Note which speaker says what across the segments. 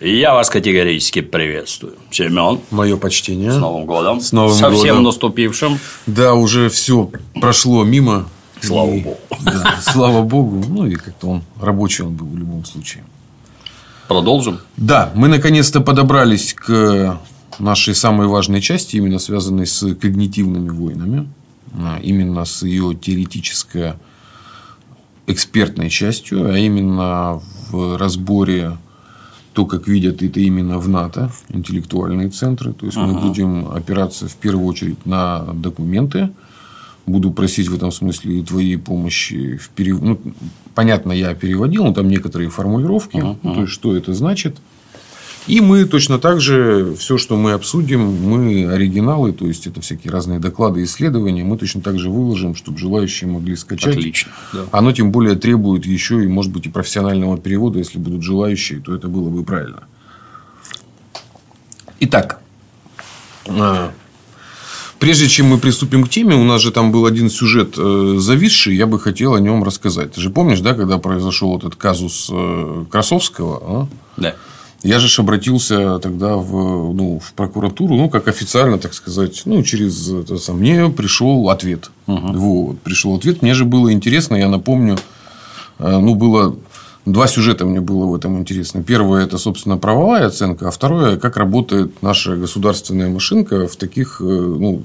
Speaker 1: Я вас категорически приветствую. Семен.
Speaker 2: Мое почтение.
Speaker 1: С Новым годом.
Speaker 2: С Новым
Speaker 1: Совсем
Speaker 2: годом.
Speaker 1: наступившим.
Speaker 2: Да, уже все прошло мимо.
Speaker 1: Слава
Speaker 2: И-
Speaker 1: богу.
Speaker 2: да, слава богу. Ну и как-то он рабочий он был в любом случае.
Speaker 1: Продолжим.
Speaker 2: Да, мы наконец-то подобрались к нашей самой важной части, именно связанной с когнитивными войнами, а, именно с ее теоретической экспертной частью, а именно в разборе то, как видят это именно в НАТО, интеллектуальные центры. То есть, мы будем опираться в первую очередь на документы. Буду просить в этом смысле и твоей помощи в перев... ну, понятно, я переводил, но там некоторые формулировки, ну, то есть, что это значит. И мы точно так же, все, что мы обсудим, мы оригиналы, то есть, это всякие разные доклады, исследования, мы точно так же выложим, чтобы желающие могли скачать.
Speaker 1: Отлично. Да.
Speaker 2: Оно тем более требует еще и, может быть, и профессионального перевода, если будут желающие, то это было бы правильно. Итак, а, прежде чем мы приступим к теме, у нас же там был один сюжет э, зависший, я бы хотел о нем рассказать. Ты же помнишь, да, когда произошел этот казус э, Красовского? а?
Speaker 1: Да.
Speaker 2: Я же обратился тогда в, ну, в прокуратуру, ну, как официально, так сказать, ну, через это сам. Мне пришел ответ. Вот, пришел ответ. Мне же было интересно, я напомню, э, ну, было два сюжета мне было в этом интересно. Первое это, собственно, правовая оценка, а второе, как работает наша государственная машинка в таких, э, ну,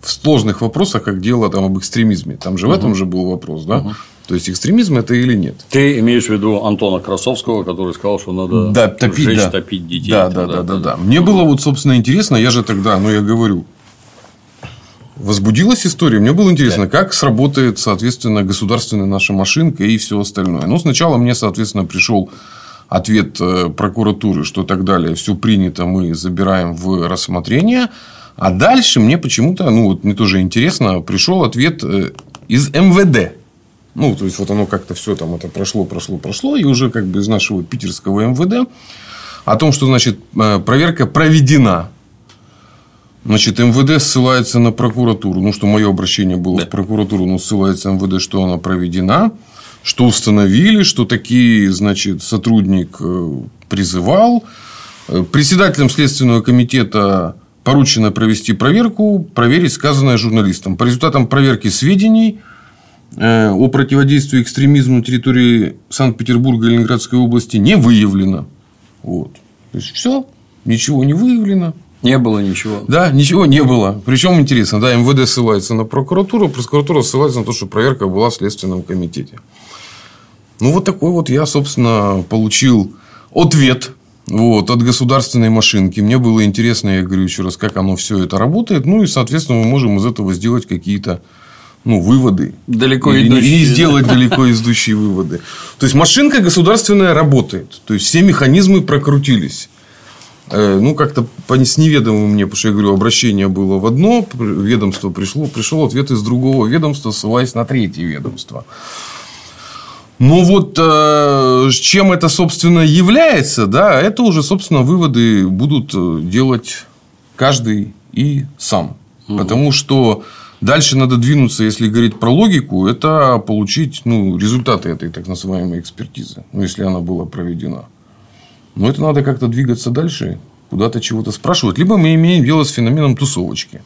Speaker 2: в сложных вопросах, как дело там об экстремизме. Там же в этом же был вопрос, да? То есть экстремизм это или нет?
Speaker 1: Ты имеешь в виду Антона Красовского, который сказал, что надо
Speaker 2: да, топить,
Speaker 1: сжечь,
Speaker 2: да.
Speaker 1: топить детей.
Speaker 2: Да, да, да, да, да. Мне было вот, собственно, интересно, я же тогда, ну, я говорю, возбудилась история, мне было интересно, как сработает, соответственно, государственная наша машинка и все остальное. Ну, сначала мне, соответственно, пришел ответ э, прокуратуры, что так далее, все принято, мы забираем в рассмотрение. А дальше мне почему-то, ну, вот мне тоже интересно, пришел ответ э, из МВД. Ну, то есть, вот оно как-то все там это прошло, прошло, прошло. И уже как бы из нашего питерского МВД о том, что, значит, э, проверка проведена. Значит, МВД ссылается на прокуратуру. Ну, что мое обращение было в прокуратуру, но ссылается МВД, что она проведена. Что установили, что такие, значит, сотрудник э, призывал. Э, Председателем Следственного комитета поручено провести проверку, проверить сказанное журналистам. По результатам проверки сведений о противодействии экстремизму на территории Санкт-Петербурга и Ленинградской области не выявлено. Вот. То есть, все, ничего не выявлено.
Speaker 1: Не было ничего.
Speaker 2: Да, ничего не было. Причем интересно, да, МВД ссылается на прокуратуру, прокуратура ссылается на то, что проверка была в Следственном комитете. Ну, вот такой вот я, собственно, получил ответ вот, от государственной машинки. Мне было интересно, я говорю еще раз, как оно все это работает. Ну, и, соответственно, мы можем из этого сделать какие-то ну, выводы.
Speaker 1: Далеко
Speaker 2: и,
Speaker 1: идущие,
Speaker 2: и
Speaker 1: да.
Speaker 2: сделать далеко идущие выводы. То есть, машинка государственная работает. То есть, все механизмы прокрутились. Э, Ну, как-то по- с неведомым мне, потому что я говорю, обращение было в одно ведомство, пришло, пришел ответ из другого ведомства, ссылаясь на третье ведомство. Ну, вот э, чем это, собственно, является, да, это уже, собственно, выводы будут э, делать каждый и сам. Потому что дальше надо двинуться, если говорить про логику, это получить ну, результаты этой так называемой экспертизы, ну, если она была проведена. Но это надо как-то двигаться дальше, куда-то чего-то спрашивать. Либо мы имеем дело с феноменом тусовочки.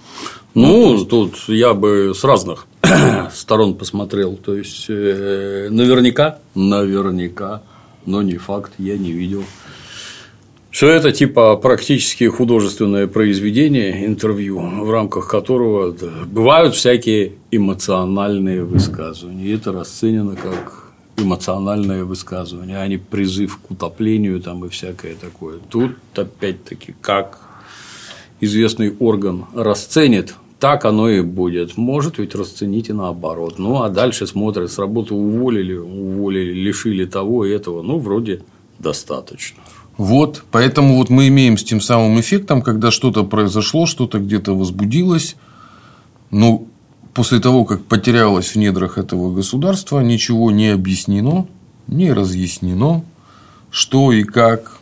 Speaker 1: Ну, тут я бы с разных сторон посмотрел. То есть, э, наверняка, наверняка, но не факт, я не видел. Что это типа практически художественное произведение, интервью, в рамках которого бывают всякие эмоциональные высказывания. И это расценено как эмоциональное высказывание, а не призыв к утоплению там и всякое такое. Тут опять-таки как известный орган расценит, так оно и будет. Может ведь расценить и наоборот. Ну, а дальше смотрят, с работы уволили, уволили, лишили того и этого. Ну, вроде достаточно.
Speaker 2: Вот, поэтому вот мы имеем с тем самым эффектом, когда что-то произошло, что-то где-то возбудилось, но после того, как потерялось в недрах этого государства, ничего не объяснено, не разъяснено, что и как,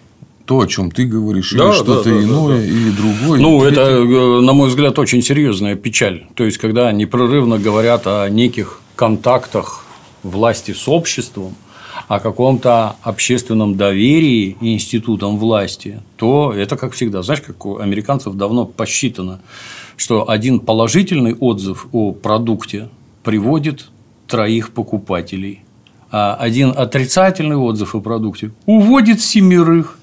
Speaker 2: то, о чем ты говоришь,
Speaker 1: Да,
Speaker 2: или
Speaker 1: да,
Speaker 2: что-то
Speaker 1: да, да,
Speaker 2: иное,
Speaker 1: да.
Speaker 2: или другое.
Speaker 1: Ну,
Speaker 2: или
Speaker 1: это, э, на мой взгляд, очень серьезная печаль. То есть, когда непрерывно говорят о неких контактах власти с обществом, о каком-то общественном доверии институтам власти, то это, как всегда, знаешь, как у американцев давно посчитано, что один положительный отзыв о продукте приводит троих покупателей, а один отрицательный отзыв о продукте уводит семерых.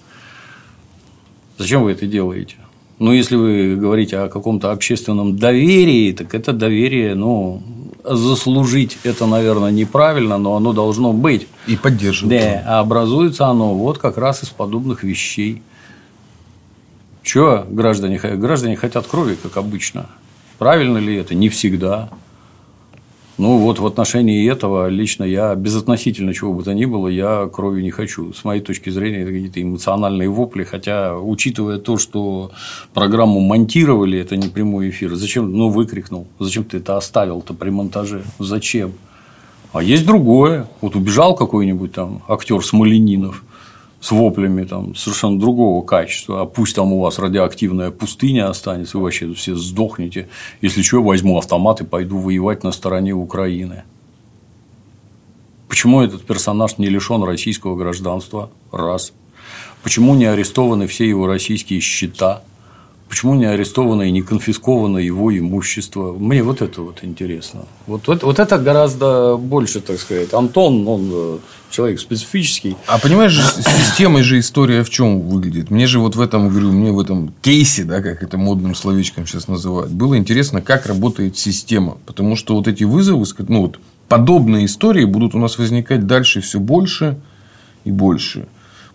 Speaker 1: Зачем вы это делаете? Ну, если вы говорите о каком-то общественном доверии, так это доверие, ну, заслужить это, наверное, неправильно, но оно должно быть.
Speaker 2: И поддерживать.
Speaker 1: Да, а образуется оно вот как раз из подобных вещей. Чего граждане, граждане хотят крови, как обычно? Правильно ли это? Не всегда. Ну, вот в отношении этого лично я безотносительно чего бы то ни было, я крови не хочу. С моей точки зрения, это какие-то эмоциональные вопли, хотя, учитывая то, что программу монтировали, это не прямой эфир, зачем, ну, выкрикнул, зачем ты это оставил-то при монтаже, зачем? А есть другое. Вот убежал какой-нибудь там актер Смоленинов, с воплями там, совершенно другого качества, а пусть там у вас радиоактивная пустыня останется, вы вообще все сдохнете. Если что, возьму автомат и пойду воевать на стороне Украины. Почему этот персонаж не лишен российского гражданства? Раз. Почему не арестованы все его российские счета? Почему не арестовано и не конфисковано его имущество? Мне вот это вот интересно. Вот, вот, вот это гораздо больше, так сказать. Антон, он э, человек специфический.
Speaker 2: А понимаешь, системой же история в чем выглядит? Мне же вот в этом, говорю, мне в этом кейсе, да, как это модным словечком сейчас называют, было интересно, как работает система. Потому что вот эти вызовы, ну вот подобные истории будут у нас возникать дальше все больше и больше.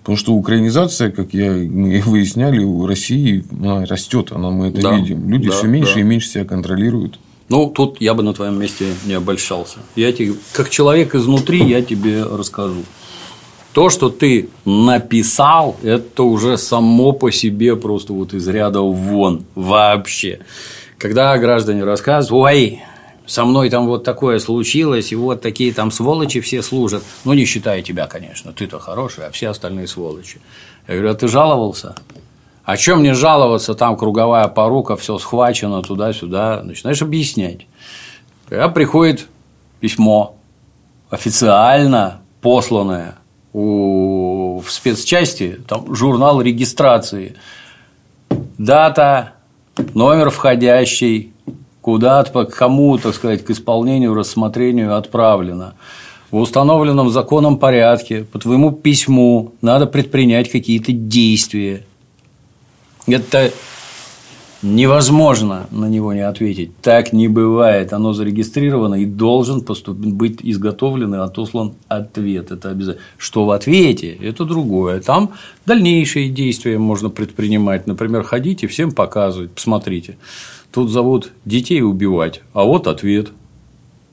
Speaker 2: Потому что украинизация, как я, мы выясняли, у России она растет, она, мы это да, видим. Люди да, все меньше да. и меньше себя контролируют.
Speaker 1: Ну, тут я бы на твоем месте не обольщался. Я тебе, как человек изнутри, я тебе расскажу. То, что ты написал, это уже само по себе просто вот из ряда вон вообще. Когда граждане рассказывают, ой, со мной там вот такое случилось, и вот такие там сволочи все служат. Ну, не считая тебя, конечно, ты-то хороший, а все остальные сволочи. Я говорю, а ты жаловался? А чем мне жаловаться, там круговая порука, все схвачено туда-сюда. Начинаешь объяснять. Когда приходит письмо официально посланное у, в спецчасти, там журнал регистрации, дата, номер входящий, куда к кому, так сказать, к исполнению, рассмотрению отправлено. В установленном законом порядке по твоему письму надо предпринять какие-то действия. Это невозможно на него не ответить. Так не бывает. Оно зарегистрировано и должен быть изготовлен и отослан ответ. Это обязательно. Что в ответе – это другое. Там дальнейшие действия можно предпринимать. Например, ходите, всем показывать, посмотрите. Тут зовут детей убивать, а вот ответ.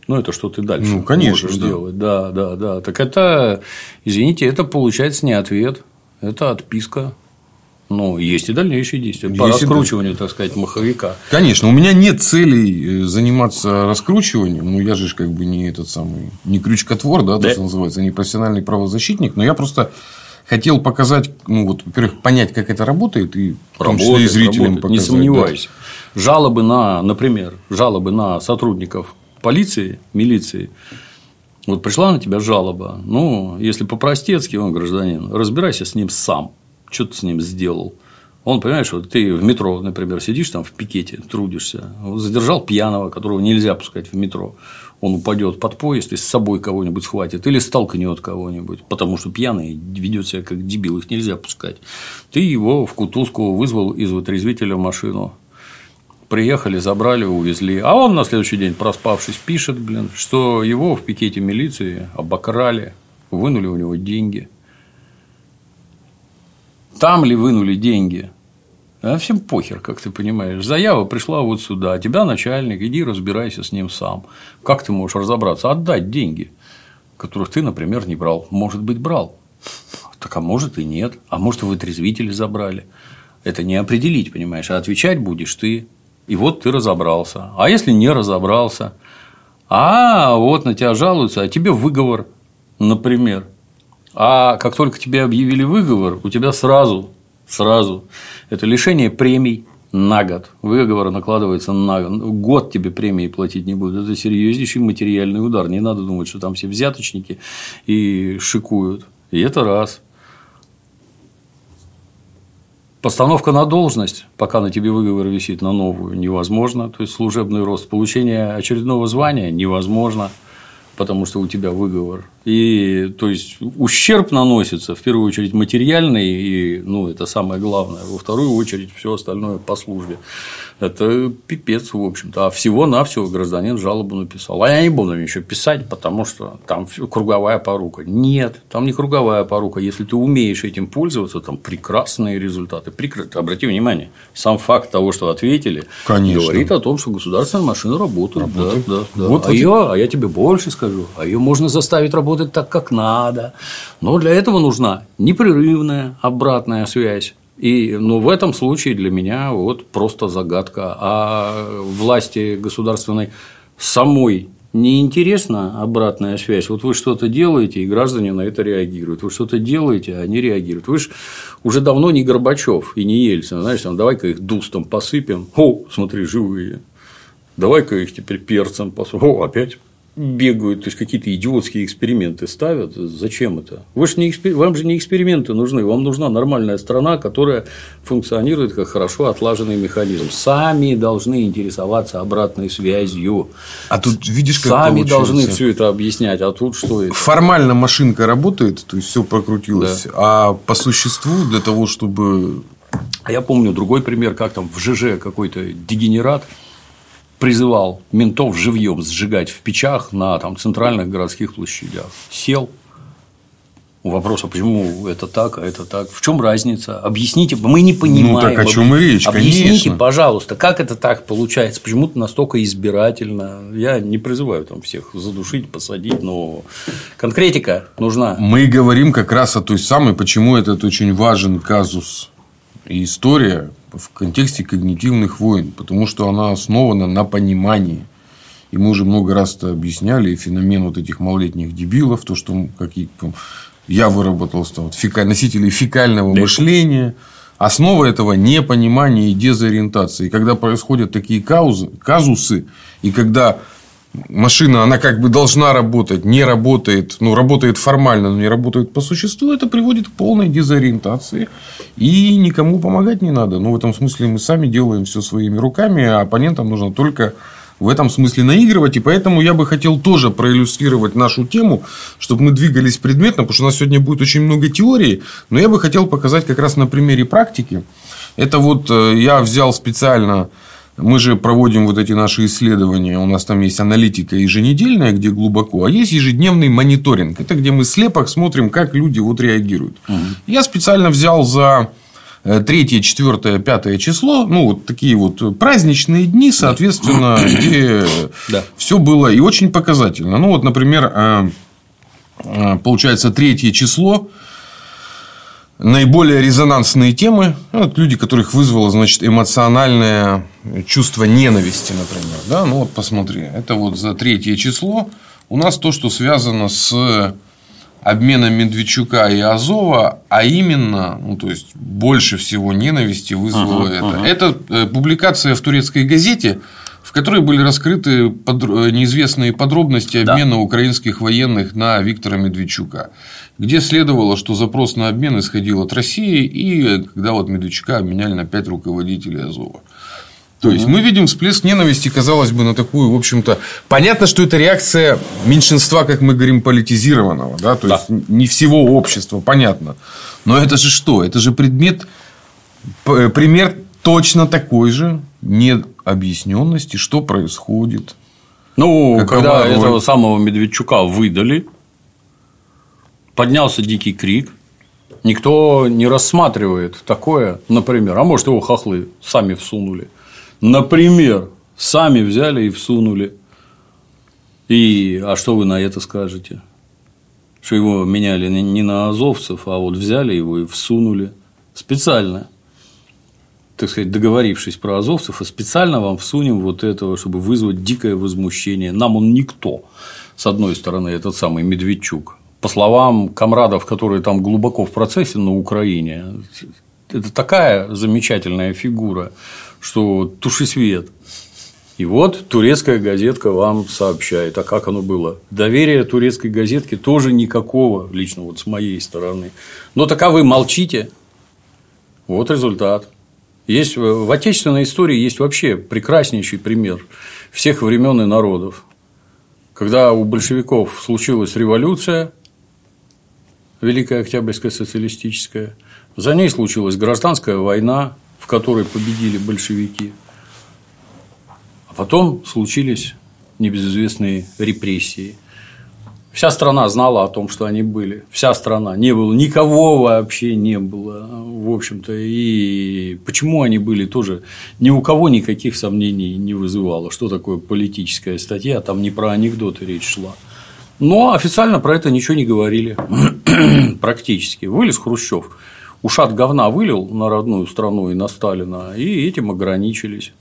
Speaker 1: Ну, это что ты дальше ну, конечно, можешь да. делать. Да, да, да. Так это, извините, это получается не ответ, это отписка. Ну, есть и дальнейшие действия есть по раскручиванию, так сказать, маховика.
Speaker 2: Конечно, у меня нет целей э, заниматься раскручиванием. Ну, я же как бы не этот самый, не крючкотвор, да, да. то, что называется, не профессиональный правозащитник, но я просто хотел показать, ну, вот, во-первых, понять, как это работает, и в том числе и зрителям
Speaker 1: работает, показать. Не сомневаюсь. Да. Жалобы на, например, жалобы на сотрудников полиции, милиции. Вот пришла на тебя жалоба. Ну, если по-простецки, он гражданин, разбирайся с ним сам. Что ты с ним сделал? Он, понимаешь, вот ты в метро, например, сидишь там в пикете, трудишься, задержал пьяного, которого нельзя пускать в метро он упадет под поезд и с собой кого-нибудь схватит или столкнет кого-нибудь, потому что пьяный ведет себя как дебил, их нельзя пускать. Ты его в кутузку вызвал из вытрезвителя машину, приехали, забрали, увезли. А он на следующий день, проспавшись, пишет, блин, что его в пикете милиции обокрали, вынули у него деньги. Там ли вынули деньги? А всем похер, как ты понимаешь. Заява пришла вот сюда, тебя начальник, иди разбирайся с ним сам. Как ты можешь разобраться? Отдать деньги, которых ты, например, не брал. Может быть, брал. Так а может и нет. А может, вы трезвители забрали. Это не определить, понимаешь, а отвечать будешь ты. И вот ты разобрался. А если не разобрался? А вот на тебя жалуются, а тебе выговор, например. А как только тебе объявили выговор, у тебя сразу сразу. Это лишение премий на год. Выговор накладывается на год. Год тебе премии платить не будут. Это серьезнейший материальный удар. Не надо думать, что там все взяточники и шикуют. И это раз. Постановка на должность, пока на тебе выговор висит на новую, невозможно. То есть служебный рост. Получение очередного звания невозможно потому что у тебя выговор. И то есть ущерб наносится в первую очередь материальный, и ну, это самое главное, во вторую очередь все остальное по службе. Это пипец, в общем-то. А всего-навсего гражданин жалобу написал. А я не буду еще писать, потому что там круговая порука. Нет, там не круговая порука. Если ты умеешь этим пользоваться, там прекрасные результаты. Прекр... Обрати внимание, сам факт того, что ответили, Конечно. говорит о том, что государственная машина работает. работает. Да, да, да. Вот а, ее, а я тебе больше скажу, а ее можно заставить работать так, как надо. Но для этого нужна непрерывная обратная связь и ну, в этом случае для меня вот просто загадка. А власти государственной самой неинтересна обратная связь. Вот вы что-то делаете, и граждане на это реагируют. Вы что-то делаете, а они реагируют. Вы же уже давно не Горбачев и не Ельцин. Знаешь, там, давай-ка их дустом посыпем. О, смотри, живые. Давай-ка их теперь перцем посыпем. О, опять бегают, то есть какие-то идиотские эксперименты ставят. Зачем это? Вы же не экспер... Вам же не эксперименты нужны, вам нужна нормальная страна, которая функционирует как хорошо отлаженный механизм. Сами должны интересоваться обратной связью.
Speaker 2: А тут видишь, как
Speaker 1: Сами получается. должны все это объяснять, а тут что это?
Speaker 2: Формально машинка работает, то есть все прокрутилось, да. а по существу для того, чтобы.
Speaker 1: А я помню другой пример, как там в ЖЖ какой-то дегенерат призывал ментов живьем сжигать в печах на там, центральных городских площадях. Сел. Вопрос, а почему это так, а это так? В чем разница? Объясните, мы не понимаем. Ну,
Speaker 2: так о чем и речь,
Speaker 1: Объясните,
Speaker 2: конечно.
Speaker 1: пожалуйста, как это так получается? Почему-то настолько избирательно. Я не призываю там всех задушить, посадить, но конкретика нужна.
Speaker 2: Мы говорим как раз о той самой, почему этот очень важен казус и история, в контексте когнитивных войн, потому что она основана на понимании. И мы уже много раз это объясняли, феномен вот этих малолетних дебилов, то, что какие я выработал вот, фека, носителей фекального мышления. Основа этого непонимание и дезориентация. И когда происходят такие каузы, казусы, и когда машина, она как бы должна работать, не работает, ну, работает формально, но не работает по существу, это приводит к полной дезориентации. И никому помогать не надо. Ну, в этом смысле мы сами делаем все своими руками, а оппонентам нужно только в этом смысле наигрывать. И поэтому я бы хотел тоже проиллюстрировать нашу тему, чтобы мы двигались предметно, потому что у нас сегодня будет очень много теории. Но я бы хотел показать как раз на примере практики. Это вот э, я взял специально мы же проводим вот эти наши исследования. У нас там есть аналитика еженедельная, где глубоко, а есть ежедневный мониторинг. Это где мы слепок смотрим, как люди вот реагируют. Угу. Я специально взял за э, третье, четвертое, пятое число, ну, вот такие вот праздничные дни, соответственно, да. где да. все было и очень показательно. Ну, вот, например, э, э, получается, третье число наиболее резонансные темы. Вот люди, которых вызвало, значит, эмоциональное чувство ненависти, например. Да? Ну, вот посмотри. Это вот за третье число. У нас то, что связано с обменом Медведчука и Азова, а именно, ну, то есть, больше всего ненависти вызвало uh-huh, это. Uh-huh. Это э, публикация в турецкой газете, в которой были раскрыты под... Э, неизвестные подробности обмена да. украинских военных на Виктора Медведчука где следовало, что запрос на обмен исходил от России, и когда вот Медведчука обменяли на пять руководителей Азова. То есть, мы видим всплеск ненависти, казалось бы, на такую, в общем-то, понятно, что это реакция меньшинства, как мы говорим, политизированного, да, то да. есть не всего общества, понятно. Но это же что? Это же предмет, пример точно такой же необъясненности, что происходит.
Speaker 1: Ну, Какова когда роль? этого самого Медведчука выдали, поднялся дикий крик, никто не рассматривает такое, например, а может его хохлы сами всунули, например, сами взяли и всунули. И а что вы на это скажете? Что его меняли не на азовцев, а вот взяли его и всунули специально так сказать, договорившись про азовцев, и специально вам всунем вот этого, чтобы вызвать дикое возмущение. Нам он никто. С одной стороны, этот самый Медведчук, по словам комрадов, которые там глубоко в процессе на Украине, это такая замечательная фигура, что туши свет. И вот турецкая газетка вам сообщает, а как оно было. Доверия турецкой газетке тоже никакого, лично вот с моей стороны. Но так а вы молчите. Вот результат. Есть в отечественной истории есть вообще прекраснейший пример всех времен и народов. Когда у большевиков случилась революция, Великая Октябрьская социалистическая, за ней случилась гражданская война, в которой победили большевики. А потом случились небезызвестные репрессии. Вся страна знала о том, что они были. Вся страна. Не было никого вообще не было, в общем-то. И почему они были, тоже ни у кого никаких сомнений не вызывало. Что такое политическая статья, там не про анекдоты речь шла. Но официально про это ничего не говорили. Практически. Вылез Хрущев. Ушат говна вылил на родную страну и на Сталина, и этим ограничились.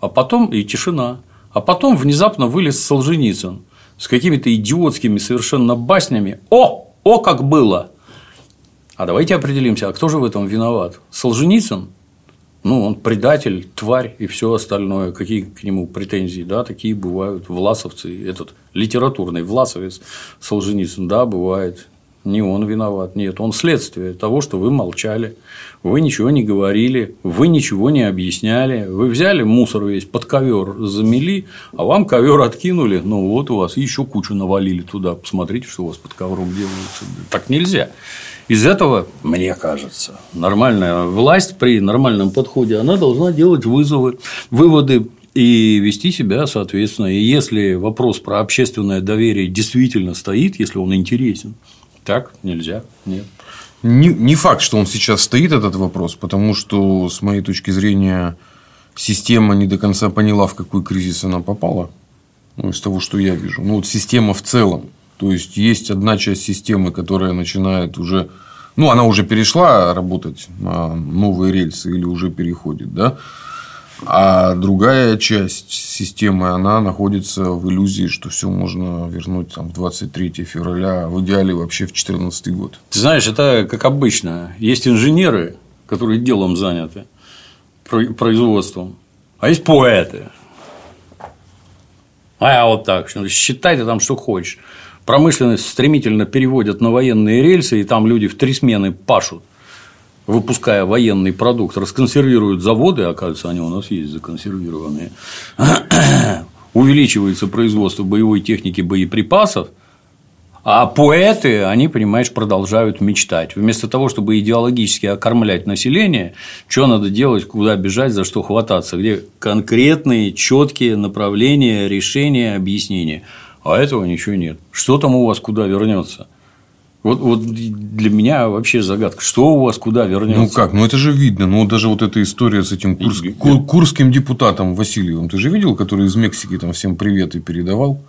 Speaker 1: А потом и тишина. А потом внезапно вылез Солженицын с какими-то идиотскими совершенно баснями. О, о, как было! А давайте определимся, а кто же в этом виноват? Солженицын? Ну, он предатель, тварь и все остальное. Какие к нему претензии, да, такие бывают. Власовцы, этот литературный власовец Солженицын, да, бывает. Не он виноват, нет, он следствие того, что вы молчали, вы ничего не говорили, вы ничего не объясняли, вы взяли мусор весь под ковер замели, а вам ковер откинули, ну вот у вас еще кучу навалили туда, посмотрите, что у вас под ковром делается. Так нельзя. Из этого, мне кажется, нормальная власть при нормальном подходе, она должна делать вызовы, выводы и вести себя соответственно. И если вопрос про общественное доверие действительно стоит, если он интересен, так нельзя, нет.
Speaker 2: Не, не факт, что он сейчас стоит, этот вопрос, потому что, с моей точки зрения, система не до конца поняла, в какой кризис она попала. Ну, из того, что я вижу. Ну, вот система в целом. То есть, есть одна часть системы, которая начинает уже. Ну, она уже перешла работать на новые рельсы или уже переходит, да. А другая часть системы, она находится в иллюзии, что все можно вернуть там, в 23 февраля, в идеале вообще в 2014 год.
Speaker 1: Ты знаешь, это как обычно. Есть инженеры, которые делом заняты, производством, а есть поэты. А я вот так, считай ты там, что хочешь. Промышленность стремительно переводят на военные рельсы, и там люди в три смены пашут выпуская военный продукт, расконсервируют заводы, оказывается, они у нас есть законсервированные, увеличивается производство боевой техники, боеприпасов, а поэты, они, понимаешь, продолжают мечтать. Вместо того, чтобы идеологически окормлять население, что надо делать, куда бежать, за что хвататься, где конкретные, четкие направления, решения, объяснения. А этого ничего нет. Что там у вас куда вернется? Вот, вот для меня вообще загадка, что у вас куда вернется?
Speaker 2: Ну как, ну это же видно. Ну даже вот эта история с этим курс... И... курским депутатом Васильевым, ты же видел, который из Мексики там всем привет и передавал?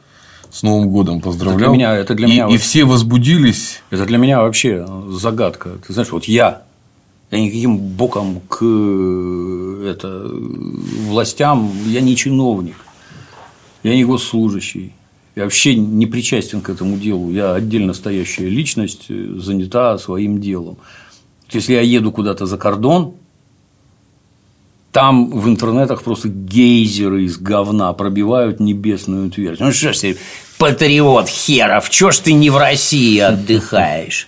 Speaker 2: С Новым годом поздравлял. Это для меня, это для меня и, и все возбудились.
Speaker 1: Это для меня вообще загадка. Ты знаешь, вот я, я никаким боком к это, властям, я не чиновник, я не госслужащий. Я вообще не причастен к этому делу. Я отдельно стоящая личность, э, занята своим делом. Если я еду куда-то за кордон, там в интернетах просто гейзеры из говна пробивают небесную твердь. Ну что ж ты, патриот херов, чё ж ты не в России отдыхаешь?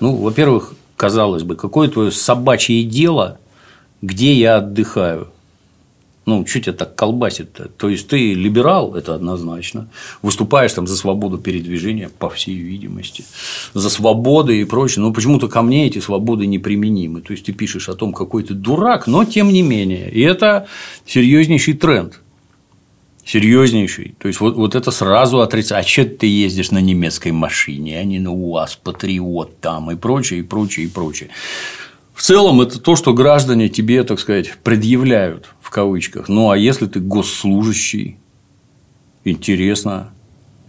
Speaker 1: Ну, во-первых, казалось бы, какое твое собачье дело, где я отдыхаю? Ну, что тебя так колбасит-то? То есть, ты либерал, это однозначно. Выступаешь там за свободу передвижения, по всей видимости, за свободы и прочее. Но почему-то ко мне эти свободы неприменимы. То есть, ты пишешь о том, какой ты дурак, но тем не менее. И это серьезнейший тренд. Серьезнейший. То есть, вот, вот это сразу отрицать. А что ты ездишь на немецкой машине, а не на УАЗ, патриот там и прочее, и прочее, и прочее. В целом, это то, что граждане тебе, так сказать, предъявляют в кавычках. Ну, а если ты госслужащий, интересно.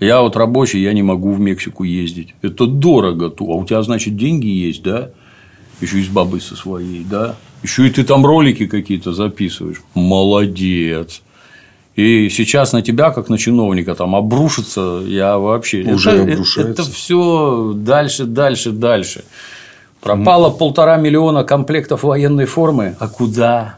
Speaker 1: Я вот рабочий, я не могу в Мексику ездить. Это дорого. А у тебя, значит, деньги есть, да? Еще и с бабой со своей, да? Еще и ты там ролики какие-то записываешь. Молодец. И сейчас на тебя, как на чиновника, там обрушится, я вообще.
Speaker 2: Уже это, обрушается.
Speaker 1: Это, это все дальше, дальше, дальше. Пропало полтора миллиона комплектов военной формы. А куда?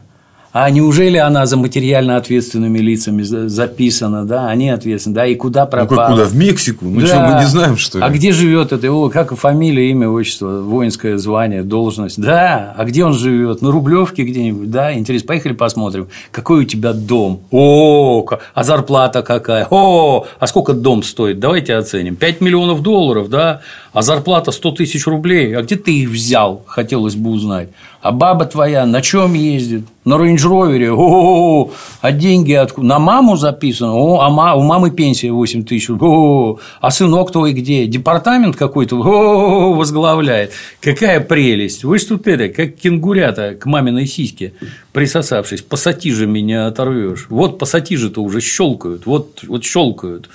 Speaker 1: А неужели она за материально ответственными лицами записана, да? Они ответственны, да? И куда пропала? Ну,
Speaker 2: как куда? В Мексику? Ну, да. что, мы не знаем, что ли?
Speaker 1: А где живет это? О, как фамилия, имя, отчество, воинское звание, должность? Да. А где он живет? На Рублевке где-нибудь? Да. Интересно. Поехали посмотрим. Какой у тебя дом? О, а зарплата какая? О, а сколько дом стоит? Давайте оценим. 5 миллионов долларов, да? А зарплата 100 тысяч рублей. А где ты их взял? Хотелось бы узнать. А баба твоя на чем ездит? На рейндж-ровере? О, а деньги откуда? На маму записано? О, а ма... у мамы пенсия 8 тысяч. О, а сынок твой где? Департамент какой-то возглавляет. Какая прелесть. Вы что это, как кенгурята к маминой сиське присосавшись. Пассатижи меня оторвешь. Вот пассатижи-то уже щелкают. Вот, вот щелкают.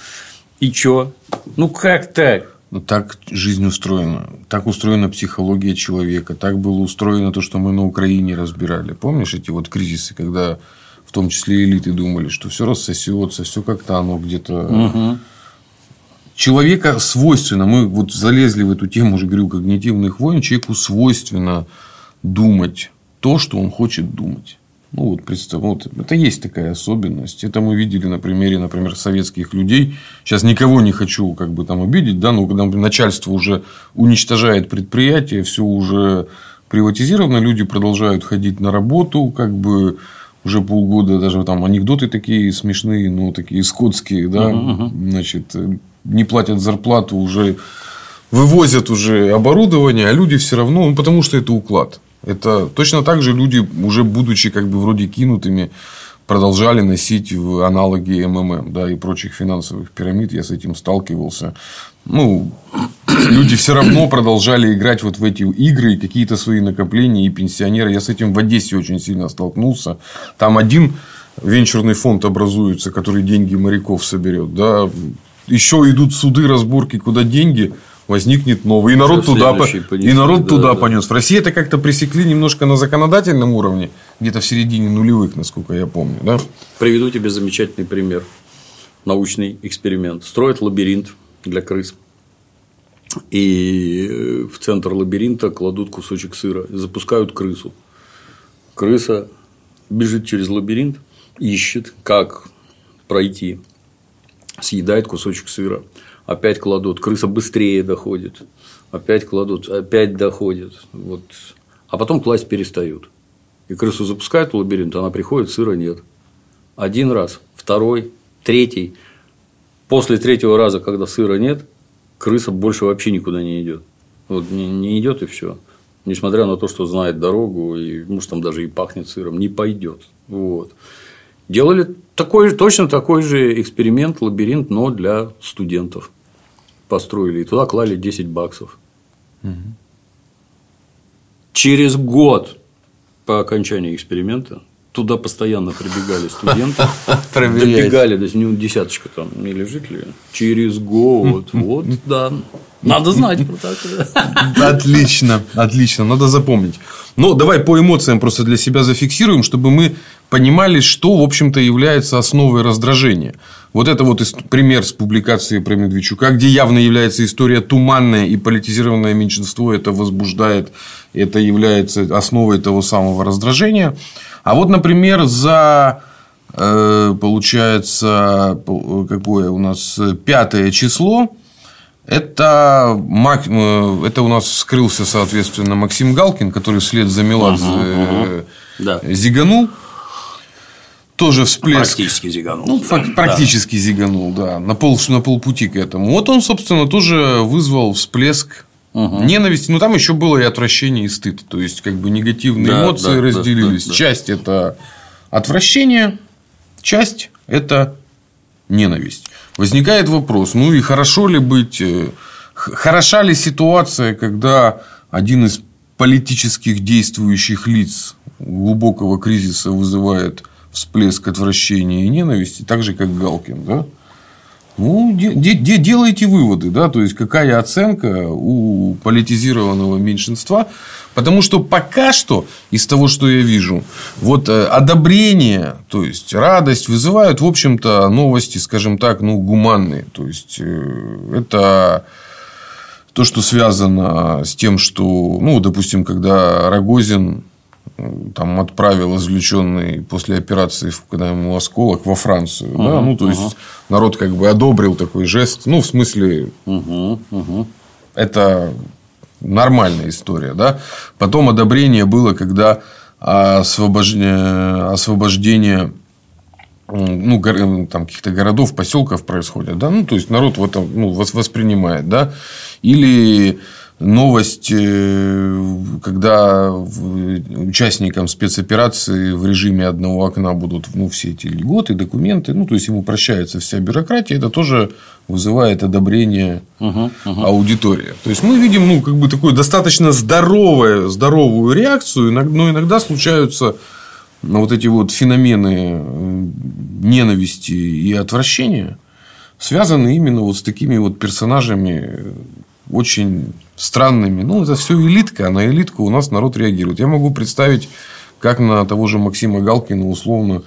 Speaker 1: И чё? Ну как так?
Speaker 2: Ну, так жизнь устроена. Так устроена психология человека. Так было устроено то, что мы на Украине разбирали. Помнишь эти вот кризисы, когда в том числе элиты думали, что все рассосется, все как-то оно где-то. Угу. Человека свойственно, мы вот залезли в эту тему, уже говорю, когнитивных войн, человеку свойственно думать то, что он хочет думать. Ну, вот, представь, вот, это есть такая особенность. Это мы видели на примере, например, советских людей. Сейчас никого не хочу как бы там обидеть, да, но когда начальство уже уничтожает предприятие, все уже приватизировано, люди продолжают ходить на работу, как бы уже полгода даже там анекдоты такие смешные, ну, такие скотские, да, uh-huh. значит, не платят зарплату, уже вывозят уже оборудование, а люди все равно, ну, потому что это уклад. Это точно так же люди, уже будучи как бы вроде кинутыми, продолжали носить в аналоги МММ да, и прочих финансовых пирамид. Я с этим сталкивался. Ну, люди все равно продолжали играть вот в эти игры, какие-то свои накопления и пенсионеры. Я с этим в Одессе очень сильно столкнулся. Там один венчурный фонд образуется, который деньги моряков соберет. Да. Еще идут суды, разборки, куда деньги возникнет новый. И народ, туда, понесли, и народ да, туда да. понес. В России это как-то пресекли немножко на законодательном уровне, где-то в середине нулевых, насколько я помню. Да?
Speaker 1: Приведу тебе замечательный пример. Научный эксперимент. Строят лабиринт для крыс. И э, в центр лабиринта кладут кусочек сыра. Запускают крысу. Крыса бежит через лабиринт, ищет, как пройти. Съедает кусочек сыра опять кладут, крыса быстрее доходит, опять кладут, опять доходит. Вот. А потом класть перестают. И крысу запускают в лабиринт, она приходит, сыра нет. Один раз, второй, третий. После третьего раза, когда сыра нет, крыса больше вообще никуда не идет. Вот не, не идет и все. Несмотря на то, что знает дорогу, и может там даже и пахнет сыром, не пойдет. Вот. Делали такой, точно такой же эксперимент, лабиринт, но для студентов построили, и туда клали 10 баксов. Угу. Через год по окончании эксперимента туда постоянно прибегали студенты, добегали, то есть ну, десяточка там не лежит ли, через год, вот, да, надо знать про такое.
Speaker 2: Отлично, отлично, надо запомнить. Но давай по эмоциям просто для себя зафиксируем, чтобы мы понимали, что, в общем-то, является основой раздражения. Вот это вот пример с публикацией про Медведчука, где явно является история туманная и политизированное меньшинство это возбуждает, это является основой того самого раздражения. А вот, например, за э, получается, какое у нас пятое число, это, э, это у нас скрылся, соответственно, Максим Галкин, который вслед за Меладзе зиганул тоже всплеск.
Speaker 1: Практически зиганул.
Speaker 2: Ну, да. практически да. зиганул, да. На, пол, на полпути к этому. Вот он, собственно, тоже вызвал всплеск угу. ненависти. Но там еще было и отвращение, и стыд. То есть, как бы негативные да, эмоции да, разделились. Да, да, часть это отвращение, часть это ненависть. Возникает вопрос: ну и хорошо ли быть. Э, хороша ли ситуация, когда один из политических действующих лиц глубокого кризиса вызывает всплеск отвращения и ненависти, так же, как Галкин, да? Ну, де- де- делайте выводы, да, то есть какая оценка у политизированного меньшинства, потому что пока что из того, что я вижу, вот э, одобрение, то есть радость вызывают, в общем-то, новости, скажем так, ну гуманные, то есть э, это то, что связано с тем, что, ну, допустим, когда Рогозин там отправил извлеченный после операции, когда ему осколок, во Францию. Uh-huh, да? Ну, то есть, народ как бы одобрил такой жест. Ну, в смысле, uh-huh, uh-huh. это нормальная история. Да? Потом одобрение было, когда освобождение, освобождение ну, там каких-то городов, поселков происходит, да, ну, то есть народ в этом ну, воспринимает, да, или новость, э, когда участникам спецоперации в режиме одного окна будут ну, все эти льготы, документы, ну, то есть ему прощается вся бюрократия, это тоже вызывает одобрение uh-huh, uh-huh. аудитории. То есть мы видим ну, как бы такую достаточно здоровую, здоровую реакцию, но иногда случаются ну, вот эти вот феномены э, ненависти и отвращения, связаны именно вот с такими вот персонажами очень странными. Ну, это все элитка, а на элитку у нас народ реагирует. Я могу представить, как на того же Максима Галкина условно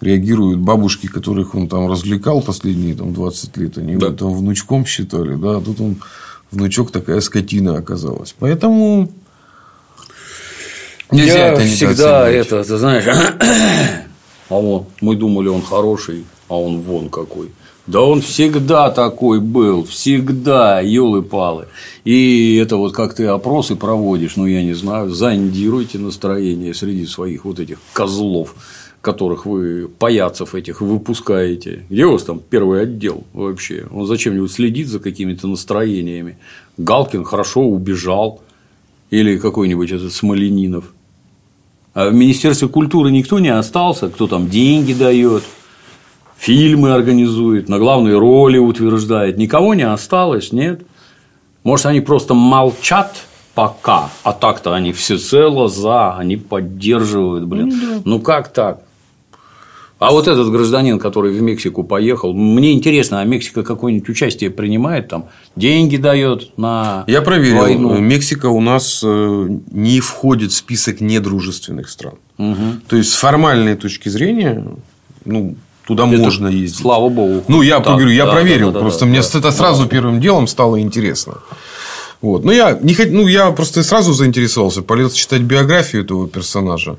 Speaker 2: реагируют бабушки, которых он там развлекал последние там, 20 лет. Они да. его там внучком считали. Да? А тут он внучок такая скотина оказалась. Поэтому
Speaker 1: нельзя Я это не всегда это, ты знаешь, а он, мы думали, он хороший, а он вон какой. Да он всегда такой был, всегда, елы-палы. И это вот как ты опросы проводишь, ну, я не знаю, зондируйте настроение среди своих вот этих козлов, которых вы, паяцев этих, выпускаете. Где у вас там первый отдел вообще? Он зачем-нибудь следит за какими-то настроениями? Галкин хорошо убежал. Или какой-нибудь этот Смоленинов. А в Министерстве культуры никто не остался, кто там деньги дает, фильмы организует, на главные роли утверждает. Никого не осталось, нет. Может, они просто молчат пока, а так-то они всецело за, они поддерживают, блин. Ну, да. ну как так? А вот этот гражданин, который в Мексику поехал, мне интересно, а Мексика какое-нибудь участие принимает там, деньги дает на
Speaker 2: Я проверил, войну? Мексика у нас э, не входит в список недружественных стран. Угу. То есть с формальной точки зрения, ну Туда это, можно ездить.
Speaker 1: Слава богу.
Speaker 2: Ну, я да, говорю, я да, проверил. Да, да, просто да, мне да, это сразу да. первым делом стало интересно. Вот. Но я не хот... ну, я просто сразу заинтересовался, полез читать биографию этого персонажа.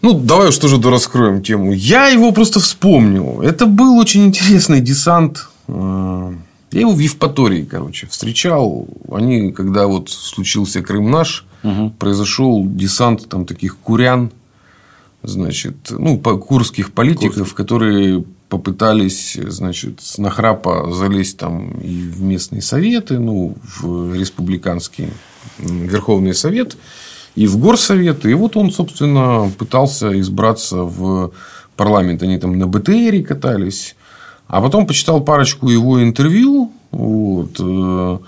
Speaker 2: Ну, давай уж тоже раскроем тему. Я его просто вспомнил. Это был очень интересный десант. Э, я его в Евпатории, короче, встречал. Они, когда вот случился Крым наш, угу. произошел десант там таких курян значит, ну, курских политиков, Курск. которые попытались, значит, с нахрапа залезть там и в местные советы, ну, в республиканский Верховный Совет, и в Горсовет. И вот он, собственно, пытался избраться в парламент. Они там на БТРе катались. А потом почитал парочку его интервью. Вот, э,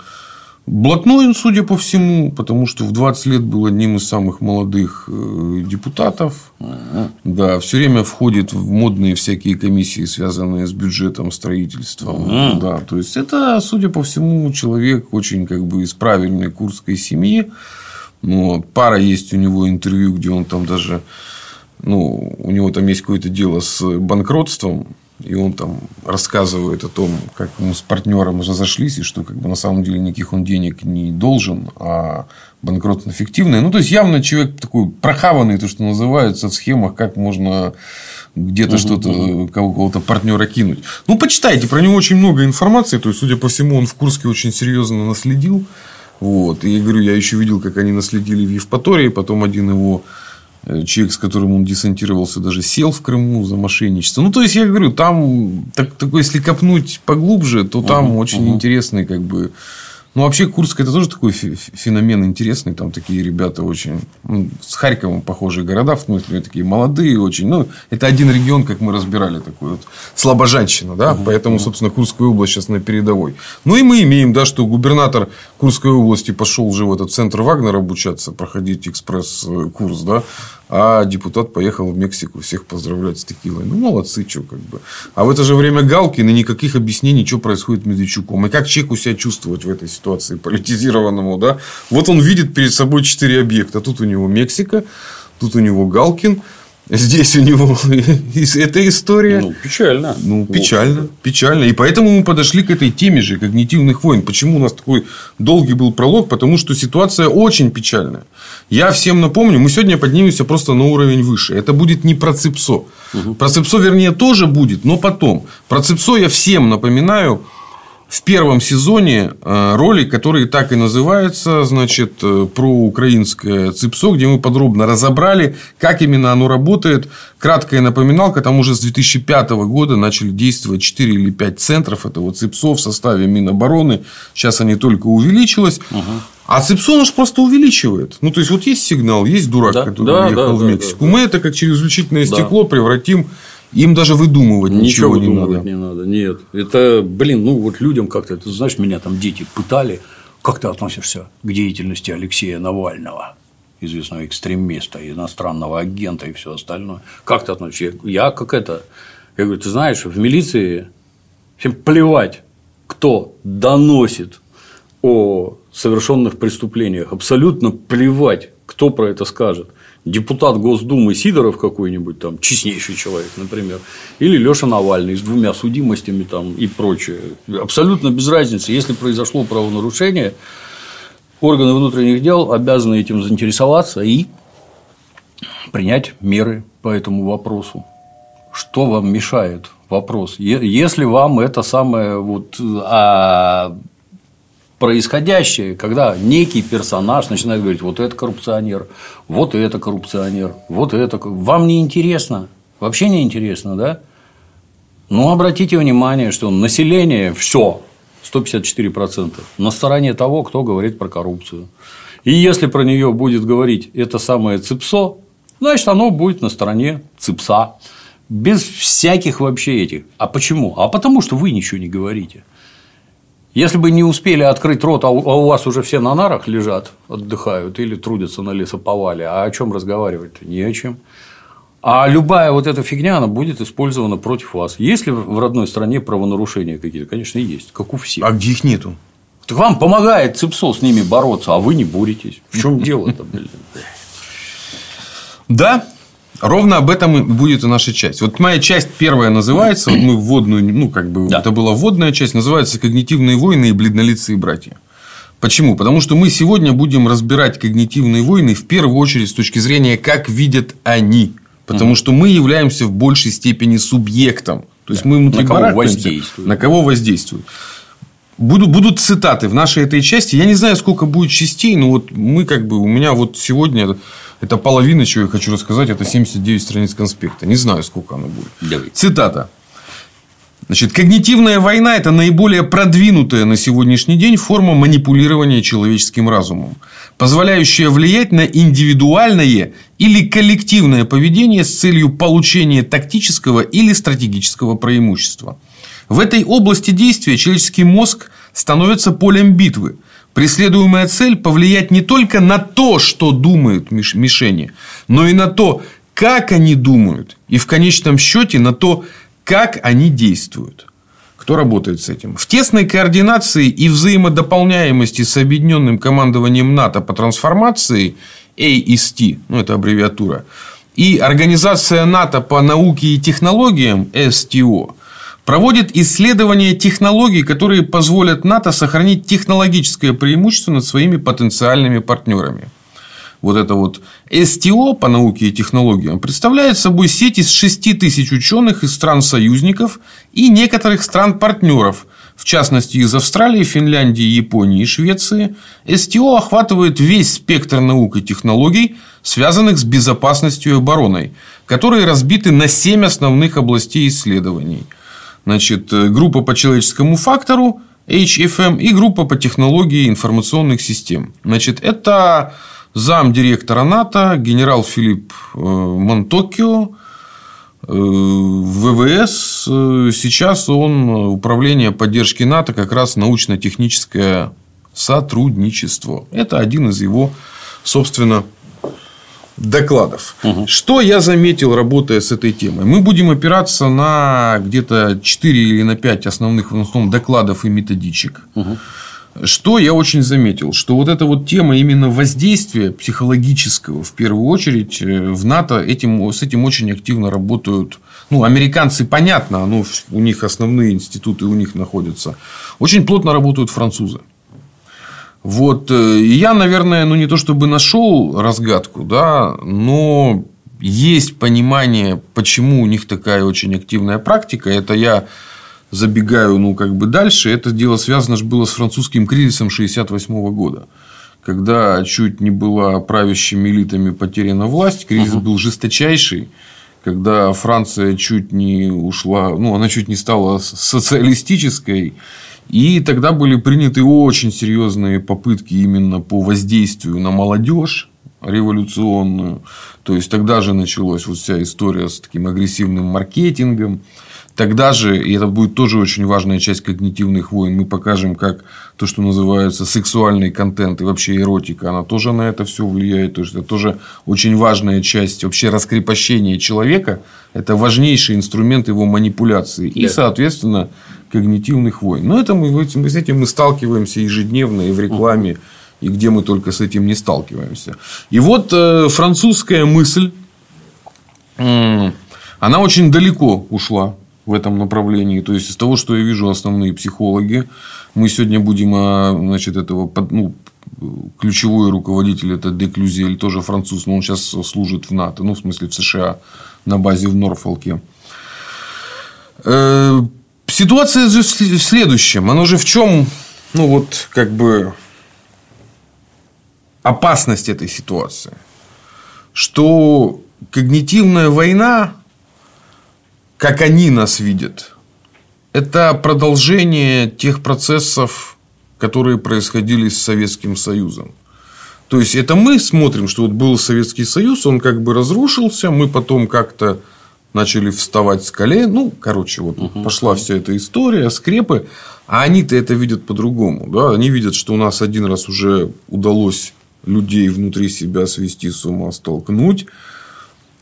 Speaker 2: Блатной он, судя по всему, потому что в 20 лет был одним из самых молодых э, депутатов. Ага. Да, все время входит в модные всякие комиссии, связанные с бюджетом, строительством. Ага. Да, то есть это, судя по всему, человек очень как бы из правильной курской семьи. Ну, пара есть у него интервью, где он там даже, ну, у него там есть какое-то дело с банкротством и он там рассказывает о том, как мы с партнером разошлись, и что как бы на самом деле никаких он денег не должен, а банкротство фиктивное. Ну, то есть, явно человек такой прохаванный, то, что называется, в схемах, как можно где-то угу, что-то, кого-то партнера кинуть. Ну, почитайте, про него очень много информации. То есть, судя по всему, он в Курске очень серьезно наследил. Вот. И я говорю, я еще видел, как они наследили в Евпатории, потом один его человек, с которым он десантировался, даже сел в Крыму за мошенничество. Ну, то есть, я говорю, там, так, такой, если копнуть поглубже, то там угу, очень угу. интересный, как бы, ну, вообще, Курск это тоже такой феномен интересный. Там такие ребята очень ну, с Харьковом похожие города, в смысле, такие молодые очень. Ну, это один регион, как мы разбирали, такой вот слабожанщина, да. Угу, Поэтому, собственно, Курская область сейчас на передовой. Ну, и мы имеем, да, что губернатор Курской области пошел уже в этот центр Вагнера обучаться, проходить экспресс-курс, да а депутат поехал в Мексику всех поздравлять с текилой. Ну, молодцы, что как бы. А в это же время Галкин и никаких объяснений, что происходит с Медведчуком. И как человеку себя чувствовать в этой ситуации политизированному, да? Вот он видит перед собой четыре объекта. Тут у него Мексика, тут у него Галкин, Здесь у него эта история.
Speaker 1: Ну, печально.
Speaker 2: Ну, печально. Вот. Печально. И поэтому мы подошли к этой теме же когнитивных войн. Почему у нас такой долгий был пролог? Потому что ситуация очень печальная. Я всем напомню, мы сегодня поднимемся просто на уровень выше. Это будет не про ЦИПСО. Угу. Про ЦИПСО, вернее, тоже будет, но потом. Про ЦИПСО я всем напоминаю в первом сезоне э, ролик, который так и называется, значит, э, про украинское ЦИПСО, где мы подробно разобрали, как именно оно работает. Краткая напоминалка, там уже с 2005 года начали действовать 4 или 5 центров этого ЦИПСО в составе Минобороны. Сейчас они только увеличилось. Угу. А ЦИПСО он же просто увеличивает. Ну, то есть, вот есть сигнал, есть дурак, да? который да, уехал да, в Мексику. Да, да, Мы это как через увеличительное да. стекло превратим им даже выдумывать ничего, ничего не надо.
Speaker 1: не надо. Нет. Это, блин, ну вот людям как-то, ты знаешь, меня там дети пытали. Как ты относишься к деятельности Алексея Навального? известного экстремиста, иностранного агента и все остальное. Как ты относишься? Я как это? Я говорю, ты знаешь, в милиции всем плевать, кто доносит о совершенных преступлениях. Абсолютно плевать, кто про это скажет депутат Госдумы Сидоров какой-нибудь там, честнейший человек, например, или Леша Навальный с двумя судимостями там и прочее. Абсолютно без разницы. Если произошло правонарушение, органы внутренних дел обязаны этим заинтересоваться и принять меры по этому вопросу. Что вам мешает? Вопрос. Если вам это самое вот, а происходящее, когда некий персонаж начинает говорить, вот это коррупционер, вот это коррупционер, вот это. Вам не интересно? Вообще не интересно, да? Ну, обратите внимание, что население все 154% на стороне того, кто говорит про коррупцию. И если про нее будет говорить это самое ЦИПСО, значит, оно будет на стороне ЦИПСа. Без всяких вообще этих. А почему? А потому что вы ничего не говорите. Если бы не успели открыть рот, а у а вас уже все на нарах лежат, отдыхают или трудятся на лесоповале, а о чем разговаривать-то? Не о чем. А любая вот эта фигня, она будет использована против вас. Есть ли в родной стране правонарушения какие-то? Конечно, есть, как у всех.
Speaker 2: А где их нету?
Speaker 1: Так вам помогает ЦИПСО с ними бороться, а вы не боретесь. В чем дело-то, блин?
Speaker 2: Да, Ровно об этом и будет и наша часть. Вот моя часть первая называется, вот мы вводную, ну, как бы, да. это была вводная часть, называется «Когнитивные войны и бледнолицые братья». Почему? Потому что мы сегодня будем разбирать когнитивные войны в первую очередь с точки зрения, как видят они. Потому угу. что мы являемся в большей степени субъектом. То есть, мы внутри
Speaker 1: на кого воздействуют.
Speaker 2: На кого воздействуют. Будут, будут цитаты в нашей этой части. Я не знаю, сколько будет частей, но вот мы как бы, у меня вот сегодня это половина, чего я хочу рассказать, это 79 страниц конспекта. Не знаю, сколько оно будет.
Speaker 1: Давай.
Speaker 2: Цитата. Значит, когнитивная война – это наиболее продвинутая на сегодняшний день форма манипулирования человеческим разумом, позволяющая влиять на индивидуальное или коллективное поведение с целью получения тактического или стратегического преимущества. В этой области действия человеческий мозг становится полем битвы, Преследуемая цель – повлиять не только на то, что думают мишени, но и на то, как они думают, и в конечном счете на то, как они действуют. Кто работает с этим? В тесной координации и взаимодополняемости с объединенным командованием НАТО по трансформации AST, ну это аббревиатура, и Организация НАТО по науке и технологиям STO проводит исследования технологий, которые позволят НАТО сохранить технологическое преимущество над своими потенциальными партнерами. Вот это вот СТО по науке и технологиям представляет собой сеть из 6 тысяч ученых из стран-союзников и некоторых стран-партнеров, в частности из Австралии, Финляндии, Японии и Швеции. СТО охватывает весь спектр наук и технологий, связанных с безопасностью и обороной, которые разбиты на 7 основных областей исследований – Значит, э, группа по человеческому фактору HFM и группа по технологии информационных систем. Значит, это зам директора НАТО, генерал Филипп э, Монтокио, э, ВВС. Сейчас он управление поддержки НАТО, как раз научно-техническое сотрудничество. Это один из его, собственно, докладов. Угу. Что я заметил, работая с этой темой? Мы будем опираться на где-то 4 или на 5 основных в основном докладов и методичек. Угу. что я очень заметил, что вот эта вот тема именно воздействия психологического, в первую очередь, э, в НАТО этим, с этим очень активно работают. Ну, американцы, понятно, ну, у них основные институты у них находятся. Очень плотно работают французы. Вот, э, я, наверное, ну, не то чтобы нашел разгадку, да, но есть понимание, почему у них такая очень активная практика. Это я забегаю, ну, как бы дальше. Это дело связано же было с французским кризисом 1968 года. Когда чуть не была правящими элитами потеряна власть, кризис угу. был жесточайший когда Франция чуть не ушла, ну, она чуть не стала социалистической, и тогда были приняты очень серьезные попытки именно по воздействию на молодежь революционную. То есть тогда же началась вот вся история с таким агрессивным маркетингом. Тогда же, и это будет тоже очень важная часть когнитивных войн, мы покажем, как то, что называется сексуальный контент и вообще эротика, она тоже на это все влияет. То есть, это тоже очень важная часть вообще раскрепощения человека. Это важнейший инструмент его манипуляции. И, соответственно, когнитивных войн. Но это мы, мы с этим мы сталкиваемся ежедневно и в рекламе, и где мы только с этим не сталкиваемся. И вот э, французская мысль, э, она очень далеко ушла в этом направлении. То есть, из того, что я вижу основные психологи, мы сегодня будем а, значит, этого ну, ключевой руководитель это Деклюзель, тоже француз, но он сейчас служит в НАТО, ну, в смысле, в США, на базе в Норфолке. Ситуация же в следующем. Оно же в чем, ну, вот, как бы, опасность этой ситуации? Что когнитивная война как они нас видят, это продолжение тех процессов, которые происходили с Советским Союзом. То есть, это мы смотрим, что вот был Советский Союз, он как бы разрушился, мы потом как-то начали вставать с колен. Ну, короче, вот угу. пошла вся эта история, скрепы. А они-то это видят по-другому. Да? Они видят, что у нас один раз уже удалось людей внутри себя свести с ума, столкнуть.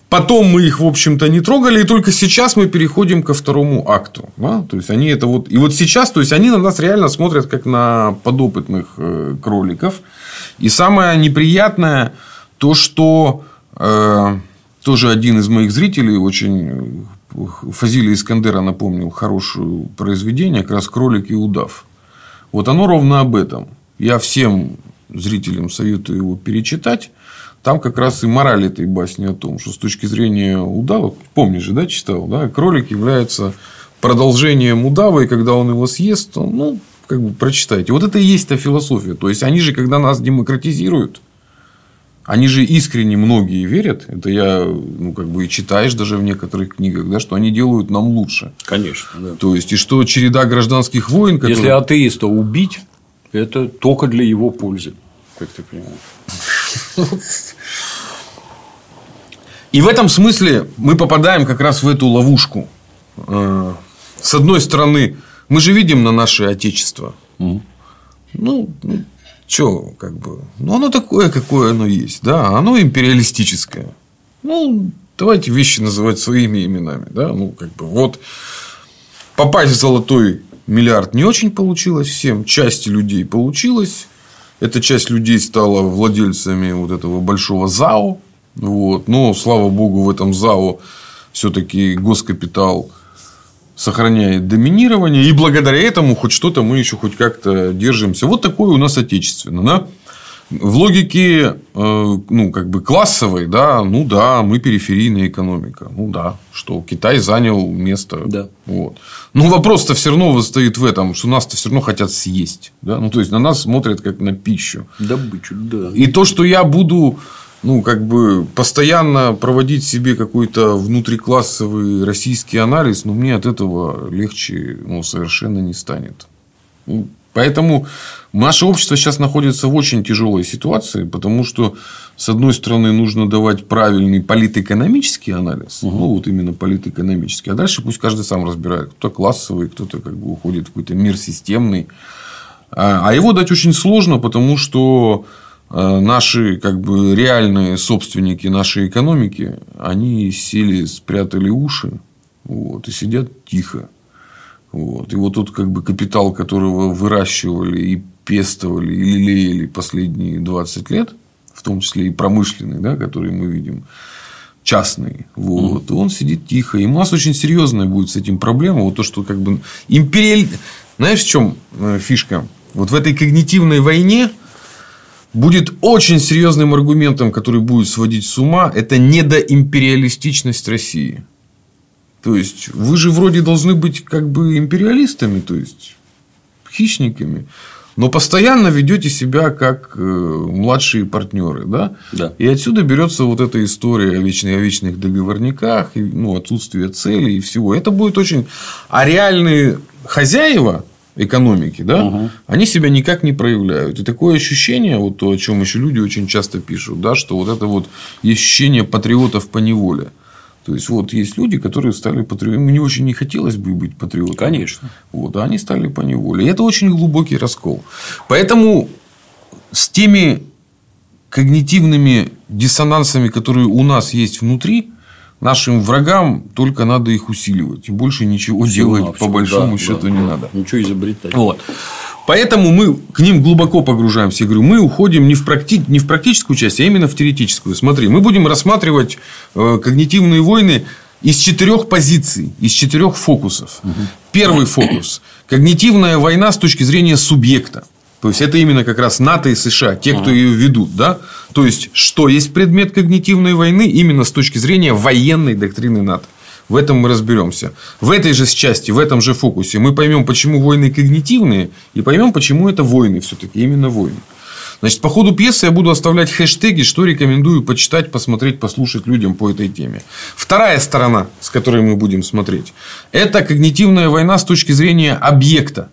Speaker 2: Потом мы их, в общем-то, не трогали, и только сейчас мы переходим ко второму акту. Да? То есть, они это вот... И вот сейчас, то есть, они на нас реально смотрят как на подопытных э, кроликов. И самое неприятное то, что э, тоже один из моих зрителей очень э, Фазили Искандера напомнил хорошее произведение, как раз «Кролик и удав». Вот оно ровно об этом. Я всем зрителям советую его перечитать. Там как раз и мораль этой басни о том, что с точки зрения удава, помнишь же, да, читал, да, кролик является продолжением удава, и когда он его съест, то, ну, как бы прочитайте. Вот это и есть та философия. То есть, они же, когда нас демократизируют, они же искренне многие верят, это я, ну, как бы и читаешь даже в некоторых книгах, да, что они делают нам лучше.
Speaker 1: Конечно. Да.
Speaker 2: То есть, и что череда гражданских войн...
Speaker 1: Которые... Если атеиста убить, это только для его пользы, как ты понимаешь.
Speaker 2: И в этом смысле мы попадаем как раз в эту ловушку. Э, с одной стороны, мы же видим на наше отечество. Ну, что, как бы, ну, оно такое, какое оно есть, да, оно империалистическое. Ну, давайте вещи называть своими именами, да, ну, как бы, вот попасть в золотой миллиард не очень получилось всем, части людей получилось, эта часть людей стала владельцами вот этого большого ЗАО. Вот. Но, слава богу, в этом ЗАО все-таки госкапитал сохраняет доминирование. И благодаря этому хоть что-то мы еще хоть как-то держимся. Вот такое у нас отечественно. Да? В логике, э, ну, как бы классовой, да, ну да, мы периферийная экономика. Ну да, что Китай занял место.
Speaker 1: Да.
Speaker 2: Вот. Но вопрос-то все равно стоит в этом, что нас-то все равно хотят съесть. Да? Ну, то есть, на нас смотрят как на пищу.
Speaker 1: Добычу, да.
Speaker 2: И то, что я буду ну, как бы постоянно проводить себе какой-то внутриклассовый российский анализ, ну, мне от этого легче ну, совершенно не станет. Ну, Поэтому наше общество сейчас находится в очень тяжелой ситуации, потому что, с одной стороны, нужно давать правильный политэкономический анализ, угу. ну, вот именно политэкономический, а дальше пусть каждый сам разбирает, кто классовый, кто-то как бы уходит в какой-то мир системный. А, а его дать очень сложно, потому что наши как бы реальные собственники нашей экономики, они сели, спрятали уши вот, и сидят тихо. Вот. И вот тот как бы капитал, которого выращивали и пестовали или лелеяли последние 20 лет, в том числе и промышленный, да, который мы видим, частный, вот, mm-hmm. он сидит тихо. И у нас очень серьезная будет с этим проблема. Вот то, что как бы империаль... Знаешь, в чем э, фишка? Вот в этой когнитивной войне будет очень серьезным аргументом, который будет сводить с ума, это недоимпериалистичность России. То есть, вы же вроде должны быть как бы империалистами, то есть, хищниками но постоянно ведете себя как э, младшие партнеры, да?
Speaker 1: Да.
Speaker 2: И отсюда берется вот эта история о, вечных, о вечных договорниках, ну, отсутствие цели и всего. Это будет очень... А реальные хозяева экономики, да, угу. они себя никак не проявляют. И такое ощущение, вот то, о чем еще люди очень часто пишут, да, что вот это вот ощущение патриотов по неволе. То есть, вот есть люди, которые стали патриотами. Мне очень не хотелось бы быть патриотом.
Speaker 1: Конечно.
Speaker 2: Вот, а они стали по неволе. И это очень глубокий раскол. Поэтому с теми когнитивными диссонансами, которые у нас есть внутри, нашим врагам только надо их усиливать. И больше ничего делать по большому да, счету да, не да. надо.
Speaker 1: Ничего изобретать.
Speaker 2: Вот. Поэтому мы к ним глубоко погружаемся. Я говорю, мы уходим не в, практи... не в практическую часть, а именно в теоретическую. Смотри, мы будем рассматривать э, когнитивные войны из четырех позиций, из четырех фокусов. Угу. Первый фокус – когнитивная война с точки зрения субъекта. То есть, это именно как раз НАТО и США, те, кто ее ведут. Да? То есть, что есть предмет когнитивной войны именно с точки зрения военной доктрины НАТО. В этом мы разберемся. В этой же части, в этом же фокусе мы поймем, почему войны когнитивные, и поймем, почему это войны все-таки, именно войны. Значит, по ходу пьесы я буду оставлять хэштеги, что рекомендую почитать, посмотреть, послушать людям по этой теме. Вторая сторона, с которой мы будем смотреть, это когнитивная война с точки зрения объекта.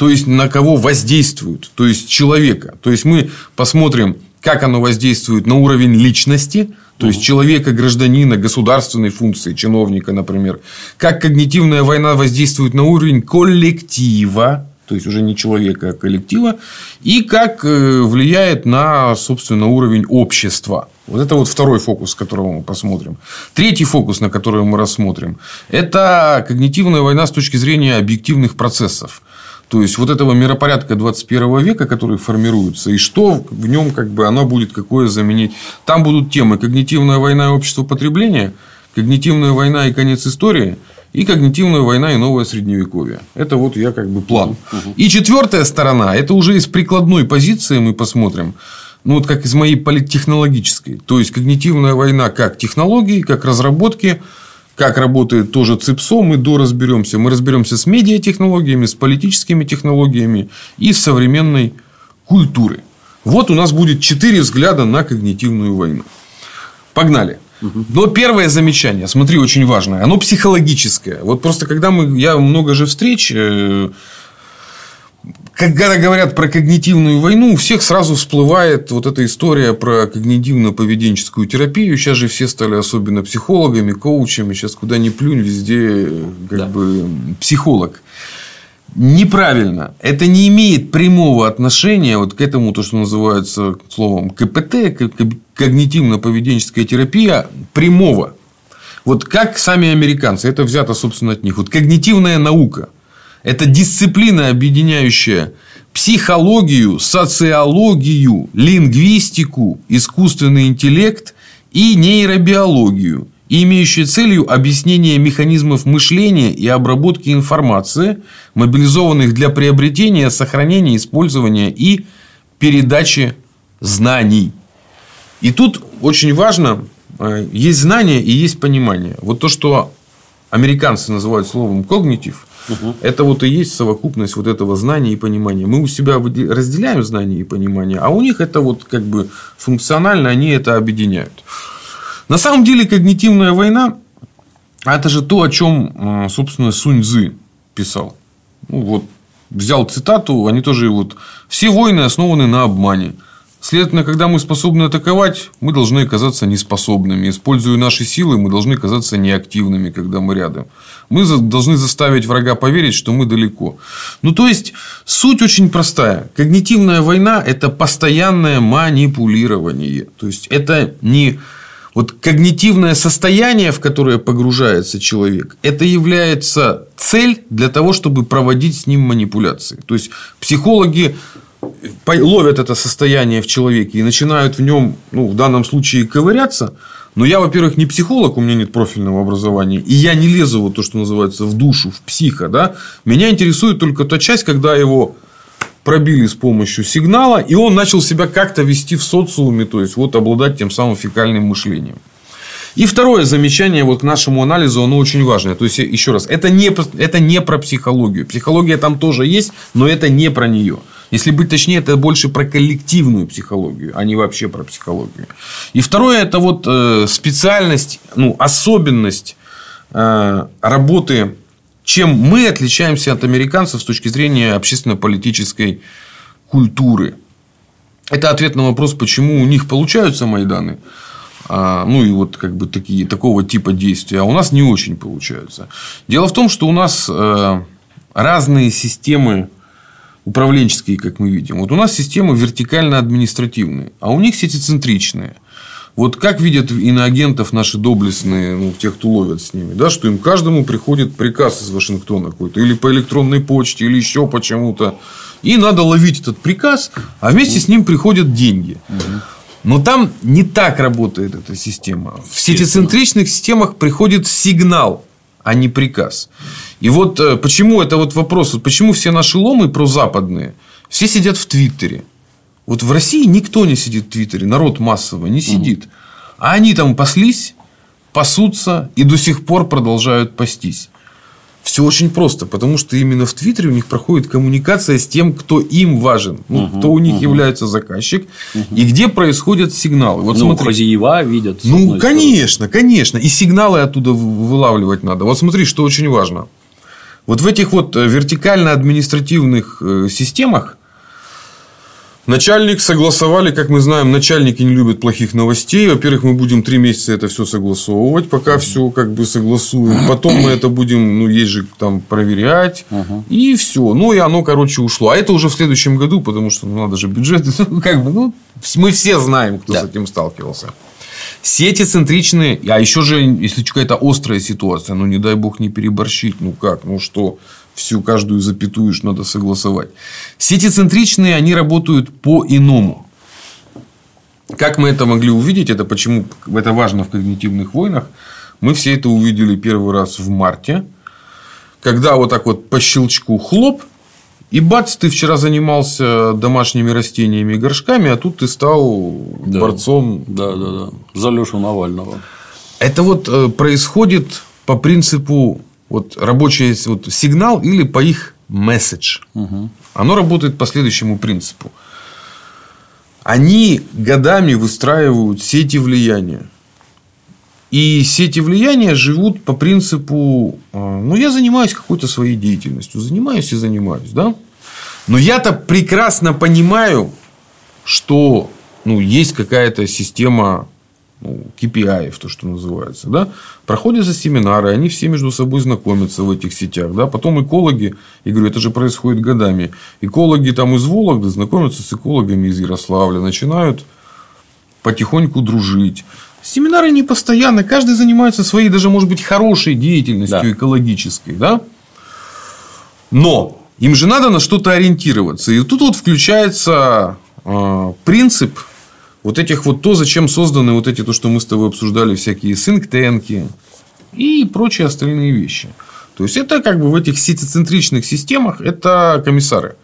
Speaker 2: То есть, на кого воздействуют, то есть, человека. То есть, мы посмотрим, как оно воздействует на уровень личности, то есть человека, гражданина, государственной функции, чиновника, например. Как когнитивная война воздействует на уровень коллектива, то есть уже не человека, а коллектива, и как э, влияет на, собственно, уровень общества. Вот это вот второй фокус, которого мы посмотрим. Третий фокус, на который мы рассмотрим, это когнитивная война с точки зрения объективных процессов. То есть, вот этого миропорядка 21 века, который формируется, и что в нем как бы оно будет какое заменить. Там будут темы когнитивная война и общество потребления, когнитивная война и конец истории, и когнитивная война и новое средневековье. Это вот я как бы план. И четвертая сторона, это уже из прикладной позиции мы посмотрим. Ну, вот как из моей политтехнологической. То есть, когнитивная война как технологии, как разработки, как работает тоже ЦИПСО, мы доразберемся. Мы разберемся с медиатехнологиями, с политическими технологиями и с современной культурой. Вот у нас будет четыре взгляда на когнитивную войну. Погнали. Но первое замечание, смотри, очень важное, оно психологическое. Вот просто когда мы, я много же встреч э, когда говорят про когнитивную войну, у всех сразу всплывает вот эта история про когнитивно-поведенческую терапию. Сейчас же все стали особенно психологами, коучами. Сейчас куда ни плюнь, везде как да. бы психолог. Неправильно. Это не имеет прямого отношения вот к этому, то, что называется словом КПТ, когнитивно-поведенческая терапия, прямого. Вот как сами американцы, это взято, собственно, от них. Вот когнитивная наука – это дисциплина, объединяющая психологию, социологию, лингвистику, искусственный интеллект и нейробиологию, имеющая целью объяснение механизмов мышления и обработки информации, мобилизованных для приобретения, сохранения, использования и передачи знаний. И тут очень важно, э, есть знание и есть понимание. Вот то, что американцы называют словом когнитив, Угу. Это вот и есть совокупность вот этого знания и понимания. Мы у себя разделяем знания и понимание, а у них это вот как бы функционально они это объединяют. На самом деле когнитивная война это же то, о чем, собственно, Сунь Цзы писал. Ну, вот взял цитату, они тоже вот все войны основаны на обмане. Следовательно, когда мы способны атаковать, мы должны оказаться неспособными. Используя наши силы, мы должны казаться неактивными, когда мы рядом. Мы должны заставить врага поверить, что мы далеко. Ну, то есть, суть очень простая. Когнитивная война – это постоянное манипулирование. То есть, это не вот когнитивное состояние, в которое погружается человек, это является цель для того, чтобы проводить с ним манипуляции. То есть, психологи ловят это состояние в человеке и начинают в нем, ну, в данном случае, ковыряться, но я, во-первых, не психолог, у меня нет профильного образования, и я не лезу вот то, что называется, в душу, в психо, да. Меня интересует только та часть, когда его пробили с помощью сигнала, и он начал себя как-то вести в социуме, то есть вот обладать тем самым фекальным мышлением. И второе замечание вот к нашему анализу, оно очень важное. То есть, еще раз, это не, это не про психологию. Психология там тоже есть, но это не про нее. Если быть точнее, это больше про коллективную психологию, а не вообще про психологию. И второе, это вот э, специальность, ну, особенность э, работы, чем мы отличаемся от американцев с точки зрения общественно-политической культуры. Это ответ на вопрос, почему у них получаются Майданы, а, ну и вот как бы такие, такого типа действия, а у нас не очень получаются. Дело в том, что у нас э, разные системы управленческие, как мы видим. Вот у нас системы вертикально-административные, а у них сетицентричные. Вот как видят иноагентов наши доблестные, ну, тех, кто ловят с ними, да, что им каждому приходит приказ из Вашингтона какой-то, или по электронной почте, или еще почему-то. И надо ловить этот приказ, а вместе с ним приходят деньги. Но там не так работает эта система. В сетицентричных системах приходит сигнал, а не приказ. И вот э, почему это вот вопрос, вот почему все наши ломы прозападные, все сидят в Твиттере. Вот в России никто не сидит в Твиттере, народ массово не сидит. А они там паслись, пасутся и до сих пор продолжают пастись. Все очень просто, потому что именно в Твиттере у них проходит коммуникация с тем, кто им важен, ну, угу, кто у них угу. является заказчик, угу. и где происходят сигналы.
Speaker 1: Вот ну, смотри. хозяева видят.
Speaker 2: Ну, конечно, стороны. конечно. И сигналы оттуда вылавливать надо. Вот смотри, что очень важно. Вот в этих вот э, вертикально-административных э, системах Начальник согласовали, как мы знаем, начальники не любят плохих новостей. Во-первых, мы будем три месяца это все согласовывать, пока все как бы согласуем. Потом мы это будем, ну, есть же там проверять. И все. Ну, и оно, короче, ушло. А это уже в следующем году, потому что ну, надо же бюджет. Ну, как бы, ну, мы все знаем, кто да. с этим сталкивался. Сети центричные, а еще же, если какая-то острая ситуация, ну, не дай бог не переборщить, ну как, ну что, всю каждую запятую надо согласовать. Сети центричные, они работают по-иному. Как мы это могли увидеть, это почему это важно в когнитивных войнах, мы все это увидели первый раз в марте, когда вот так вот по щелчку хлоп, и бац, ты вчера занимался домашними растениями и горшками, а тут ты стал да. борцом.
Speaker 1: Да, да, да. За Лешу Навального.
Speaker 2: Это вот э, происходит по принципу вот рабочий вот сигнал или по их месседж. Угу. Оно работает по следующему принципу. Они годами выстраивают сети влияния. И сети влияния живут по принципу, а, ну, я занимаюсь какой-то своей деятельностью, занимаюсь и занимаюсь, да? Но я-то прекрасно понимаю, что ну, есть какая-то система ну, KPI, то, что называется, да, проходят за семинары, они все между собой знакомятся в этих сетях, да, потом экологи, я говорю, это же происходит годами, экологи там из Вологды знакомятся с экологами из Ярославля, начинают потихоньку дружить. Семинары не постоянно, каждый занимается своей, даже, может быть, хорошей деятельностью да. экологической, да? Но им же надо на что-то ориентироваться. И тут вот включается э, принцип вот этих вот то, зачем созданы вот эти, то, что мы с тобой обсуждали, всякие синктенки и прочие остальные вещи. То есть, это как бы в этих сетицентричных системах это комиссары,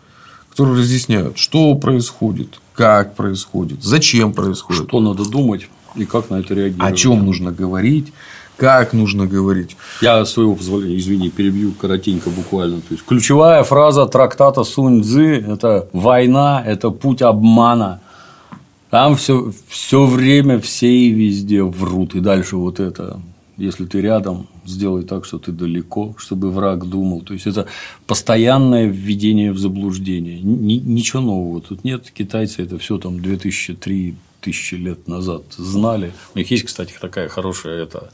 Speaker 2: которые разъясняют, что происходит, как происходит, зачем происходит.
Speaker 1: Что надо думать и как на это реагировать.
Speaker 2: О чем нужно говорить, как нужно говорить.
Speaker 1: Я своего позволения, извини, перебью коротенько буквально. То есть, ключевая фраза трактата Сунь Цзы – это война, это путь обмана. Там все, все время все и везде врут. И дальше вот это, если ты рядом, сделай так, что ты далеко, чтобы враг думал. То есть, это постоянное введение в заблуждение. Ничего нового тут нет. Китайцы это все там 2003 тысячи лет назад знали. У них есть, кстати, такая хорошая это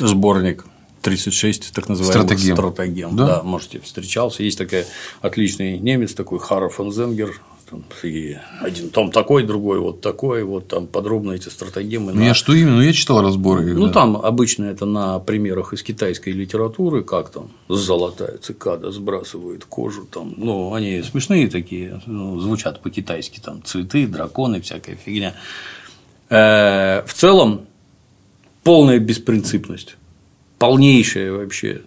Speaker 1: сборник 36, так называемый стратегем. стратегем. Да? да, можете встречался. Есть такой отличный немец, такой Хара фон Зенгер, Там, и один том такой, другой вот такой, вот там подробно эти стратегемы.
Speaker 2: Ну, на... я что именно? Ну, я читал разборы.
Speaker 1: Ну, да. там обычно это на примерах из китайской литературы, как там золотая цикада сбрасывает кожу, там, ну, они смешные такие, ну, звучат по-китайски, там, цветы, драконы, всякая фигня. Э, в целом, полная беспринципность полнейшая вообще.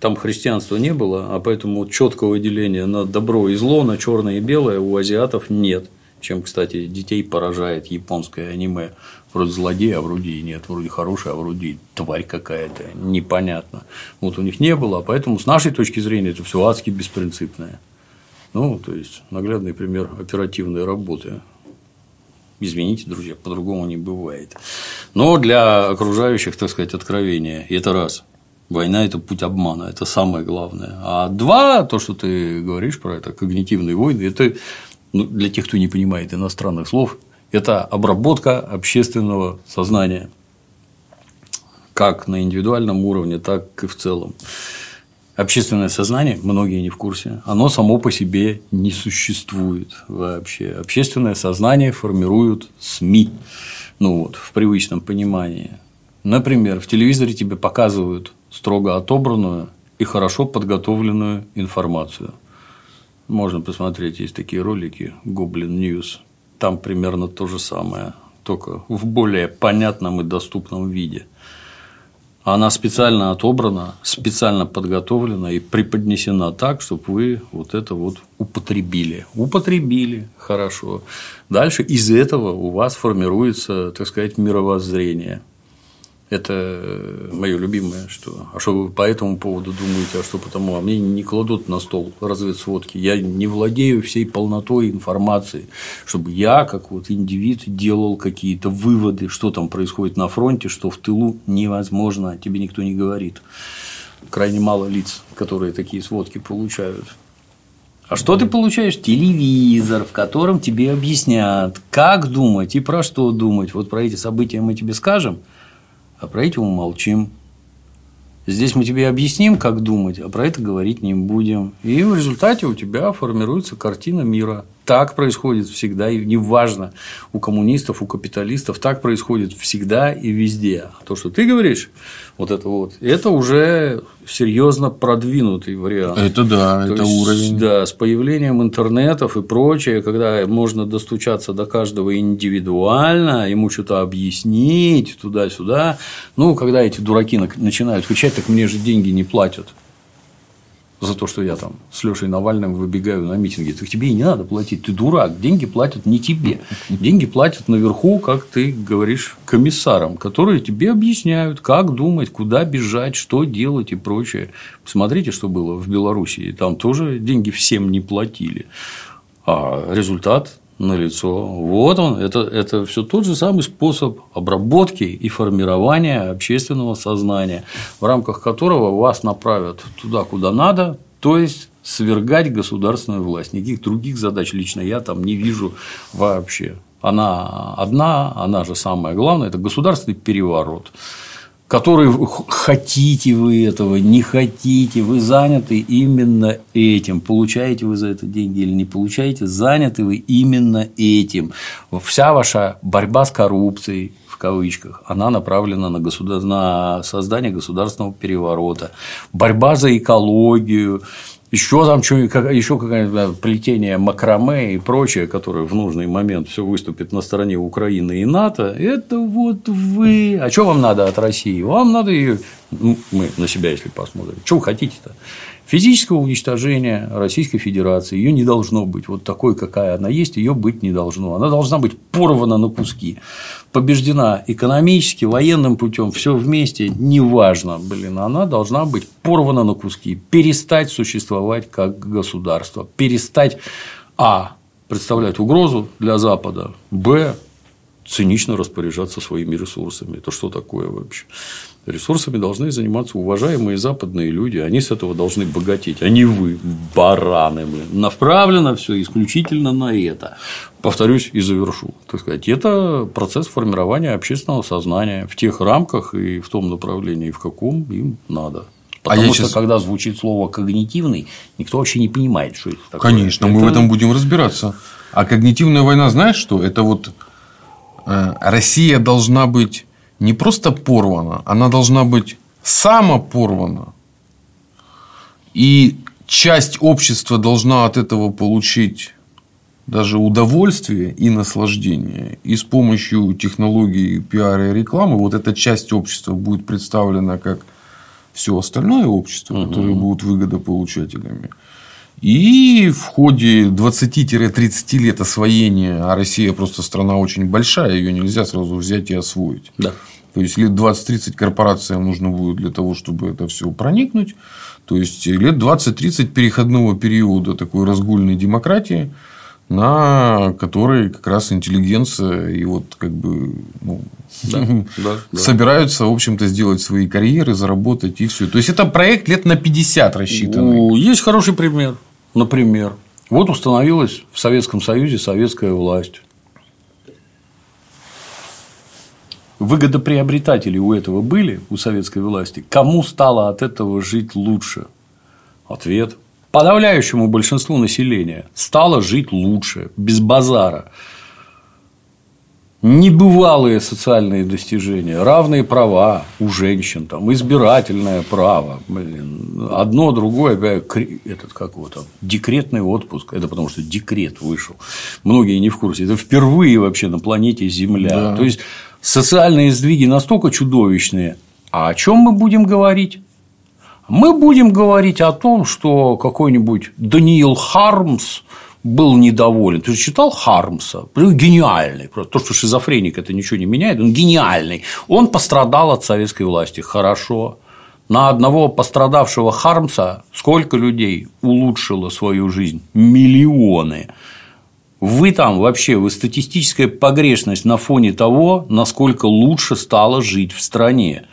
Speaker 1: Там христианства не было, а поэтому четкого деления на добро и зло, на черное и белое у азиатов нет. Чем, кстати, детей поражает японское аниме. Вроде злодей, а вроде и нет. Вроде хороший, а вроде и тварь какая-то. Непонятно. Вот у них не было, а поэтому с нашей точки зрения это все адски беспринципное. Ну, то есть, наглядный пример оперативной работы. Извините, друзья, по-другому не бывает. Но для окружающих, так сказать, откровения. И это раз. Война – это путь обмана, это самое главное. А два, то, что ты говоришь про это, когнитивные войны, это ну, для тех, кто не понимает иностранных слов, это обработка общественного сознания как на индивидуальном уровне, так и в целом общественное сознание, многие не в курсе, оно само по себе не существует вообще. Общественное сознание формируют СМИ, ну вот, в привычном понимании. Например, в телевизоре тебе показывают строго отобранную и хорошо подготовленную информацию. Можно посмотреть, есть такие ролики Goblin News. Там примерно то же самое, только в более понятном и доступном виде – она специально отобрана, специально подготовлена и преподнесена так, чтобы вы вот это вот употребили. Употребили, хорошо. Дальше из этого у вас формируется, так сказать, мировоззрение. Это мое любимое, что. А что вы по этому поводу думаете, а что потому? А мне не кладут на стол разведсводки. Я не владею всей полнотой информации, чтобы я, как вот индивид, делал какие-то выводы, что там происходит на фронте, что в тылу невозможно, тебе никто не говорит. Крайне мало лиц, которые такие сводки получают. А что ты получаешь? Телевизор, в котором тебе объяснят, как думать и про что думать. Вот про эти события мы тебе скажем – а про эти умолчим. Здесь мы тебе объясним, как думать, а про это говорить не будем. И в результате у тебя формируется картина мира. Так происходит всегда, и неважно, у коммунистов, у капиталистов, так происходит всегда и везде. А то, что ты говоришь, вот это вот, это уже серьезно продвинутый вариант.
Speaker 2: Это да, То это есть, уровень.
Speaker 1: Да, с появлением интернетов и прочее, когда можно достучаться до каждого индивидуально, ему что-то объяснить туда-сюда. Ну, когда эти дураки начинают кричать, так мне же деньги не платят за то, что я там с Лешей Навальным выбегаю на митинги. Так тебе и не надо платить, ты дурак, деньги платят не тебе. Деньги платят наверху, как ты говоришь, комиссарам, которые тебе объясняют, как думать, куда бежать, что делать и прочее. Посмотрите, что было в Белоруссии. Там тоже деньги всем не платили. А результат на лицо. Вот он, это, это все тот же самый способ обработки и формирования общественного сознания, в рамках которого вас направят туда, куда надо, то есть свергать государственную власть. Никаких других задач лично я там не вижу вообще. Она одна, она же самая главная, это государственный переворот который хотите вы этого, не хотите, вы заняты именно этим. Получаете вы за это деньги или не получаете, заняты вы именно этим. Вся ваша борьба с коррупцией, в кавычках, она направлена на, государ... на создание государственного переворота, борьба за экологию, еще там что, еще какое-то плетение макраме и прочее, которое в нужный момент все выступит на стороне Украины и НАТО, это вот вы. А что вам надо от России? Вам надо ее. Мы на себя, если посмотрим. Что вы хотите-то? Физического уничтожения Российской Федерации ее не должно быть. Вот такой, какая она есть, ее быть не должно. Она должна быть порвана на куски. Побеждена экономически, военным путем, все вместе, неважно, блин, она должна быть порвана на куски, перестать существовать как государство, перестать а представлять угрозу для Запада, б цинично распоряжаться своими ресурсами. Это что такое вообще? Ресурсами должны заниматься уважаемые западные люди. Они с этого должны богатеть, а не вы, бараны. Блин. Направлено все исключительно на это. Повторюсь и завершу. Так сказать, это процесс формирования общественного сознания в тех рамках и в том направлении, в каком им надо. Потому а что, сейчас... когда звучит слово когнитивный, никто вообще не понимает, что это такое.
Speaker 2: Конечно,
Speaker 1: это...
Speaker 2: мы в этом будем разбираться. А когнитивная война, знаешь что? Это вот э, Россия должна быть не просто порвана, она должна быть самопорвана. И часть общества должна от этого получить даже удовольствие и наслаждение. И с помощью технологий пиара и рекламы вот эта часть общества будет представлена как все остальное общество, угу. которое будут выгодополучателями. И в ходе 20-30 лет освоения, а Россия просто страна очень большая, ее нельзя сразу взять и освоить.
Speaker 1: Да.
Speaker 2: То есть лет 20-30 корпорациям нужно будет для того, чтобы это все проникнуть. То есть лет 20-30 переходного периода такой разгульной демократии, на которой как раз интеллигенция и вот как бы ну, да, да, собираются, в общем-то, сделать свои карьеры, заработать и все. То есть это проект лет на 50 рассчитанный.
Speaker 1: Есть хороший пример. Например, вот установилась в Советском Союзе советская власть. Выгодоприобретатели у этого были, у советской власти. Кому стало от этого жить лучше? Ответ подавляющему большинству населения стало жить лучше, без базара. Небывалые социальные достижения, равные права у женщин, там, избирательное право, блин, одно, другое, этот как вот там, декретный отпуск, это потому что декрет вышел, многие не в курсе, это впервые вообще на планете Земля, да. то есть социальные сдвиги настолько чудовищные, а о чем мы будем говорить? Мы будем говорить о том, что какой-нибудь Даниил Хармс был недоволен. Ты же читал Хармса? Гениальный. То, что шизофреник это ничего не меняет, он гениальный. Он пострадал от советской власти. Хорошо. На одного пострадавшего Хармса сколько людей улучшило свою жизнь? Миллионы. Вы там вообще, вы статистическая погрешность на фоне того, насколько лучше стало жить в стране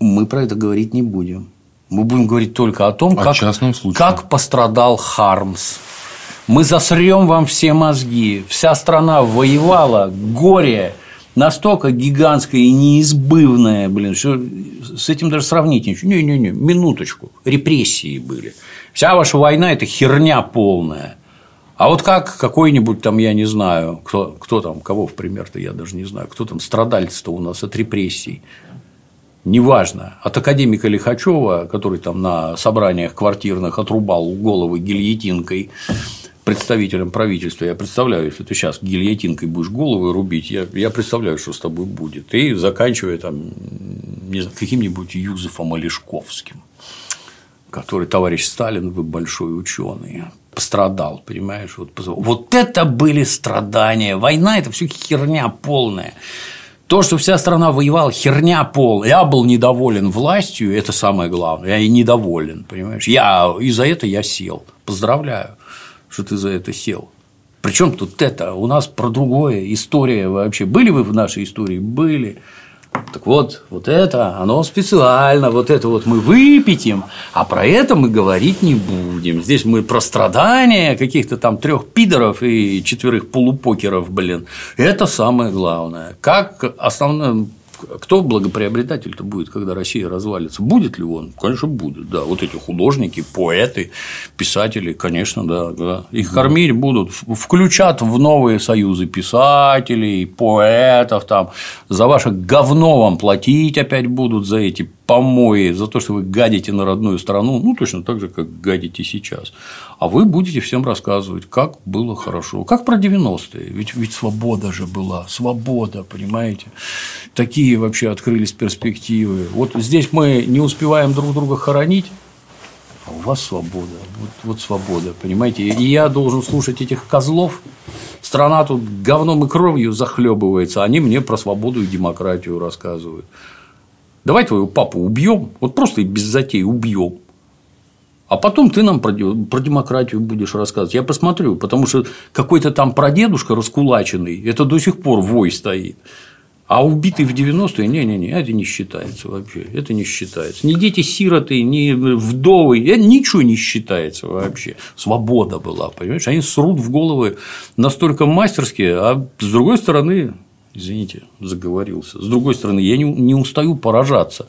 Speaker 1: мы про это говорить не будем. Мы будем говорить только о том, о как, как пострадал Хармс. Мы засрем вам все мозги. Вся страна воевала, горе настолько гигантское и неизбывное, блин, что с этим даже сравнить ничего. Не-не-не, минуточку. Репрессии были. Вся ваша война – это херня полная. А вот как какой-нибудь там, я не знаю, кто, кто там, кого в пример-то я даже не знаю, кто там страдальцы-то у нас от репрессий неважно, от академика Лихачева, который там на собраниях квартирных отрубал головы гильотинкой представителям правительства, я представляю, если ты сейчас гильотинкой будешь головы рубить, я, я представляю, что с тобой будет. И заканчивая там каким-нибудь Юзефом Олешковским, который товарищ Сталин, вы большой ученый, пострадал, понимаешь? Вот, вот это были страдания. Война это все херня полная. То, что вся страна воевала, херня пол. Я был недоволен властью, это самое главное. Я и недоволен, понимаешь? Я и за это я сел. Поздравляю, что ты за это сел. Причем тут это? У нас про другое история вообще. Были вы в нашей истории? Были. Так вот, вот это, оно специально, вот это вот мы выпятим, а про это мы говорить не будем. Здесь мы про страдания каких-то там трех пидоров и четверых полупокеров, блин. Это самое главное. Как основное кто благоприобретатель-то будет, когда Россия развалится? Будет ли он? Конечно, будет, да. Вот эти художники, поэты, писатели, конечно, да. да. Их кормить будут, включат в новые союзы писателей, поэтов, там, за ваше говно вам платить опять будут за эти помои, за то, что вы гадите на родную страну, ну, точно так же, как гадите сейчас. А вы будете всем рассказывать, как было хорошо. Как про 90-е. Ведь, ведь свобода же была, свобода, понимаете? Такие вообще открылись перспективы. Вот здесь мы не успеваем друг друга хоронить, а у вас свобода. Вот, вот свобода, понимаете? И я должен слушать этих козлов. Страна тут говном и кровью захлебывается, они мне про свободу и демократию рассказывают. Давай твоего папу убьем, вот просто без затей убьем. А потом ты нам про, демократию будешь рассказывать. Я посмотрю, потому что какой-то там прадедушка раскулаченный, это до сих пор вой стоит. А убитый в 90-е, не-не-не, это не считается вообще, это не считается. Ни дети-сироты, ни вдовы, это ничего не считается вообще. Свобода была, понимаешь? Они срут в головы настолько мастерски, а с другой стороны, Извините, заговорился. С другой стороны, я не, не устаю поражаться.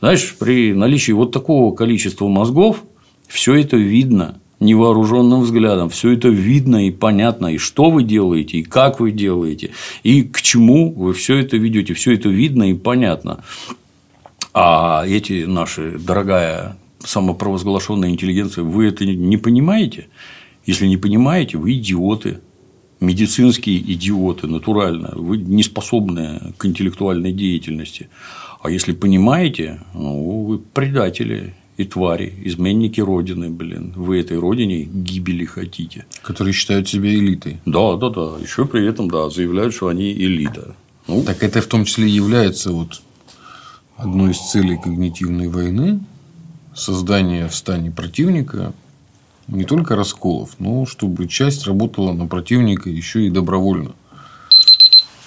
Speaker 1: Знаешь, при наличии вот такого количества мозгов все это видно невооруженным взглядом. Все это видно и понятно, и что вы делаете, и как вы делаете, и к чему вы все это ведете. Все это видно и понятно. А эти наши, дорогая самопровозглашенная интеллигенция, вы это не понимаете? Если не понимаете, вы идиоты медицинские идиоты, натурально, вы не способны к интеллектуальной деятельности. А если понимаете, ну, вы предатели и твари, изменники Родины, блин. Вы этой Родине гибели хотите.
Speaker 2: Которые считают себя элитой.
Speaker 1: Да, да, да. Еще при этом, да, заявляют, что они элита.
Speaker 2: Ну, так это в том числе является вот одной из целей когнитивной войны создание в стане противника не только расколов, но чтобы часть работала на противника еще и добровольно.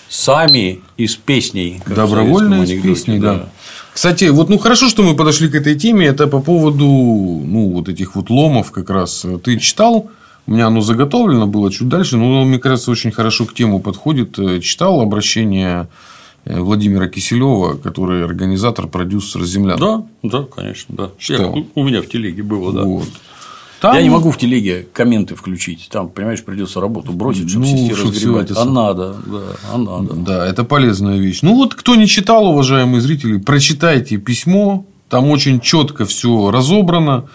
Speaker 1: Сами из песней.
Speaker 2: Добровольно из песней, да. да. Кстати, вот ну хорошо, что мы подошли к этой теме. Это по поводу ну, вот этих вот ломов как раз. Ты читал? У меня оно заготовлено было чуть дальше, но мне кажется, очень хорошо к тему подходит. Читал обращение э, Владимира Киселева, который организатор, продюсер землян.
Speaker 1: Да, да, конечно, да. Что? Я, у меня в телеге было, да. Вот. Там... Я не могу в телеге комменты включить. Там, понимаешь, придется работу бросить, чтобы ну, сесть и разгребать. А надо, да, а надо.
Speaker 2: Да, это полезная вещь. Ну вот, кто не читал, уважаемые зрители, прочитайте письмо. Там очень четко все разобрано.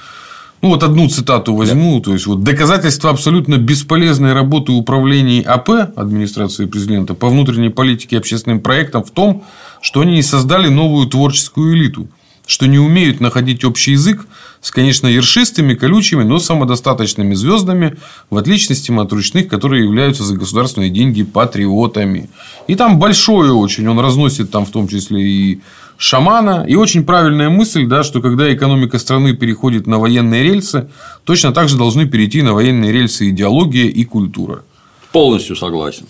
Speaker 2: Ну, вот одну цитату возьму. Да. То есть, вот доказательство абсолютно бесполезной работы управления АП, администрации президента, по внутренней политике и общественным проектам в том, что они не создали новую творческую элиту что не умеют находить общий язык с, конечно, ершистыми, колючими, но самодостаточными звездами, в отличности от ручных, которые являются за государственные деньги патриотами. И там большое очень, он разносит там в том числе и шамана. И очень правильная мысль, да, что когда экономика страны переходит на военные рельсы, точно так же должны перейти на военные рельсы идеология и культура.
Speaker 1: Полностью согласен.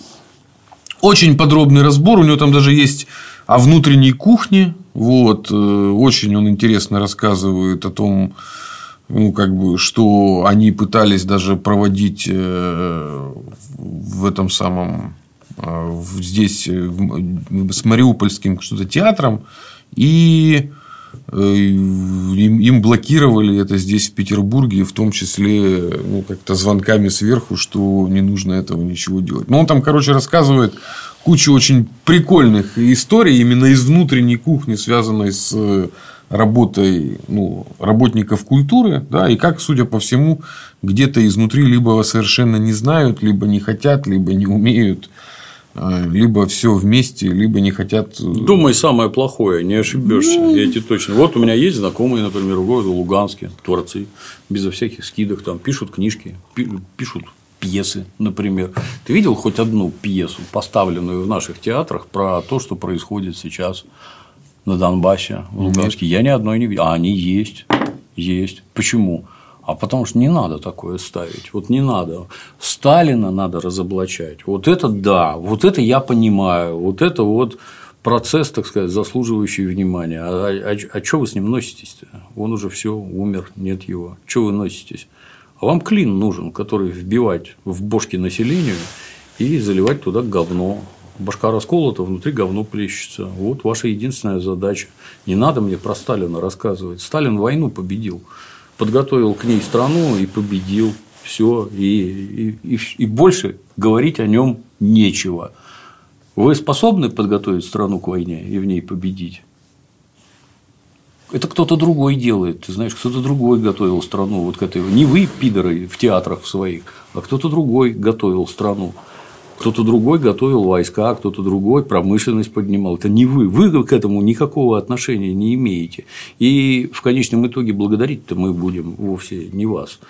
Speaker 2: Очень подробный разбор. У него там даже есть о внутренней кухне. Вот, э, очень он интересно рассказывает о том, ну, как бы, что они пытались даже проводить э, в этом самом э, здесь с Мариупольским что-то театром, и им блокировали это здесь, в Петербурге, в том числе ну, как-то звонками сверху, что не нужно этого ничего делать. Но он там, короче, рассказывает кучу очень прикольных историй именно из внутренней кухни, связанной с э, работой ну, работников культуры, да, и как, судя по всему, где-то изнутри либо совершенно не знают, либо не хотят, либо не умеют, э, либо все вместе, либо не хотят. Э,
Speaker 1: Думай самое плохое, не ошибешься. Ну... Я тебе точно. Вот у меня есть знакомые, например, в городе Луганске, творцы, безо всяких скидок, там пишут книжки, пишут пьесы, например. Ты видел хоть одну пьесу, поставленную в наших театрах, про то, что происходит сейчас на Донбассе, в Луганске? Нет. Я ни одной не видел. А они есть. Есть. Почему? А потому что не надо такое ставить. Вот не надо. Сталина надо разоблачать. Вот это да, вот это я понимаю. Вот это вот процесс, так сказать, заслуживающий внимания. А, а, а, а что вы с ним носитесь-то? Он уже все умер, нет его. Что вы носитесь? Вам клин нужен, который вбивать в бошки населению и заливать туда говно. Башка расколота, внутри говно плещется. Вот ваша единственная задача. Не надо мне про Сталина рассказывать. Сталин войну победил. Подготовил к ней страну и победил. Все. И, и, и, и больше говорить о нем нечего. Вы способны подготовить страну к войне и в ней победить? Это кто-то другой делает. Ты знаешь, кто-то другой готовил страну вот к этой. Не вы, пидоры, в театрах своих, а кто-то другой готовил страну. Кто-то другой готовил войска, кто-то другой промышленность поднимал. Это не вы. Вы к этому никакого отношения не имеете. И в конечном итоге благодарить-то мы будем вовсе не вас.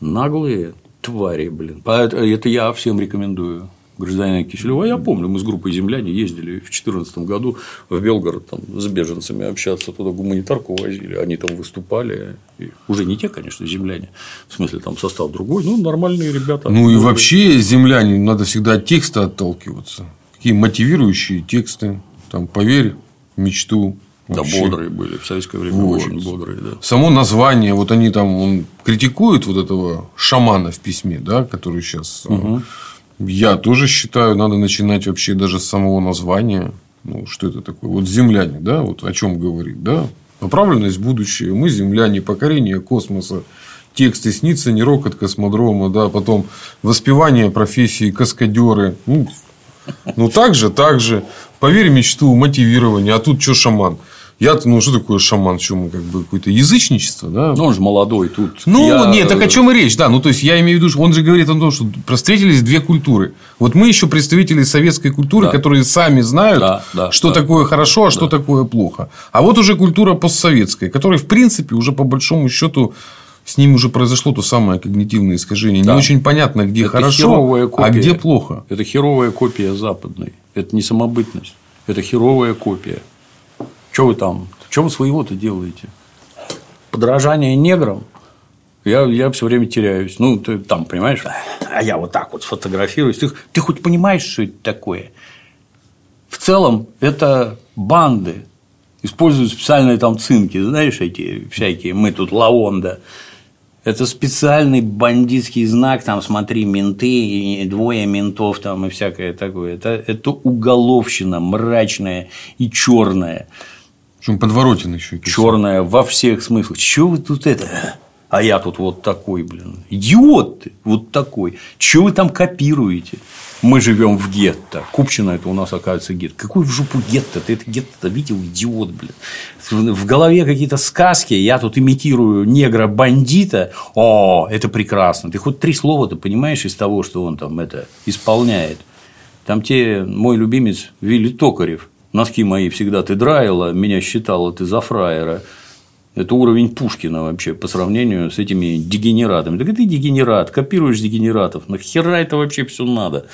Speaker 1: Наглые твари, блин. Это я всем рекомендую гражданина Киселева. Я помню, мы с группой земляне ездили в 2014 году в Белгород там, с беженцами общаться, туда гуманитарку возили, они там выступали. И уже не те, конечно, земляне, в смысле, там состав другой, ну, нормальные ребята.
Speaker 2: Ну, и вообще, земляне, надо всегда от текста отталкиваться. Какие мотивирующие тексты, там, поверь, мечту,
Speaker 1: Вообще. Да, бодрые были. В советское время вот. очень бодрые, да.
Speaker 2: Само название, вот они там он критикуют вот этого шамана в письме, да, который сейчас угу Я тоже считаю, надо начинать вообще даже с самого названия. Ну, что это такое? Вот земляне, да, вот о чем говорит, да? Направленность будущее. Мы земляне, покорение космоса. Тексты снится, не рокот космодрома, да, потом воспевание профессии каскадеры. Ну, ну так же, так же. Поверь мечту, мотивирование. А тут что шаман? Я ну, что такое шаман? Чем как бы какое-то язычничество, да?
Speaker 1: Ну, он же молодой тут.
Speaker 2: Ну, я... нет, так о чем и речь, да. Ну, то есть, я имею в виду, он же говорит о том, что встретились две культуры. Вот мы еще представители советской культуры, да. которые сами знают, да, да, что да. такое хорошо, а что такое плохо. А вот уже культура постсоветская, которая, в принципе, уже по большому счету с ним уже произошло то самое когнитивное искажение. Да. Не очень понятно, где это хорошо, а где плохо.
Speaker 1: Это херовая копия западной. Это не самобытность. Это херовая копия. Что вы там? Что вы своего-то делаете? Подражание неграм? Я, я все время теряюсь. Ну, ты там, понимаешь? А я вот так вот сфотографируюсь. Ты, ты хоть понимаешь, что это такое? В целом, это банды. Используют специальные там цинки, знаешь, эти всякие, мы тут лавонда. Это специальный бандитский знак, там, смотри, менты, двое ментов там и всякое такое. Это, это уголовщина мрачная и черная.
Speaker 2: Причем подворотен еще.
Speaker 1: Черная во всех смыслах. Чего вы тут это? А я тут вот такой, блин. Идиот ты, вот такой. Чего вы там копируете? Мы живем в гетто. Купчина это у нас оказывается гетто. Какой в жопу гетто? Ты это гетто видел, идиот, блин. В голове какие-то сказки. Я тут имитирую негра-бандита. О, это прекрасно. Ты хоть три слова-то понимаешь из того, что он там это исполняет. Там те, мой любимец Вилли Токарев носки мои всегда ты драила, меня считала ты за фраера. Это уровень Пушкина вообще по сравнению с этими дегенератами. Так ты дегенерат, копируешь дегенератов. Нахера это вообще все надо?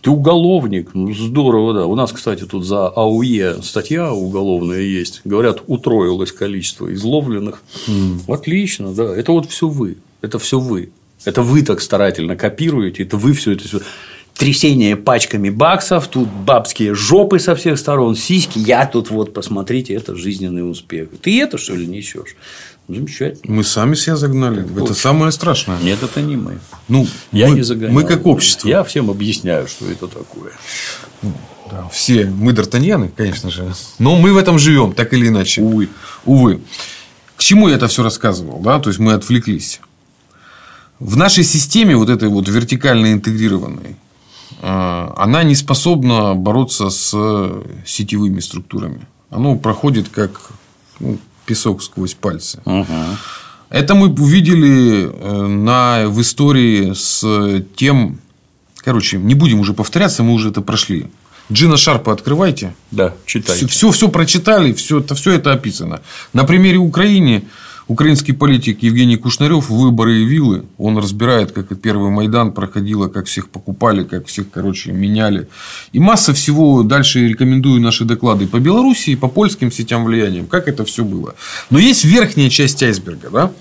Speaker 1: Ты уголовник, ну здорово, да. У нас, кстати, тут за АУЕ статья уголовная есть. Говорят, утроилось количество изловленных. Mm. Отлично, да. Это вот все вы. Это все вы. Это вы так старательно копируете, это вы все это трясение пачками баксов, тут бабские жопы со всех сторон, сиськи, я тут вот, посмотрите, это жизненный успех. Ты это, что ли, несешь? Замечательно.
Speaker 2: Мы сами себя загнали. Это, это самое страшное.
Speaker 1: Нет, это не мы.
Speaker 2: Ну,
Speaker 1: я мы, не загонял.
Speaker 2: Мы как общество.
Speaker 1: Я всем объясняю, что это такое.
Speaker 2: Да, все. Мы д'Артаньяны, конечно же. Но мы в этом живем, так или иначе.
Speaker 1: Увы.
Speaker 2: Увы. К чему я это все рассказывал? Да? То есть мы отвлеклись. В нашей системе, вот этой вот вертикально интегрированной, она не способна бороться с сетевыми структурами. Оно проходит как ну, песок сквозь пальцы. Угу. Это мы увидели э, на, в истории с тем... Короче, не будем уже повторяться, мы уже это прошли. Джина Шарпа открывайте.
Speaker 1: Да, читайте.
Speaker 2: Все, все, все прочитали, все это, все это описано. На примере Украины Украинский политик Евгений Кушнарев выборы и виллы, он разбирает, как и первый Майдан проходило, как всех покупали, как всех, короче, меняли. И масса всего, дальше рекомендую наши доклады по Беларуси и по польским сетям влиянием, как это все было. Но есть верхняя часть айсберга, да?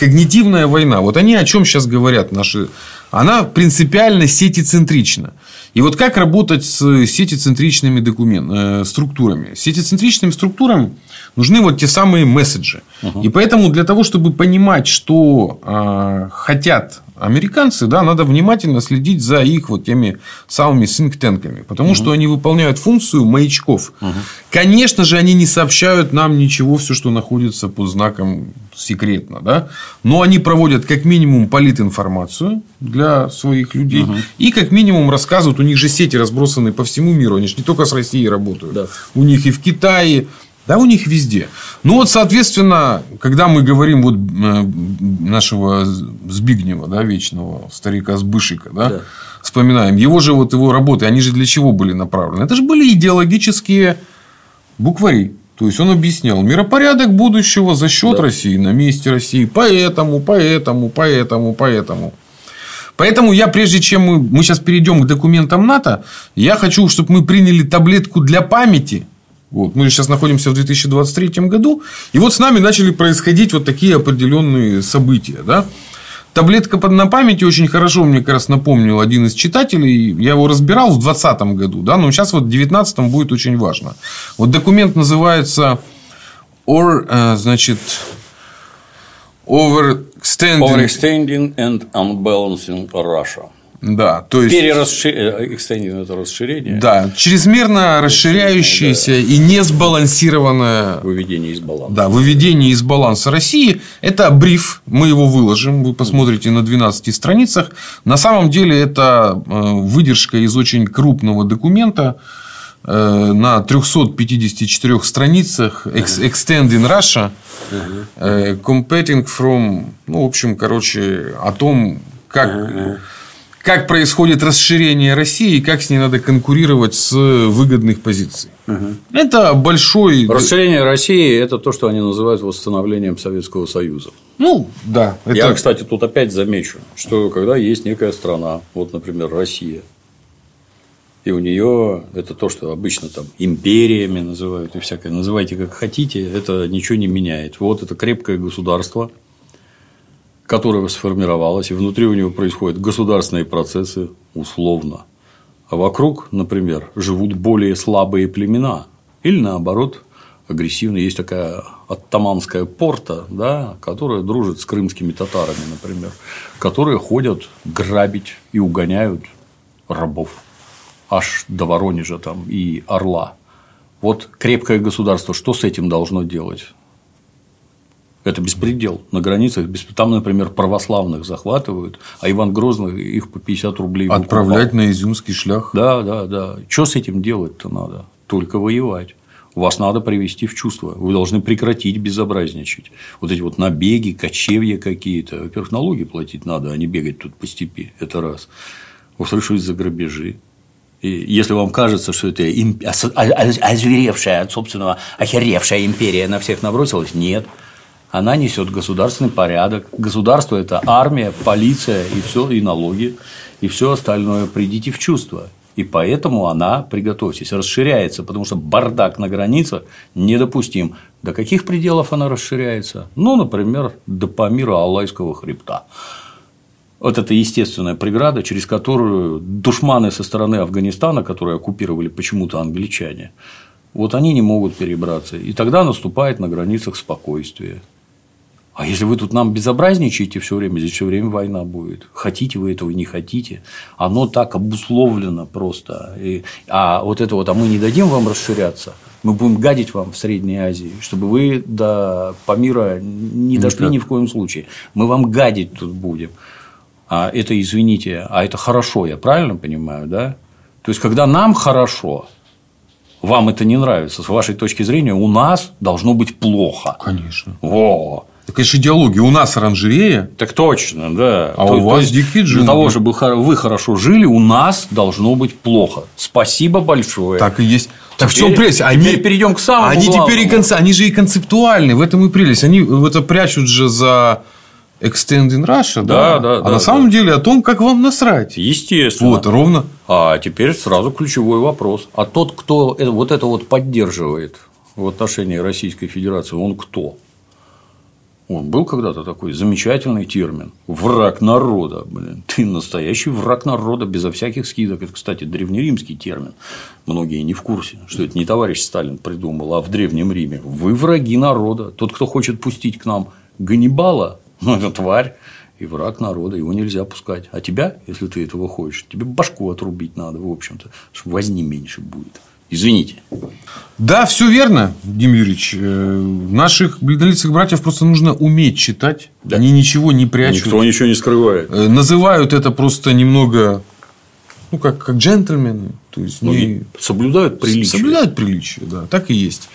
Speaker 2: когнитивная война. Вот они о чем сейчас говорят наши. Она принципиально сетицентрична. И вот как работать с сетицентричными документ, э, структурами? Сетицентричным структурам нужны вот те самые месседжи. Угу. И поэтому для того, чтобы понимать, что э, хотят американцы, да, надо внимательно следить за их вот теми самыми синктенками, потому угу. что они выполняют функцию маячков. Угу. Конечно же, они не сообщают нам ничего, все, что находится под знаком секретно, да, но они проводят как минимум политинформацию для своих людей угу. и как минимум рассказывают, у них же сети разбросаны по всему миру, они же не только с Россией работают, да. у них и в Китае, да, у них везде. Ну, вот, соответственно, когда мы говорим вот э, нашего Збигнева, да, вечного старика Сбышика, да, да, вспоминаем, его же вот его работы, они же для чего были направлены? Это же были идеологические буквари. То есть, он объяснял миропорядок будущего за счет да. России, на месте России, поэтому, поэтому, поэтому, поэтому. Поэтому я, прежде чем мы, мы сейчас перейдем к документам НАТО, я хочу, чтобы мы приняли таблетку для памяти – вот. Мы сейчас находимся в 2023 году, и вот с нами начали происходить вот такие определенные события. Да? Таблетка на памяти очень хорошо мне как раз напомнил один из читателей. Я его разбирал в 2020 году, да, но сейчас вот в 2019 будет очень важно. Вот документ называется or, э, значит, overextending...
Speaker 1: overextending and unbalancing Russia.
Speaker 2: Да, то есть
Speaker 1: Перерасширение, это расширение.
Speaker 2: Да, чрезмерно расширяющееся да. и не сбалансированное
Speaker 1: выведение из баланса.
Speaker 2: Да, выведение из баланса России. Это бриф, мы его выложим, вы посмотрите на 12 страницах. На самом деле это э, выдержка из очень крупного документа э, на 354 страницах Extending Russia, Competing from, ну, в общем, короче, о том, как как происходит расширение России и как с ней надо конкурировать с выгодных позиций. Угу. Это большой...
Speaker 1: Расширение России – это то, что они называют восстановлением Советского Союза.
Speaker 2: Ну, да.
Speaker 1: Это... Я, кстати, тут опять замечу, что когда есть некая страна, вот, например, Россия, и у нее это то, что обычно там империями называют и всякое, называйте как хотите, это ничего не меняет. Вот это крепкое государство, которое сформировалось, и внутри у него происходят государственные процессы условно. А вокруг, например, живут более слабые племена. Или наоборот, агрессивные. Есть такая оттаманская порта, да, которая дружит с крымскими татарами, например, которые ходят грабить и угоняют рабов аж до Воронежа там и Орла. Вот крепкое государство, что с этим должно делать? Это беспредел на границах. Там, например, православных захватывают, а Иван Грозный их по 50 рублей
Speaker 2: Отправлять на изюмский шлях.
Speaker 1: Да, да, да. Что с этим делать-то надо? Только воевать. Вас надо привести в чувство. Вы должны прекратить безобразничать. Вот эти вот набеги, кочевья какие-то. Во-первых, налоги платить надо, а не бегать тут по степи. Это раз. Во-вторых, что за грабежи? И если вам кажется, что это озверевшая от собственного охеревшая империя на всех набросилась, нет она несет государственный порядок. Государство – это армия, полиция и все, и налоги, и все остальное. Придите в чувство. И поэтому она, приготовьтесь, расширяется, потому что бардак на границах недопустим. До каких пределов она расширяется? Ну, например, до Памира Алайского хребта. Вот это естественная преграда, через которую душманы со стороны Афганистана, которые оккупировали почему-то англичане, вот они не могут перебраться. И тогда наступает на границах спокойствие. А если вы тут нам безобразничаете все время, здесь все время война будет. Хотите вы этого, не хотите. Оно так обусловлено просто. И, а вот это вот, а мы не дадим вам расширяться, мы будем гадить вам в Средней Азии, чтобы вы до Памира не дошли ни в коем случае. Мы вам гадить тут будем. А это, извините, а это хорошо, я правильно понимаю, да? То есть, когда нам хорошо, вам это не нравится, с вашей точки зрения, у нас должно быть плохо.
Speaker 2: Конечно.
Speaker 1: Во.
Speaker 2: Это же идеология. У нас оранжерея.
Speaker 1: Так точно, да.
Speaker 2: А то, у вас дикие джунгли.
Speaker 1: Для того, чтобы вы хорошо жили, у нас должно быть плохо. Спасибо большое.
Speaker 2: Так и есть.
Speaker 1: Так теперь, в чем прелесть? Они, теперь перейдем к самому
Speaker 2: Они
Speaker 1: главному.
Speaker 2: теперь и конца, они же и концептуальны, в этом и прелесть. Они это прячут же за Extending Russia, да,
Speaker 1: да, да
Speaker 2: а
Speaker 1: да,
Speaker 2: на самом да. деле о том, как вам насрать.
Speaker 1: Естественно.
Speaker 2: Вот, ровно.
Speaker 1: А теперь сразу ключевой вопрос. А тот, кто вот это вот поддерживает в отношении Российской Федерации, он кто? Он был когда-то такой замечательный термин. Враг народа. Блин. Ты настоящий враг народа безо всяких скидок. Это, кстати, древнеримский термин. Многие не в курсе, что это не товарищ Сталин придумал, а в Древнем Риме. Вы враги народа. Тот, кто хочет пустить к нам Ганнибала, ну, это тварь и враг народа, его нельзя пускать. А тебя, если ты этого хочешь, тебе башку отрубить надо, в общем-то, чтобы возни меньше будет. Извините.
Speaker 2: Да, все верно, Дим Юрьевич. Э, наших бледнолицых братьев просто нужно уметь читать. Да. Они ничего не прячут.
Speaker 1: Никто ничего не скрывает.
Speaker 2: Э, называют это просто немного ну, как, как джентльмены. То есть,
Speaker 1: ну, не... Соблюдают приличие.
Speaker 2: Соблюдают приличие, да, так и есть.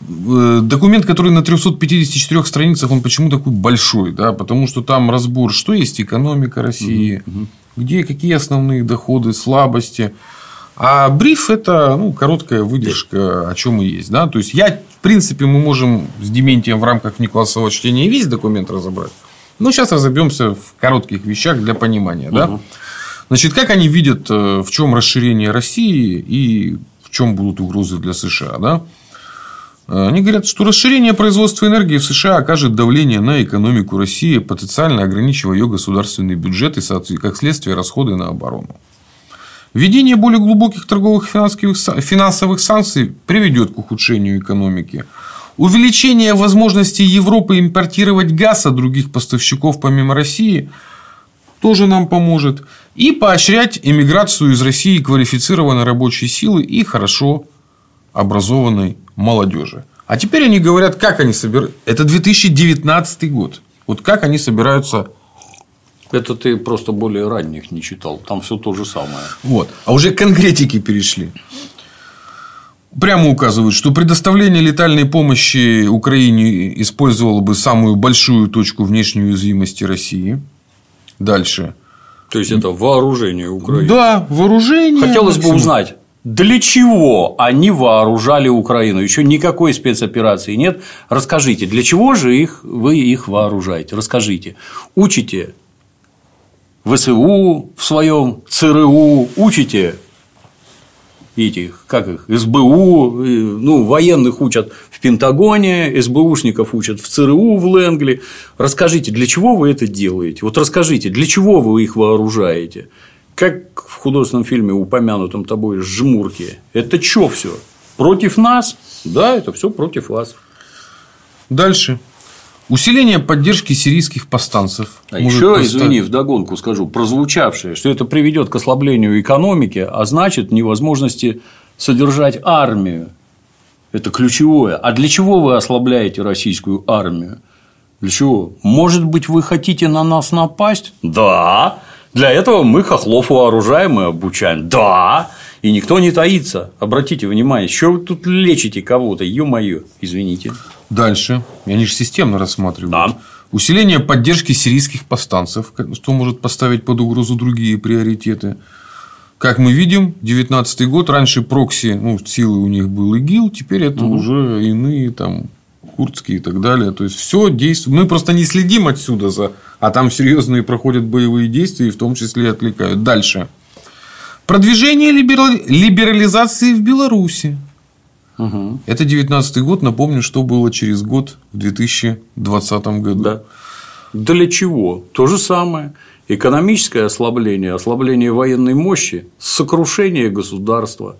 Speaker 2: Э, документ, который на 354 страницах, он почему такой большой? Да? Потому что там разбор, что есть экономика России, угу. где какие основные доходы, слабости. А бриф – это ну, короткая выдержка, о чем и есть. Да? То есть, я, в принципе, мы можем с Дементием в рамках внеклассового чтения весь документ разобрать. Но сейчас разобьемся в коротких вещах для понимания. Угу. Да? Значит, как они видят, э, в чем расширение России и в чем будут угрозы для США. Да? Э, они говорят, что расширение производства энергии в США окажет давление на экономику России, потенциально ограничивая ее государственный бюджет и, как следствие, расходы на оборону. Введение более глубоких торговых финансовых санкций приведет к ухудшению экономики. Увеличение возможностей Европы импортировать газ от других поставщиков помимо России. тоже нам поможет. И поощрять эмиграцию из России квалифицированной рабочей силы и хорошо образованной молодежи. А теперь они говорят, как они собираются. Это 2019 год. Вот как они собираются
Speaker 1: это ты просто более ранних не читал. Там все то же самое.
Speaker 2: Вот. А уже конкретики перешли. Прямо указывают, что предоставление летальной помощи Украине использовало бы самую большую точку внешней уязвимости России. Дальше.
Speaker 1: То есть это вооружение Украины.
Speaker 2: Да, вооружение.
Speaker 1: Хотелось бы узнать, для чего они вооружали Украину? Еще никакой спецоперации нет. Расскажите, для чего же их, вы их вооружаете? Расскажите. Учите ВСУ в своем ЦРУ, учите этих, как их, СБУ, ну, военных учат в Пентагоне, СБУшников учат в ЦРУ в Ленгли. Расскажите, для чего вы это делаете? Вот расскажите, для чего вы их вооружаете? Как в художественном фильме, упомянутом тобой «Жмурки». Это что все? Против нас? Да, это все против вас.
Speaker 2: Дальше. Усиление поддержки сирийских повстанцев.
Speaker 1: А еще, поставить... извини, вдогонку скажу, прозвучавшее, что это приведет к ослаблению экономики, а значит невозможности содержать армию. Это ключевое. А для чего вы ослабляете российскую армию? Для чего? Может быть, вы хотите на нас напасть? Да. Для этого мы хохлов вооружаем и обучаем. Да. И никто не таится. Обратите внимание, что вы тут лечите кого-то, ё-моё, извините.
Speaker 2: Дальше. Они же системно рассматривают.
Speaker 1: Да.
Speaker 2: Усиление поддержки сирийских повстанцев, что может поставить под угрозу другие приоритеты. Как мы видим, 19 год, раньше прокси, ну, силы у них был ИГИЛ, теперь это угу. уже иные там курдские и так далее. То есть все действует. Мы просто не следим отсюда за, а там серьезные проходят боевые действия, и в том числе отвлекают. Дальше. Продвижение либерализации в Беларуси. Угу. Это 19 год. Напомню, что было через год в 2020 году.
Speaker 1: Да. Для чего? То же самое. Экономическое ослабление, ослабление военной мощи, сокрушение государства.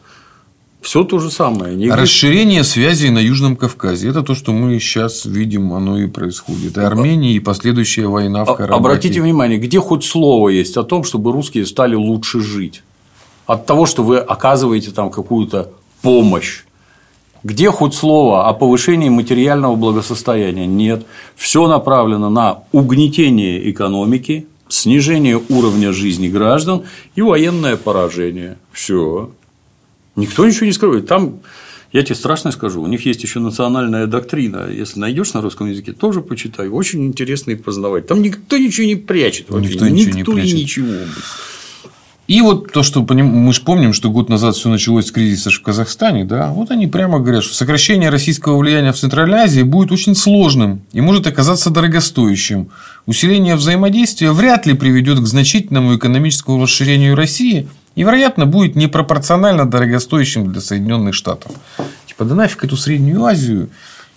Speaker 1: Все то же самое.
Speaker 2: Нигде... Расширение связей на Южном Кавказе. Это то, что мы сейчас видим, оно и происходит. И Армения, и последующая война в а, Карабахе.
Speaker 1: Обратите внимание, где хоть слово есть о том, чтобы русские стали лучше жить от того, что вы оказываете там какую-то помощь. Где хоть слово о повышении материального благосостояния? Нет. Все направлено на угнетение экономики, снижение уровня жизни граждан и военное поражение. Все. Никто ничего не скрывает. Там, я тебе страшно скажу, у них есть еще национальная доктрина. Если найдешь на русском языке, тоже почитай. Очень интересно и познавать. Там никто ничего не прячет.
Speaker 2: Вообще. Никто, ничего никто не прячет. ничего. И вот то, что мы же помним, что год назад все началось с кризиса в Казахстане, да, вот они прямо говорят, что сокращение российского влияния в Центральной Азии будет очень сложным и может оказаться дорогостоящим. Усиление взаимодействия вряд ли приведет к значительному экономическому расширению России и, вероятно, будет непропорционально дорогостоящим для Соединенных Штатов. Типа, да нафиг эту Среднюю Азию,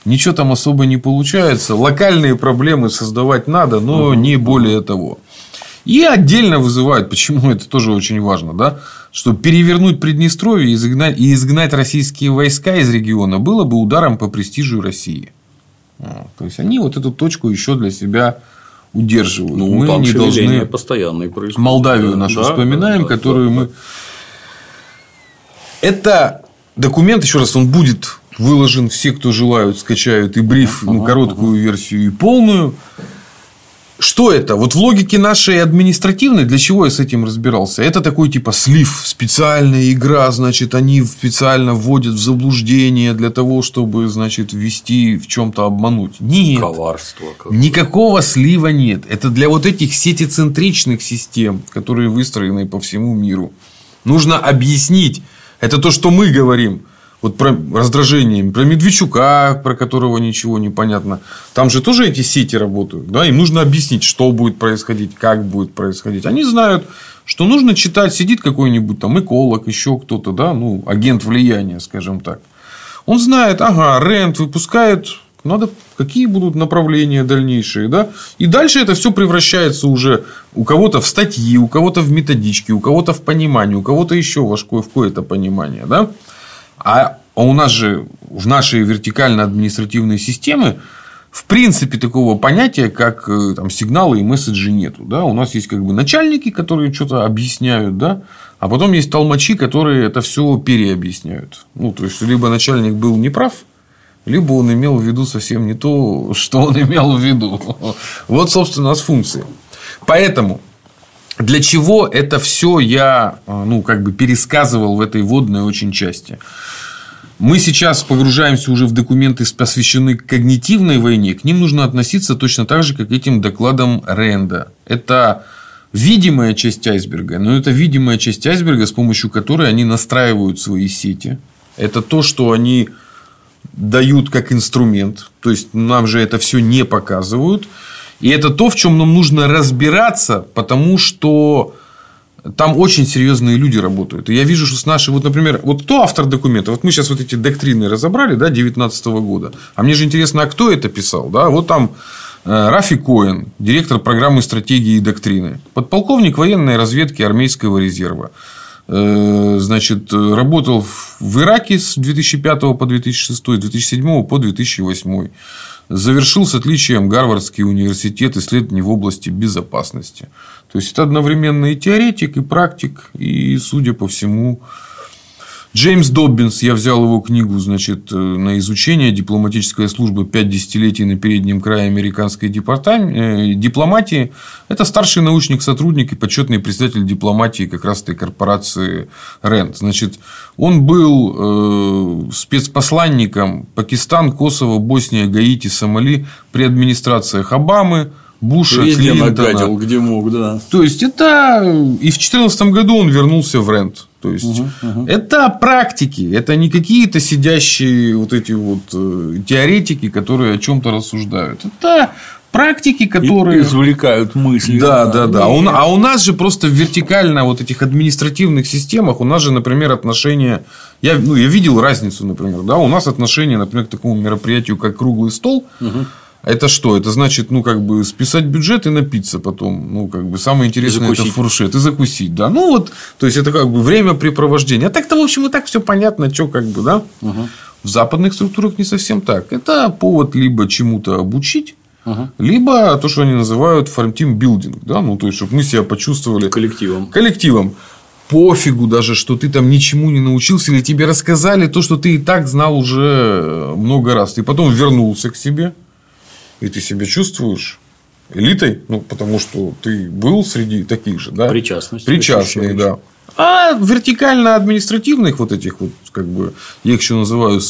Speaker 2: ничего там особо не получается, локальные проблемы создавать надо, но не более того. И отдельно вызывают, почему это тоже очень важно, да, что перевернуть Приднестровье и изгнать, и изгнать российские войска из региона было бы ударом по престижу России. То есть они вот эту точку еще для себя удерживают.
Speaker 1: Ну, мы там не должны постоянно
Speaker 2: происходит. Молдавию нашу да, вспоминаем, да, которую да, мы. Это документ, еще раз, он будет выложен. Все, кто желают, скачают и бриф, ну, короткую версию и полную. Что это? Вот в логике нашей административной, для чего я с этим разбирался? Это такой типа слив, специальная игра, значит, они специально вводят в заблуждение для того, чтобы, значит, ввести в чем-то обмануть. Нет.
Speaker 1: Коварство.
Speaker 2: Какое. Никакого слива нет. Это для вот этих сетицентричных систем, которые выстроены по всему миру. Нужно объяснить. Это то, что мы говорим вот про раздражение, про Медведчука, про которого ничего не понятно. Там же тоже эти сети работают. Да? Им нужно объяснить, что будет происходить, как будет происходить. Они знают, что нужно читать, сидит какой-нибудь там эколог, еще кто-то, да, ну, агент влияния, скажем так. Он знает, ага, рент выпускает, надо, какие будут направления дальнейшие, да? И дальше это все превращается уже у кого-то в статьи, у кого-то в методички, у кого-то в понимание, у кого-то еще в какое-то понимание, да? А у нас же в нашей вертикально-административной системе в принципе такого понятия, как э, там, сигналы и месседжи нету. Да? У нас есть как бы начальники, которые что-то объясняют, да? а потом есть толмачи, которые это все переобъясняют. Ну, то есть, либо начальник был неправ, либо он имел в виду совсем не то, что он имел в виду. Вот, собственно, у нас функции. Поэтому для чего это все я а, ну, как бы пересказывал в этой водной очень части? Мы сейчас погружаемся уже в документы, посвященные когнитивной войне. К ним нужно относиться точно так же, как к этим докладам Ренда. Это видимая часть айсберга, но это видимая часть айсберга, с помощью которой они настраивают свои сети. Это то, что они дают как инструмент. То есть нам же это все не показывают. И это то, в чем нам нужно разбираться, потому что там очень серьезные люди работают. И я вижу, что с нашей, вот, например, вот кто автор документа? Вот мы сейчас вот эти доктрины разобрали, да, 19 года. А мне же интересно, а кто это писал? Да? Вот там э, Рафи Коэн, директор программы стратегии и доктрины, подполковник военной разведки армейского резерва. Э, значит, работал в Ираке с 2005 по 2006, с 2007 по 2008 завершил с отличием Гарвардский университет исследований в области безопасности. То есть, это одновременно и теоретик, и практик, и, судя по всему, Джеймс Доббинс, я взял его книгу, значит, э, на изучение дипломатической службы «Пять десятилетий на переднем крае американской э, дипломатии». Это старший научник, сотрудник и почетный председатель дипломатии как раз этой корпорации РЕНД. Значит, он был э, спецпосланником Пакистан, Косово, Босния, Гаити, Сомали при администрациях Обамы, Буша,
Speaker 1: Везде Клинтона. нагадил, где мог, да.
Speaker 2: То есть, это... И в 2014 году он вернулся в Рент. То есть, угу, угу. это практики, это не какие-то сидящие вот эти вот э, теоретики, которые о чем-то рассуждают. Это практики, которые...
Speaker 1: извлекают мысли.
Speaker 2: Да, да, да. А у, а у нас же просто вертикально вот этих административных системах, у нас же, например, отношения... Я, ну, я видел разницу, например, да, у нас отношения, например, к такому мероприятию, как круглый стол, угу. Это что? Это значит, ну, как бы списать бюджет и напиться потом. Ну, как бы самое интересное это фуршет и закусить, да. Ну, вот, то есть это как бы времяпрепровождение. А так-то, в общем, и так все понятно, что как бы, да. Угу. В западных структурах не совсем так. Это повод либо чему-то обучить, Угу. Либо то, что они называют фармтим билдинг, да, ну, то есть, чтобы мы себя почувствовали
Speaker 1: коллективом.
Speaker 2: Коллективом. Пофигу даже, что ты там ничему не научился, или тебе рассказали то, что ты и так знал уже много раз. Ты потом вернулся к себе, и ты себя чувствуешь элитой, ну, потому что ты был среди таких же, да?
Speaker 1: Причастность.
Speaker 2: Причастный, да. А вертикально-административных вот этих вот, как бы, я их еще называю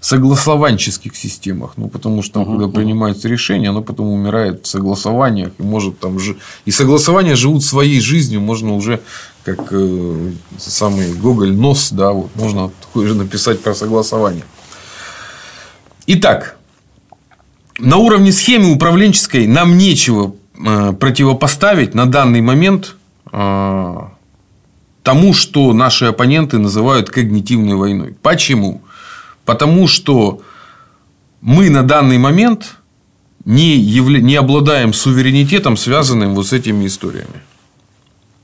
Speaker 2: согласованческих системах. Ну, потому что там, uh-huh, когда uh-huh. принимается решение, оно потом умирает в согласованиях. И может там же. И согласования живут своей жизнью. Можно уже, как э, самый Гоголь нос, да, вот можно такое же написать про согласование. Итак, на уровне схемы управленческой нам нечего э, противопоставить на данный момент э, тому, что наши оппоненты называют когнитивной войной. Почему? Потому что мы на данный момент не, явля... не обладаем суверенитетом, связанным вот с этими историями.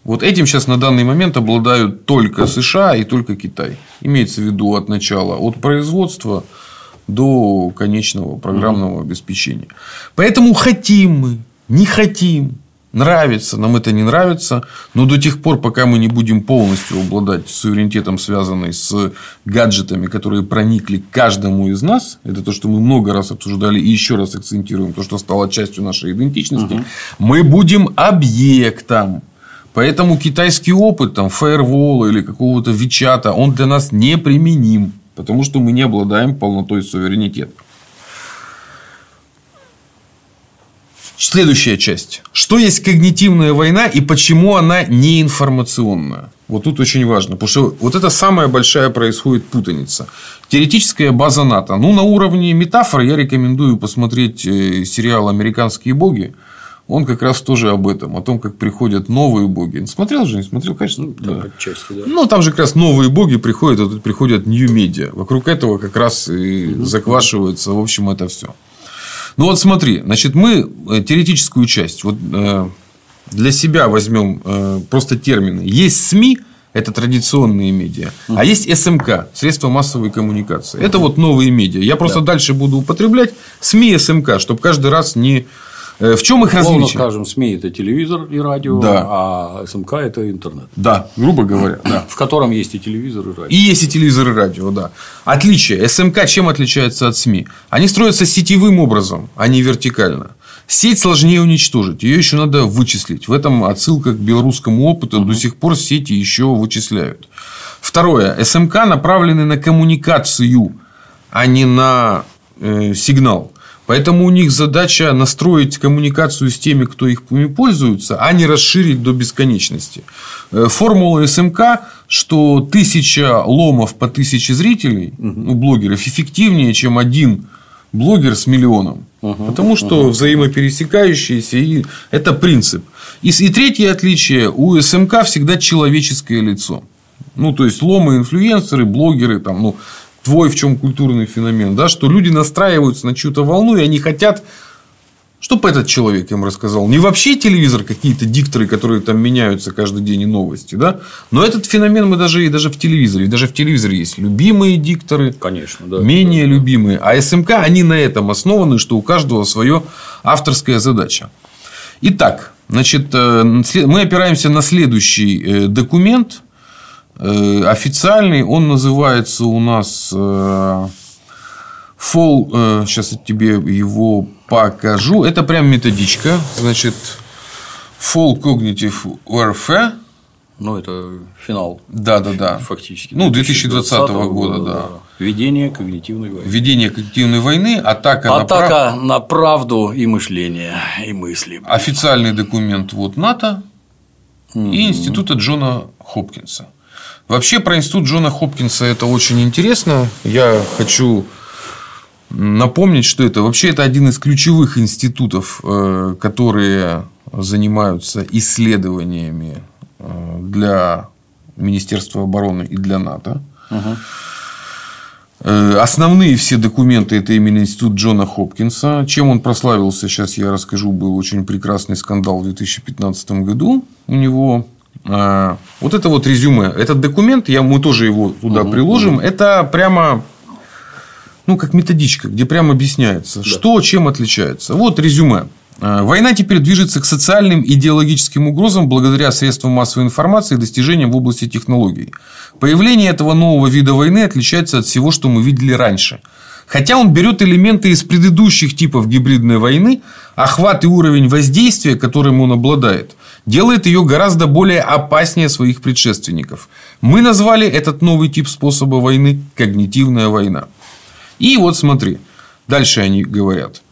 Speaker 2: Вот этим сейчас на данный момент обладают только США и только Китай. Имеется в виду от начала, от производства до конечного программного обеспечения. Поэтому хотим мы, не хотим, нравится, нам это не нравится, но до тех пор, пока мы не будем полностью обладать суверенитетом, связанным с гаджетами, которые проникли к каждому из нас, это то, что мы много раз обсуждали и еще раз акцентируем, то, что стало частью нашей идентичности, угу. мы будем объектом. Поэтому китайский опыт, там, фаервола или какого-то Вичата, он для нас неприменим. Потому что мы не обладаем полнотой суверенитета. Следующая часть. Что есть когнитивная война и почему она не информационная? Вот тут очень важно. Потому что вот это самая большая происходит путаница. Теоретическая база НАТО. Ну, на уровне метафоры я рекомендую посмотреть э, сериал «Американские боги» он как раз тоже об этом, о том, как приходят новые боги. Смотрел же, не смотрел, конечно. Ну, да. Отчасти, да. Ну, там же как раз новые боги приходят, а тут приходят new media. Вокруг этого как раз и угу. заквашивается, в общем, это все. Ну, вот смотри, значит, мы э, теоретическую часть вот, э, для себя возьмем э, просто термины. Есть СМИ, Это традиционные медиа. А есть СМК, средства массовой коммуникации. Это вот новые медиа. Я просто да. дальше буду употреблять СМИ СМК, чтобы каждый раз не в чем их Условно различие?
Speaker 1: скажем, СМИ – это телевизор и радио, да. а СМК – это интернет.
Speaker 2: Да, грубо говоря. Да.
Speaker 1: В котором есть и телевизор, и радио.
Speaker 2: И есть и телевизор, и радио, да. Отличие. СМК чем отличается от СМИ? Они строятся сетевым образом, а не вертикально. Сеть сложнее уничтожить, ее еще надо вычислить. В этом отсылка к белорусскому опыту. До сих пор сети еще вычисляют. Второе. СМК направлены на коммуникацию, а не на э, сигнал. Поэтому у них задача настроить коммуникацию с теми, кто их пользуется, а не расширить до бесконечности. Э, формула СМК, что тысяча ломов по тысяче зрителей у ну, блогеров эффективнее, чем один блогер с миллионом. Угу, Потому что угу. взаимопересекающиеся, и это принцип. И, и третье отличие, у СМК всегда человеческое лицо. Ну, то есть, ломы, инфлюенсеры, блогеры, там, ну, твой в чем культурный феномен, да, что люди настраиваются на чью-то волну, и они хотят, чтобы этот человек им рассказал. Не вообще телевизор, какие-то дикторы, которые там меняются каждый день и новости, да, но этот феномен мы даже и даже в телевизоре, даже в телевизоре есть любимые дикторы,
Speaker 1: конечно, да,
Speaker 2: менее да, любимые, а СМК они на этом основаны, что у каждого свое авторская задача. Итак, значит, э, мы опираемся на следующий э, документ, официальный, он называется у нас Fall, сейчас я тебе его покажу. Это прям методичка. Значит, Fall Cognitive Warfare.
Speaker 1: Ну, это финал.
Speaker 2: Да, да, да.
Speaker 1: Фактически.
Speaker 2: Ну, 2020, 2020 года, года, да. да.
Speaker 1: Введение когнитивной войны.
Speaker 2: Введение когнитивной войны, атака,
Speaker 1: атака на, прав... на правду и мышление, и мысли.
Speaker 2: Официальный документ вот НАТО mm-hmm. и Института Джона Хопкинса. Вообще про институт Джона Хопкинса это очень интересно. Я хочу напомнить, что это вообще это один из ключевых институтов, э, которые занимаются исследованиями э, для Министерства обороны и для НАТО. Угу. Основные все документы это именно институт Джона Хопкинса. Чем он прославился, сейчас я расскажу. Был очень прекрасный скандал в 2015 году у него. А, вот это вот резюме, этот документ, я, мы тоже его туда угу, приложим, угу. это прямо ну, как методичка, где прямо объясняется, да. что чем отличается. Вот резюме. А, война теперь движется к социальным и идеологическим угрозам благодаря средствам массовой информации и достижениям в области технологий. Появление этого нового вида войны отличается от всего, что мы видели раньше. Хотя он берет элементы из предыдущих типов гибридной войны, охват и уровень воздействия, которым он обладает – делает ее гораздо более опаснее своих предшественников. Мы назвали этот новый тип способа войны когнитивная война. И вот смотри, дальше они говорят.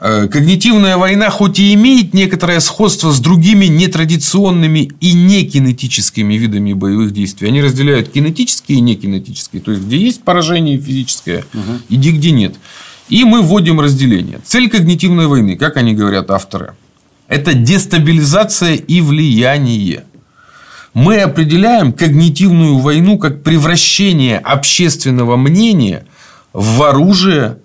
Speaker 2: «Э, когнитивная война хоть и имеет некоторое сходство с другими нетрадиционными и некинетическими видами боевых действий. Они разделяют кинетические и некинетические. То есть, где есть поражение физическое, угу. и где нет. И мы вводим разделение. Цель когнитивной войны, как они говорят авторы, это дестабилизация и влияние. Мы определяем когнитивную войну как превращение общественного мнения в оружие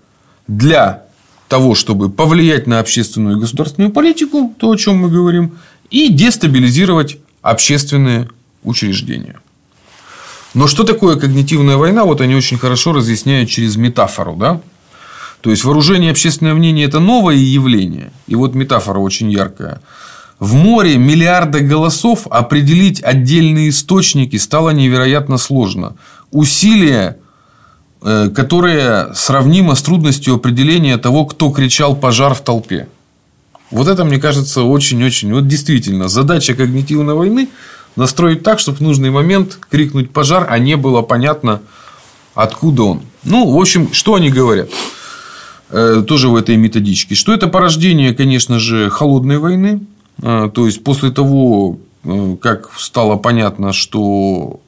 Speaker 2: для того, чтобы повлиять на общественную и государственную политику, то, о чем мы говорим, и дестабилизировать общественные учреждения. Но что такое когнитивная война? Вот они очень хорошо разъясняют через метафору. Да? То есть вооружение и общественное мнение – это новое явление. И вот метафора очень яркая. В море миллиарда голосов определить отдельные источники стало невероятно сложно. Усилия, э, которые сравнимо с трудностью определения того, кто кричал пожар в толпе. Вот это, мне кажется, очень-очень... Вот действительно, задача когнитивной войны настроить так, чтобы в нужный момент крикнуть пожар, а не было понятно, откуда он. Ну, в общем, что они говорят? Э, тоже в этой методичке, что это порождение, конечно же, холодной войны. Э, то есть, после того, э, как стало понятно, что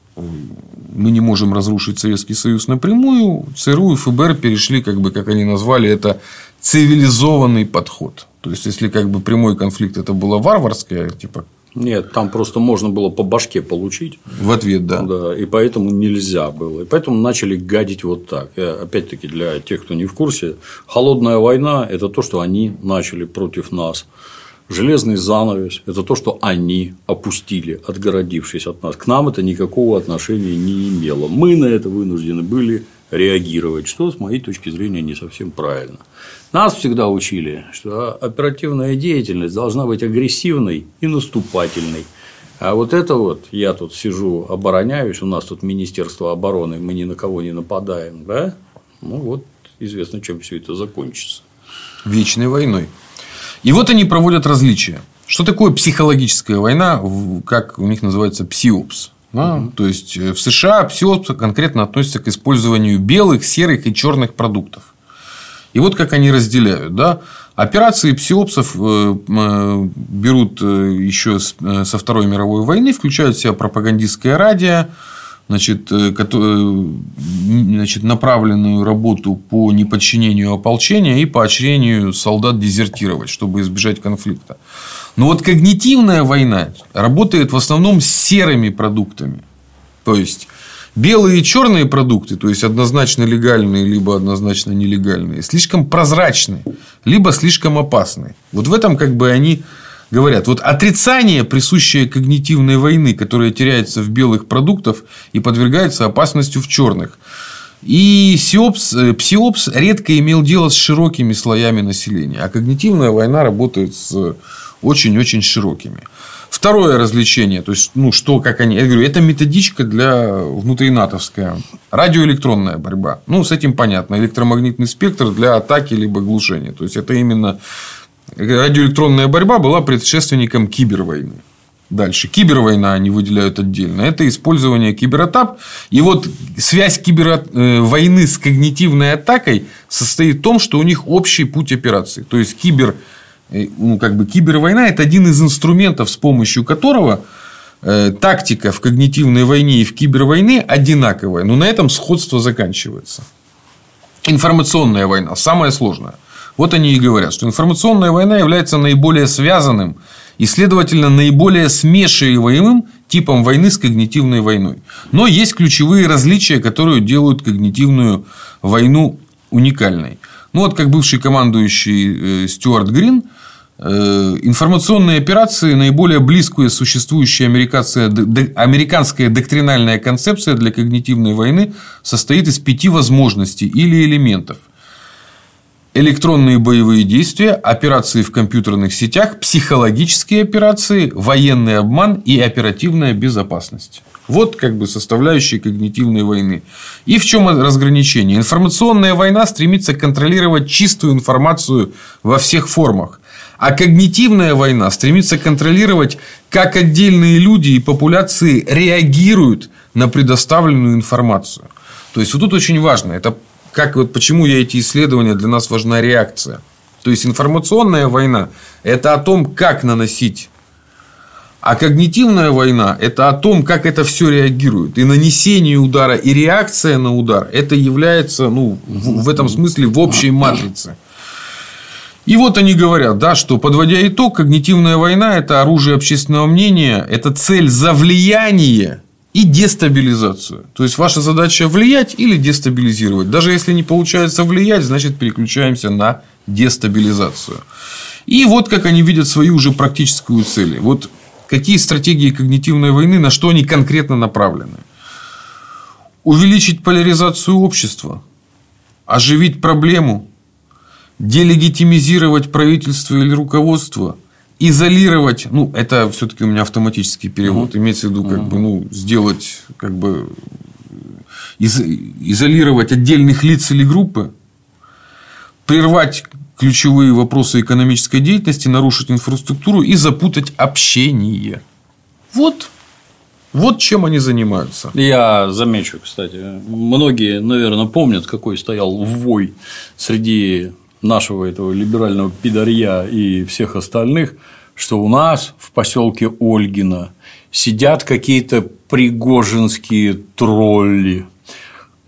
Speaker 2: мы не можем разрушить Советский Союз напрямую, ЦРУ и ФБР перешли, как бы, как они назвали это, цивилизованный подход. То есть, если как бы прямой конфликт это было варварское, типа
Speaker 1: нет, там просто можно было по башке получить.
Speaker 2: В ответ, да.
Speaker 1: Да, и поэтому нельзя было. И поэтому начали гадить вот так. И, опять-таки, для тех, кто не в курсе, холодная война – это то, что они начали против нас железный занавес – это то, что они опустили, отгородившись от нас. К нам это никакого отношения не имело. Мы на это вынуждены были реагировать, что, с моей точки зрения, не совсем правильно. Нас всегда учили, что оперативная деятельность должна быть агрессивной и наступательной. А вот это вот, я тут сижу, обороняюсь, у нас тут Министерство обороны, мы ни на кого не нападаем, да? Ну вот, известно, чем все это закончится.
Speaker 2: Вечной войной. И вот они проводят различия. Что такое психологическая война, как у них называется псиопс? Да? Угу. То есть э, в США псиопс конкретно относится к использованию белых, серых и черных продуктов. И вот как они разделяют. Да? Операции псиопсов э, э, берут еще со Второй мировой войны, включают в себя пропагандистское радио, значит, значит, направленную работу по неподчинению ополчения и поощрению солдат дезертировать, чтобы избежать конфликта. Но вот когнитивная война работает в основном с серыми продуктами. То есть белые и черные продукты, то есть однозначно легальные, либо однозначно нелегальные, слишком прозрачны, либо слишком опасны. Вот в этом как бы они говорят. Вот отрицание, присущее когнитивной войны, которая теряется в белых продуктах и подвергается опасностью в черных. И сиопс, э, псиопс редко имел дело с широкими слоями населения, а когнитивная война работает с очень-очень широкими. Второе развлечение, то есть, ну, что, как они, я говорю, это методичка для внутринатовская. Радиоэлектронная борьба. Ну, с этим понятно. Электромагнитный спектр для атаки либо глушения. То есть, это именно радиоэлектронная борьба была предшественником кибервойны. Дальше. Кибервойна они выделяют отдельно. Это использование кибератак. И вот связь кибервойны с когнитивной атакой состоит в том, что у них общий путь операции. То есть, кибер ну, как бы кибервойна – это один из инструментов, с помощью которого э, тактика в когнитивной войне и в кибервойне одинаковая, но на этом сходство заканчивается. Информационная война – самая сложная. Вот они и говорят, что информационная война является наиболее связанным и, следовательно, наиболее смешиваемым типом войны с когнитивной войной. Но есть ключевые различия, которые делают когнитивную войну уникальной. Ну, вот как бывший командующий э, Стюарт Грин – Э, информационные операции – наиболее близкая существующая американская доктринальная концепция для когнитивной войны состоит из пяти возможностей или элементов. Электронные боевые действия, операции в компьютерных сетях, психологические операции, военный обман и оперативная безопасность. Вот как бы составляющие когнитивной войны. И в чем разграничение? Информационная война стремится контролировать чистую информацию во всех формах. А когнитивная война стремится контролировать, как отдельные люди и популяции реагируют на предоставленную информацию. То есть, вот тут очень важно. Это как, вот почему я эти исследования для нас важна реакция. То есть, информационная война – это о том, как наносить а когнитивная война – это о том, как это все реагирует. И нанесение удара, и реакция на удар – это является ну, в этом смысле в общей матрице. И вот они говорят, да, что подводя итог, когнитивная война – это оружие общественного мнения, это цель за влияние и дестабилизацию. То есть, ваша задача влиять или дестабилизировать. Даже если не получается влиять, значит, переключаемся на дестабилизацию. И вот как они видят свою уже практическую цель. Вот какие стратегии когнитивной войны, на что они конкретно направлены. Увеличить поляризацию общества, оживить проблему, делегитимизировать правительство или руководство, изолировать, ну, это все-таки у меня автоматический перевод, угу. имеется в виду, как угу. бы, ну, сделать, как бы, из, изолировать отдельных лиц или группы, прервать ключевые вопросы экономической деятельности, нарушить инфраструктуру и запутать общение. Вот вот чем они занимаются.
Speaker 1: Я замечу, кстати, многие, наверное, помнят, какой стоял вой среди нашего этого либерального пидорья и всех остальных, что у нас в поселке Ольгино сидят какие-то пригожинские тролли,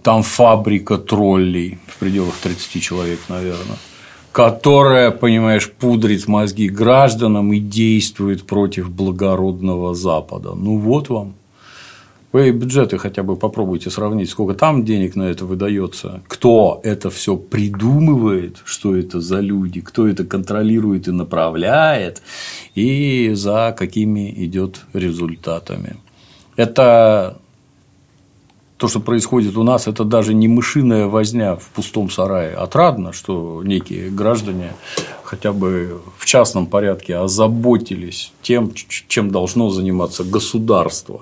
Speaker 1: там фабрика троллей в пределах 30 человек, наверное, которая, понимаешь, пудрит мозги гражданам и действует против благородного Запада. Ну вот вам. Вы бюджеты хотя бы попробуйте сравнить, сколько там денег на это выдается, кто это все придумывает, что это за люди, кто это контролирует и направляет, и за какими идет результатами. Это то, что происходит у нас, это даже не мышиная возня в пустом сарае. Отрадно, что некие граждане хотя бы в частном порядке озаботились тем, чем должно заниматься государство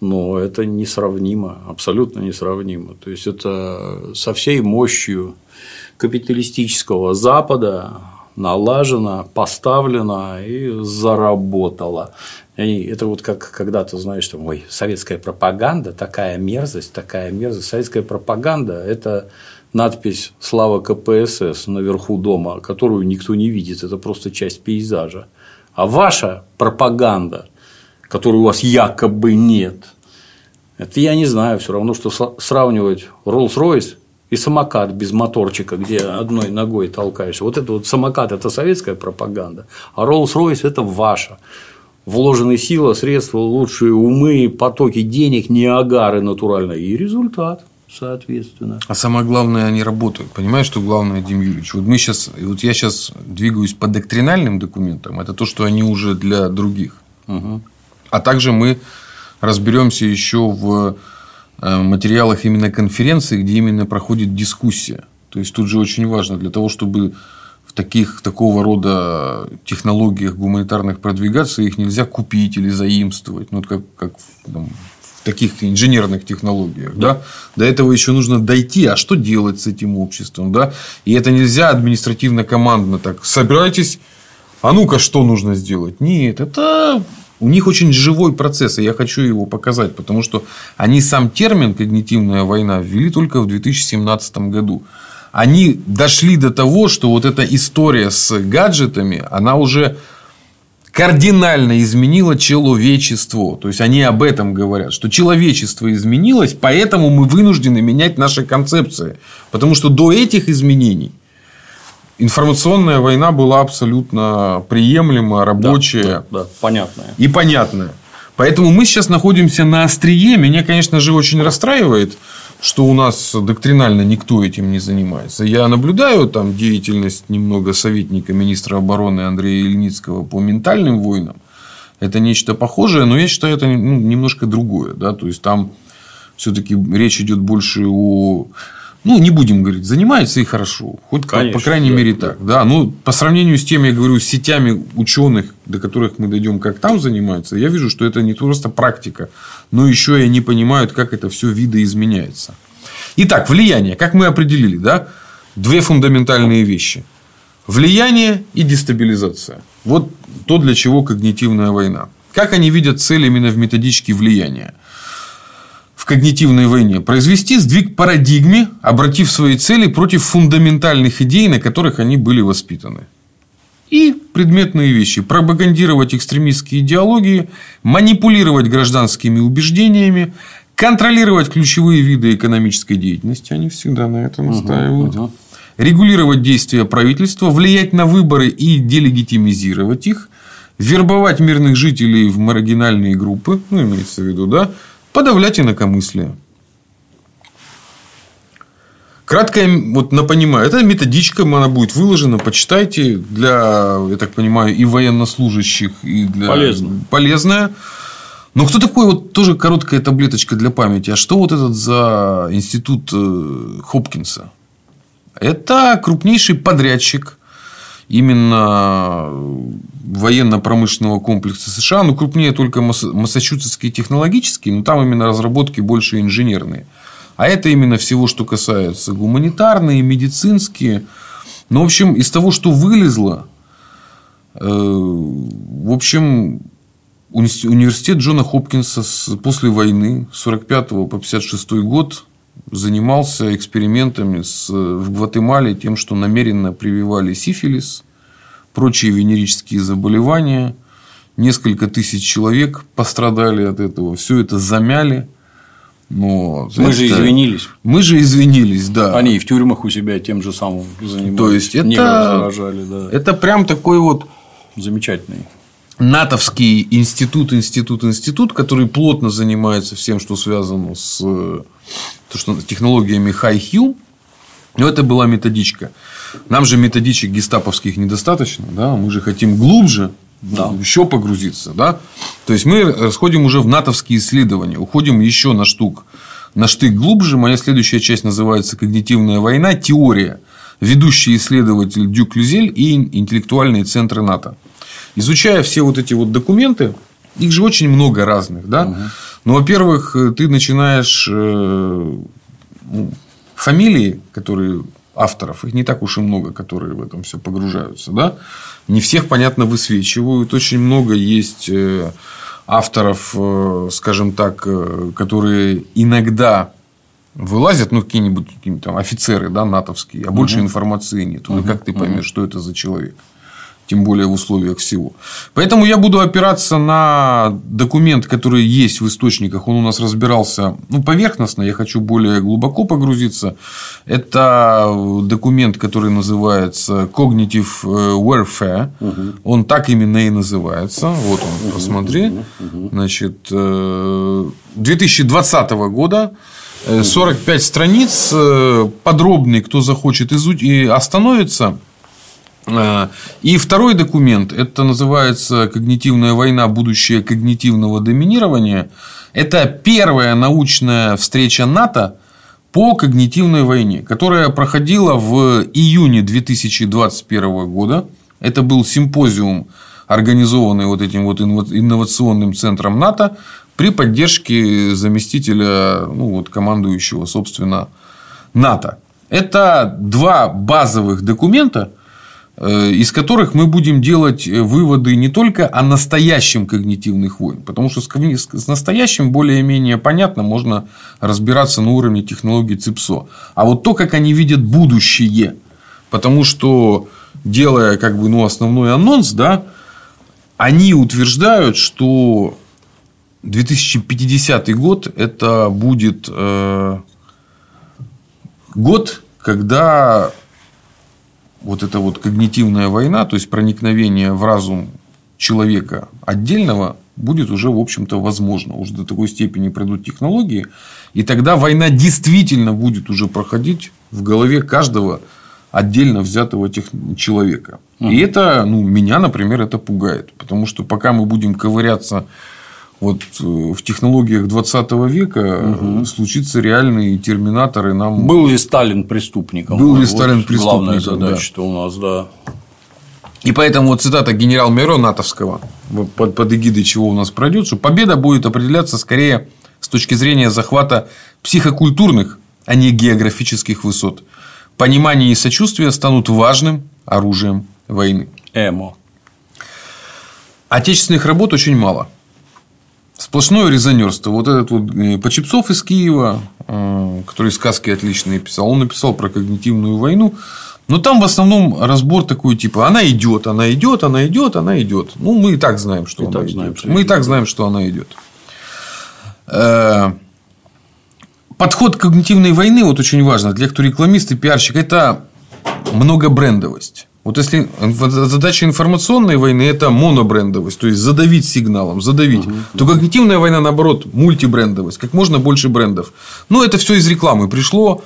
Speaker 1: но это несравнимо, абсолютно несравнимо. То есть это со всей мощью капиталистического Запада налажено, поставлено и заработало. И это вот как когда-то, знаешь, там, ой, советская пропаганда, такая мерзость, такая мерзость. Советская пропаганда – это надпись «Слава КПСС» наверху дома, которую никто не видит, это просто часть пейзажа. А ваша пропаганда – которой у вас якобы нет. Это я не знаю, все равно, что сравнивать Rolls-Royce и самокат без моторчика, где одной ногой толкаешь. Вот это вот самокат – это советская пропаганда, а Rolls-Royce – это ваша. Вложены силы, средства, лучшие умы, потоки денег, не агары натурально. И результат соответственно.
Speaker 2: А самое главное, они работают. Понимаешь, что главное, Дим Юрьевич? Вот мы сейчас, вот я сейчас двигаюсь по доктринальным документам, это то, что они уже для других. Угу. А также мы разберемся еще в э, материалах именно конференции, где именно проходит дискуссия. То есть тут же очень важно для того, чтобы в таких такого рода технологиях гуманитарных продвигаться, их нельзя купить или заимствовать, ну как, как там, в таких инженерных технологиях, да. да, до этого еще нужно дойти, а что делать с этим обществом, да, и это нельзя административно-командно так собирайтесь, а ну-ка что нужно сделать, нет, это у них очень живой процесс, и я хочу его показать, потому что они сам термин «когнитивная война» ввели только в 2017 году. Они дошли до того, что вот эта история с гаджетами, она уже кардинально изменила человечество. То есть, они об этом говорят, что человечество изменилось, поэтому мы вынуждены менять наши концепции. Потому что до этих изменений – информационная война была абсолютно приемлемая, рабочая. Да,
Speaker 1: да, да, понятная.
Speaker 2: И понятная. Поэтому мы сейчас находимся на острие. Меня, конечно же, очень расстраивает, что у нас доктринально никто этим не занимается. Я наблюдаю там деятельность немного советника министра обороны Андрея Ильницкого по ментальным войнам. Это нечто похожее, но я считаю, это ну, немножко другое. Да? То есть, там все-таки речь идет больше о ну, не будем говорить, занимается и хорошо. Хоть, Конечно, по, по крайней да, мере, да. так. Да, ну, по сравнению с тем, я говорю, с сетями ученых, до которых мы дойдем, как там занимаются, я вижу, что это не просто практика, но еще и они понимают, как это все видоизменяется. Итак, влияние. Как мы определили, да? Две фундаментальные вещи. Влияние и дестабилизация. Вот то, для чего когнитивная война. Как они видят цель именно в методичке влияния когнитивной войне произвести сдвиг парадигме, обратив свои цели против фундаментальных идей, на которых они были воспитаны. И предметные вещи. Пропагандировать экстремистские идеологии, манипулировать гражданскими убеждениями, контролировать ключевые виды экономической деятельности. Они всегда на это настаивают. Угу, угу. Регулировать действия правительства, влиять на выборы и делегитимизировать их, вербовать мирных жителей в маргинальные группы, ну, имеется в виду, да, подавлять инакомыслие. Краткое, вот на понимаю, это методичка, она будет выложена, почитайте для, я так понимаю, и военнослужащих, и для
Speaker 1: Полезно.
Speaker 2: полезная. Но кто такой, вот тоже короткая таблеточка для памяти, а что вот этот за институт э, Хопкинса? Это крупнейший подрядчик именно военно-промышленного комплекса США, ну, крупнее только Массачусетский технологический, но там именно разработки больше инженерные. А это именно всего, что касается гуманитарные, медицинские. Ну, в общем, из того, что вылезло, э, в общем, университет Джона Хопкинса после войны с 45 по 56 год занимался экспериментами с, в Гватемале тем, что намеренно прививали сифилис, прочие венерические заболевания. Несколько тысяч человек пострадали от этого. Все это замяли.
Speaker 1: Но, мы же извинились.
Speaker 2: Мы же извинились, да.
Speaker 1: Они и в тюрьмах у себя тем же самым занимались.
Speaker 2: То есть, это, заражали, да. это прям такой вот
Speaker 1: замечательный
Speaker 2: натовский институт, институт, институт, который плотно занимается всем, что связано с то, что, технологиями High-Hill. Но это была методичка. Нам же методичек гестаповских недостаточно. Да? Мы же хотим глубже да. еще погрузиться. Да? То есть, мы расходим уже в натовские исследования. Уходим еще на штук. На штык глубже. Моя следующая часть называется «Когнитивная война. Теория». Ведущий исследователь Дюк Люзель и интеллектуальные центры НАТО изучая все вот эти вот документы, их же очень много разных, да. Угу. Ну, во-первых, ты начинаешь э, ну, фамилии, которые авторов, их не так уж и много, которые в этом все погружаются, да. Не всех, понятно, высвечивают. Очень много есть э, авторов, э, скажем так, которые иногда вылазят, ну, какие-нибудь какие там офицеры, да, натовские, а больше угу. информации нет. Угу. как ты поймешь, угу. что это за человек? Тем более в условиях всего. Поэтому я буду опираться на документ, который есть в источниках. Он у нас разбирался ну, поверхностно, я хочу более глубоко погрузиться. Это документ, который называется Cognitive э, Warfare. Угу. Он так именно и называется. Вот он, посмотри. Значит, 2020 э, года. 45 э, страниц, подробный, кто захочет изучить и остановится. А, и второй документ, это называется «Когнитивная война. Будущее когнитивного доминирования». Это первая научная встреча НАТО по когнитивной войне, которая проходила в июне 2021 года. Это был симпозиум, организованный вот этим вот инновационным центром НАТО при поддержке заместителя, ну, вот, командующего, собственно, НАТО. Это два базовых документа, из которых мы будем делать э, выводы не только о настоящем когнитивных войн, потому что с настоящим более-менее понятно, можно разбираться на уровне технологий ЦИПСО. А вот то, как они видят будущее, потому что делая как бы ну, основной анонс, да, они утверждают, что 2050 год это будет э, год, когда вот эта вот когнитивная война, то есть проникновение в разум человека отдельного, будет уже, в общем-то, возможно. Уже до такой степени пройдут технологии. И тогда война действительно будет уже проходить в голове каждого отдельно взятого тех... человека. Угу. И это, ну, меня, например, это пугает. Потому что пока мы будем ковыряться вот э, в технологиях 20 века угу. случится реальные терминаторы нам.
Speaker 1: Был ли Сталин преступником?
Speaker 2: Был ли вот Сталин преступником?
Speaker 1: Главная задача, да. у нас, да.
Speaker 2: И поэтому вот цитата генерал-майора натовского, под, под эгидой чего у нас пройдет, что победа будет определяться скорее с точки зрения захвата психокультурных, а не географических высот. Понимание и сочувствие станут важным оружием войны.
Speaker 1: Эмо.
Speaker 2: Отечественных работ очень мало. Сплошное резонерство. Вот этот вот э, Почепцов из Киева, э, который сказки отличные писал, он написал про когнитивную войну. Но там в основном разбор такой типа она идет, она идет, она идет, она идет. Ну, мы и так знаем, что и она идет. Знаем, что мы и так знаем, что она идет. Э, подход когнитивной войны вот очень важно для кто рекламист и пиарщик это многобрендовость. Вот если задача информационной войны это монобрендовость, то есть задавить сигналом, задавить, угу. то когнитивная война наоборот мультибрендовость, как можно больше брендов. Но это все из рекламы пришло,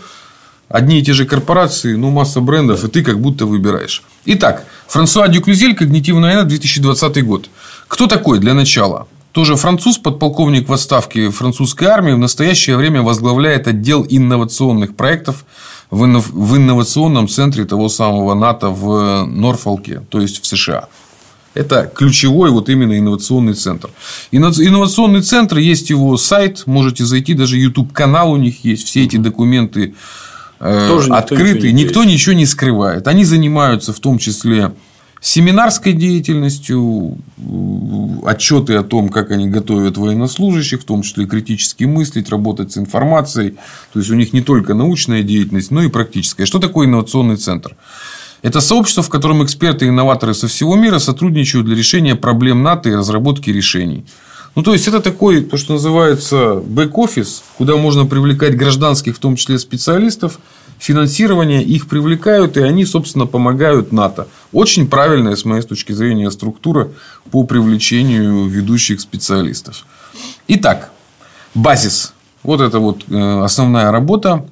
Speaker 2: одни и те же корпорации, ну масса брендов, и ты как будто выбираешь. Итак, Франсуа Дюклюзель, когнитивная война, 2020 год. Кто такой для начала? Тоже француз, подполковник в отставке французской армии, в настоящее время возглавляет отдел инновационных проектов в инновационном центре того самого НАТО в Норфолке, то есть в США. Это ключевой вот именно инновационный центр. Инновационный центр, есть его сайт, можете зайти, даже YouTube канал у них есть, все эти документы э, Тоже открыты, никто ничего, никто ничего не скрывает. Они занимаются в том числе семинарской деятельностью, отчеты о том, как они готовят военнослужащих, в том числе критически мыслить, работать с информацией. То есть у них не только научная деятельность, но и практическая. Что такое инновационный центр? Это сообщество, в котором эксперты и инноваторы со всего мира сотрудничают для решения проблем НАТО и разработки решений. Ну, то есть, это такой, то, что называется бэк-офис, куда можно привлекать гражданских, в том числе специалистов, финансирования, их привлекают, и они, собственно, помогают НАТО. Очень правильная, с моей точки зрения, структура по привлечению ведущих специалистов. Итак, базис. Вот это вот э, основная работа.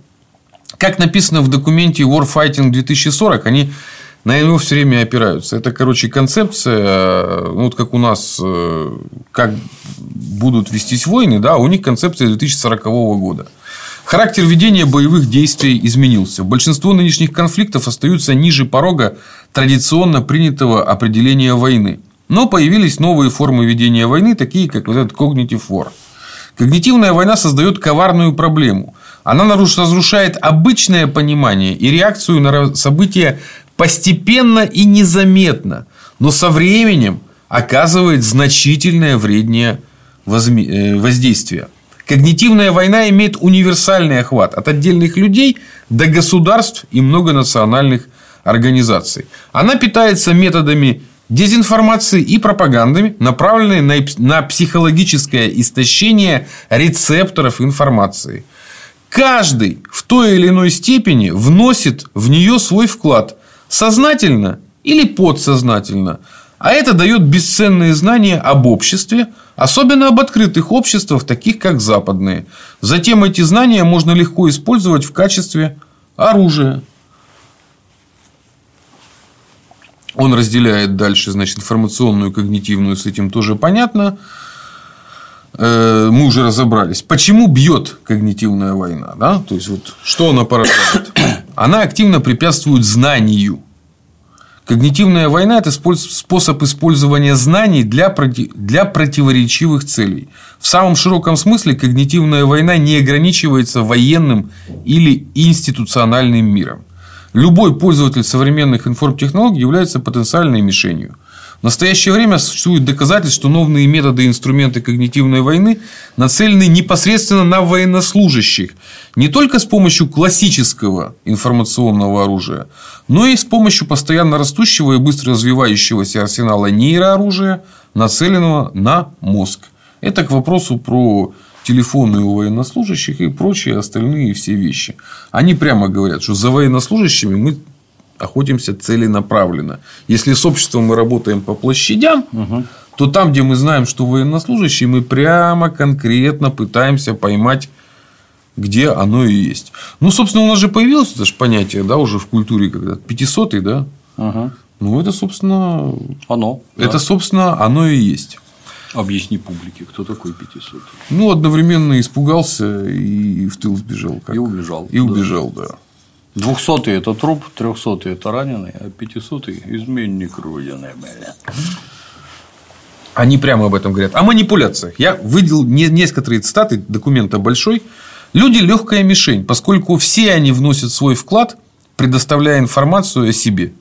Speaker 2: Как написано в документе Warfighting 2040, они на него все время опираются. Это, короче, концепция, э, вот как у нас, э, как будут вестись войны, да, у них концепция 2040 года. Характер ведения боевых действий изменился. Большинство нынешних конфликтов остаются ниже порога традиционно принятого определения войны. Но появились новые формы ведения войны, такие как вот этот cognitive war. Когнитивная война создает коварную проблему. Она разрушает обычное понимание и реакцию на события постепенно и незаметно, но со временем оказывает значительное вреднее э, воздействие. Когнитивная война имеет универсальный охват от отдельных людей до государств и многонациональных организаций. Она питается методами дезинформации и пропагандами, направленные на психологическое истощение рецепторов информации. Каждый в той или иной степени вносит в нее свой вклад сознательно или подсознательно. А это дает бесценные знания об обществе, особенно об открытых обществах, таких как западные. Затем эти знания можно легко использовать в качестве оружия. Он разделяет дальше значит, информационную и когнитивную, с этим тоже понятно. Э, мы уже разобрались. Почему бьет когнитивная война? Да? То есть, вот, что она порождает? Она активно препятствует знанию. Когнитивная война – это способ использования знаний для, проти... для противоречивых целей. В самом широком смысле когнитивная война не ограничивается военным или институциональным миром. Любой пользователь современных информтехнологий является потенциальной мишенью. В настоящее время существует доказательство, что новые методы и инструменты когнитивной войны нацелены непосредственно на военнослужащих. Не только с помощью классического информационного оружия, но и с помощью постоянно растущего и быстро развивающегося арсенала нейрооружия, нацеленного на мозг. Это к вопросу про телефоны у военнослужащих и прочие остальные все вещи. Они прямо говорят, что за военнослужащими мы охотимся целенаправленно. Если с обществом мы работаем по площадям, угу. то там, где мы знаем, что военнослужащие, мы прямо конкретно пытаемся поймать где оно и есть. Ну, собственно, у нас же появилось это же понятие, да, уже в культуре когда 500 да? Угу. Ну, это, собственно,
Speaker 1: оно.
Speaker 2: Это, да. собственно, оно и есть.
Speaker 1: Объясни публике, кто такой 500
Speaker 2: Ну, одновременно испугался и в тыл сбежал.
Speaker 1: Как... И убежал.
Speaker 2: И да. убежал, да.
Speaker 1: 200 это труп, 300 это раненый, а 500 изменник Родины.
Speaker 2: Они прямо об этом говорят. О манипуляциях. Я выделил несколько цитаты, документа большой. Люди – легкая мишень, поскольку все они вносят свой вклад, предоставляя информацию о себе.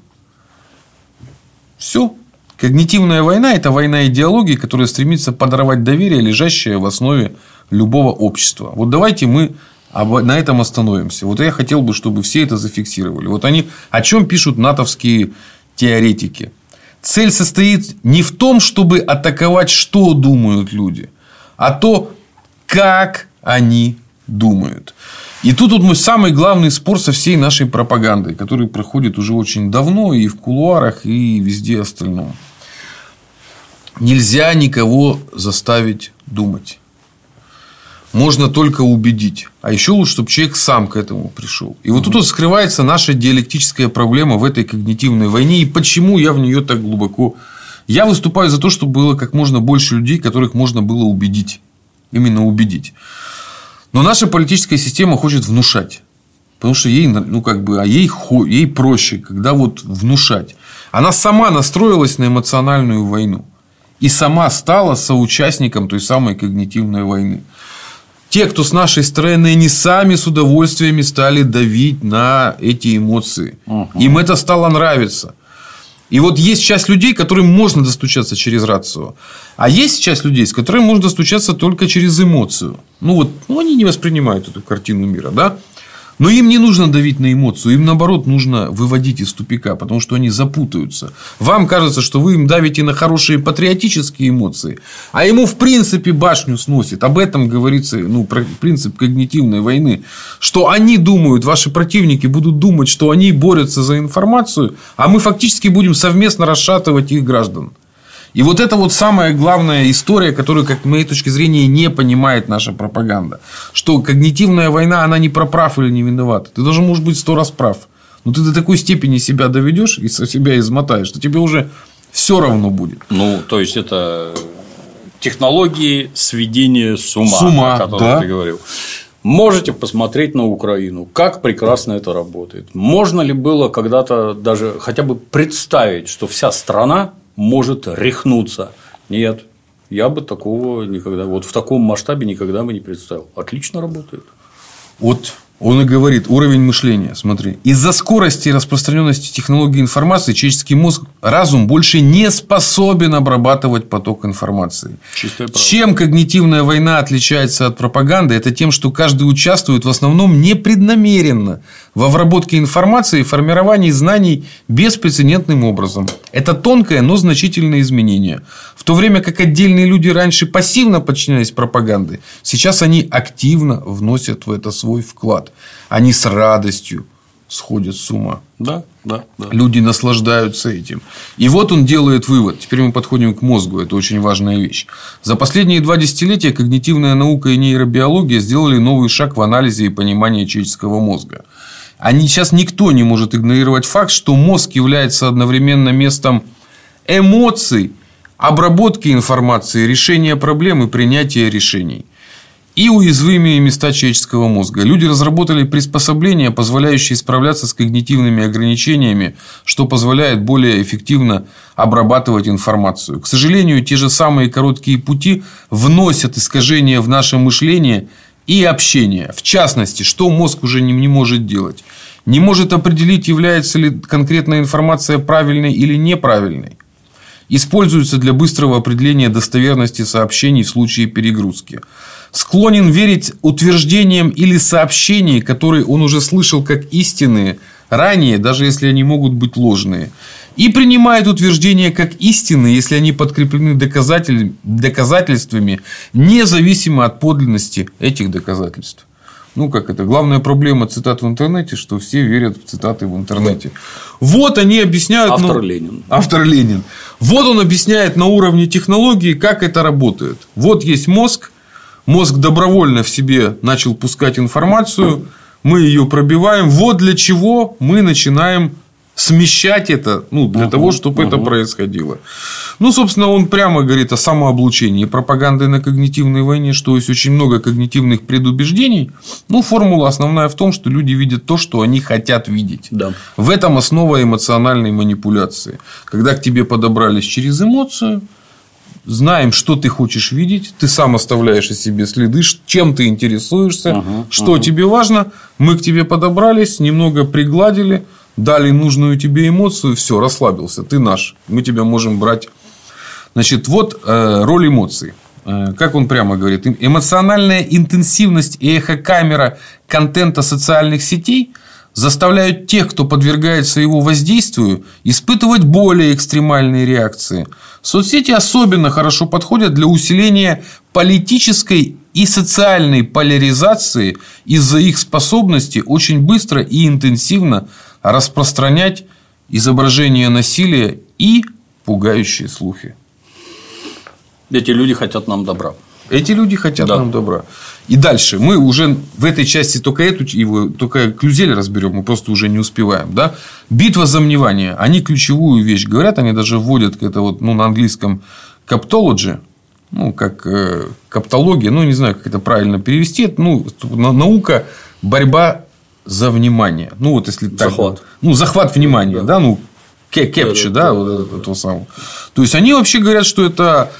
Speaker 2: Все. Когнитивная война – это война идеологии, которая стремится подорвать доверие, лежащее в основе любого общества. Вот давайте мы на этом остановимся. Вот я хотел бы, чтобы все это зафиксировали. Вот они о чем пишут натовские теоретики. Цель состоит не в том, чтобы атаковать, что думают люди, а то, как они думают. И тут вот мой самый главный спор со всей нашей пропагандой, который проходит уже очень давно и в кулуарах, и везде остальном. Нельзя никого заставить думать. Можно только убедить. А еще лучше, чтобы человек сам к этому пришел. И вот тут вот скрывается наша диалектическая проблема в этой когнитивной войне. И почему я в нее так глубоко... Я выступаю за то, чтобы было как можно больше людей, которых можно было убедить. Именно убедить. Но наша политическая система хочет внушать. Потому что ей, ну, как бы, а ей, ей проще, когда вот внушать. Она сама настроилась на эмоциональную войну. И сама стала соучастником той самой когнитивной войны. Те, кто с нашей стороны, они сами с удовольствием стали давить на эти эмоции. Угу. Им это стало нравиться. И вот есть часть людей, которым можно достучаться через рацию. А есть часть людей, с которыми можно достучаться только через эмоцию. Ну, вот ну, они не воспринимают эту картину мира, да? Но им не нужно давить на эмоцию, им наоборот нужно выводить из тупика, потому что они запутаются. Вам кажется, что вы им давите на хорошие патриотические эмоции, а ему в принципе башню сносит. Об этом говорится ну, про принцип когнитивной войны, что они думают, ваши противники будут думать, что они борются за информацию, а мы фактически будем совместно расшатывать их граждан. И вот это вот самая главная история, которую, как моей точки зрения, не понимает наша пропаганда. Что когнитивная война, она не про прав или не виновата. Ты даже можешь быть сто раз прав. Но ты до такой степени себя доведешь и себя измотаешь, что тебе уже все равно будет.
Speaker 1: Ну, то есть, это технологии сведения с ума,
Speaker 2: с ума
Speaker 1: о которых да. ты говорил. Можете посмотреть на Украину, как прекрасно это работает. Можно ли было когда-то даже хотя бы представить, что вся страна может рехнуться. Нет, я бы такого никогда, вот в таком масштабе никогда бы не представил. Отлично работает.
Speaker 2: Вот он и говорит, уровень мышления, смотри. Из-за скорости и распространенности технологий информации человеческий мозг, разум больше не способен обрабатывать поток информации. Чем когнитивная война отличается от пропаганды, это тем, что каждый участвует в основном непреднамеренно в обработке информации и формировании знаний беспрецедентным образом. Это тонкое, но значительное изменение. В то время как отдельные люди раньше пассивно подчинялись пропаганде, сейчас они активно вносят в это свой вклад. Они с радостью сходят с ума.
Speaker 1: Да, да, да.
Speaker 2: Люди наслаждаются этим. И вот он делает вывод. Теперь мы подходим к мозгу. Это очень важная вещь. За последние два десятилетия когнитивная наука и нейробиология сделали новый шаг в анализе и понимании человеческого мозга. Они, сейчас никто не может игнорировать факт, что мозг является одновременно местом эмоций, обработки информации, решения проблем и принятия решений. И уязвимые места человеческого мозга. Люди разработали приспособления, позволяющие справляться с когнитивными ограничениями, что позволяет более эффективно обрабатывать информацию. К сожалению, те же самые короткие пути вносят искажения в наше мышление и общения. В частности, что мозг уже не, не может делать? Не может определить, является ли конкретная информация правильной или неправильной. Используется для быстрого определения достоверности сообщений в случае перегрузки. Склонен верить утверждениям или сообщениям, которые он уже слышал как истинные ранее, даже если они могут быть ложные и принимает утверждения как истины, если они подкреплены доказатель... доказательствами, независимо от подлинности этих доказательств. Ну, как это? Главная проблема цитат в интернете, что все верят в цитаты в интернете. Вот они объясняют...
Speaker 1: Автор ну, Ленин.
Speaker 2: Автор Ленин. Вот он объясняет на уровне технологии, как это работает. Вот есть мозг. Мозг добровольно в себе начал пускать информацию. Мы ее пробиваем. Вот для чего мы начинаем смещать это, ну, для угу, того, чтобы угу. это происходило. Ну, собственно, он прямо говорит о самооблучении пропаганды на когнитивной войне, что есть очень много когнитивных предубеждений. Ну, формула основная в том, что люди видят то, что они хотят видеть.
Speaker 1: Да.
Speaker 2: В этом основа эмоциональной манипуляции. Когда к тебе подобрались через эмоцию, знаем, что ты хочешь видеть, ты сам оставляешь о себе следы, чем ты интересуешься, uh что uh тебе важно, мы к тебе подобрались, немного пригладили, дали нужную тебе эмоцию, все, расслабился, ты наш, мы тебя можем брать. Значит, вот э, роль эмоций. Э, как он прямо говорит, эмоциональная интенсивность и эхокамера контента социальных сетей заставляют тех, кто подвергается его воздействию, испытывать более экстремальные реакции. Соцсети особенно хорошо подходят для усиления политической и социальной поляризации из-за их способности очень быстро и интенсивно распространять изображение насилия и пугающие слухи.
Speaker 1: Эти люди хотят нам добра.
Speaker 2: Эти люди хотят да. нам добра. И дальше мы уже в этой части только эту его только клюзель разберем, мы просто уже не успеваем, да? Битва за внимание. Они ключевую вещь говорят, они даже вводят это вот ну, на английском каптологи, ну как э, каптология, ну не знаю, как это правильно перевести, ну наука борьба за внимание. Ну, вот если так.
Speaker 1: Захват.
Speaker 2: Ну, захват внимания, да, да ну, кепче, да, да, да, вот да, этого самого. То есть, они вообще говорят, что это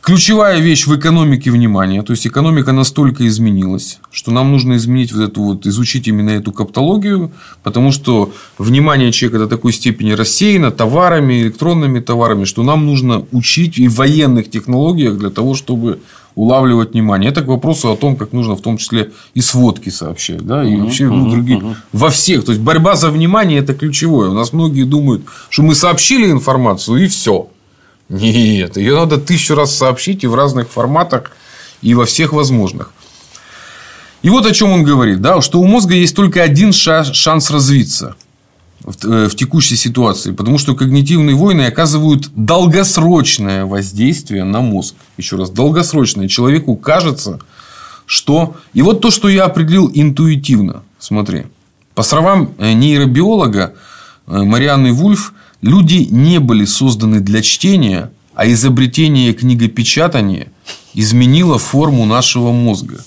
Speaker 2: ключевая вещь в экономике внимания. То есть, экономика настолько изменилась, что нам нужно изменить вот эту вот, изучить именно эту каптологию, потому что внимание человека до такой степени рассеяно товарами, электронными товарами, что нам нужно учить и в военных технологиях для того, чтобы улавливать внимание. Это к вопросу о том, как нужно в том числе и сводки сообщать. Да? И вообще ну, других. Во всех. То есть, борьба за внимание – это ключевое. У нас многие думают, что мы сообщили информацию и все. Нет, ее надо тысячу раз сообщить и в разных форматах, и во всех возможных. И вот о чем он говорит, да, что у мозга есть только один шанс развиться в, э, в текущей ситуации, потому что когнитивные войны оказывают долгосрочное воздействие на мозг. Еще раз, долгосрочное. Человеку кажется, что... И вот то, что я определил интуитивно. Смотри. По словам э, нейробиолога э, Марианны Вульф, люди не были созданы для чтения, а изобретение книгопечатания изменило форму нашего мозга.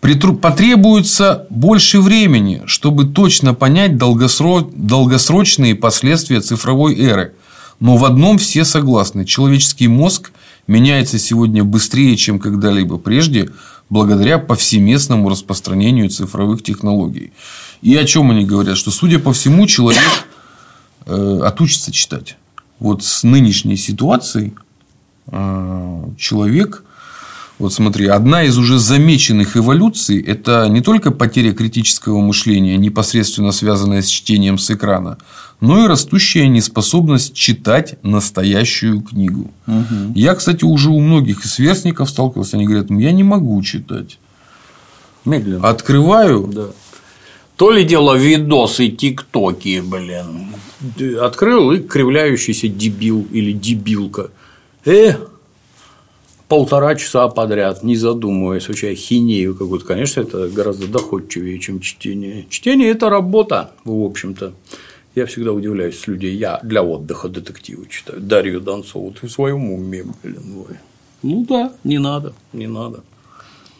Speaker 2: Потребуется больше времени, чтобы точно понять долгосрочные последствия цифровой эры. Но в одном все согласны. Человеческий мозг меняется сегодня быстрее, чем когда-либо прежде, благодаря повсеместному распространению цифровых технологий. И о чем они говорят? Что, судя по всему, человек э, отучится читать. Вот с нынешней ситуацией э, человек вот смотри, одна из уже замеченных эволюций – это не только потеря критического мышления, непосредственно связанная с чтением с экрана, но и растущая неспособность читать настоящую книгу. Угу. Я, кстати, уже у многих из сверстников сталкивался, они говорят, я не могу читать.
Speaker 1: Медленно.
Speaker 2: Открываю.
Speaker 1: Да. То ли дело видосы, тиктоки, блин. Открыл и кривляющийся дебил или дебилка. Э, полтора часа подряд, не задумываясь, вообще хинею какую-то, конечно, это гораздо доходчивее, чем чтение. Чтение – это работа, в общем-то. Я всегда удивляюсь людей. Я для отдыха детективы читаю. Дарью Донцову. Ты в своем уме, блин, ой. Ну да, не надо, не надо.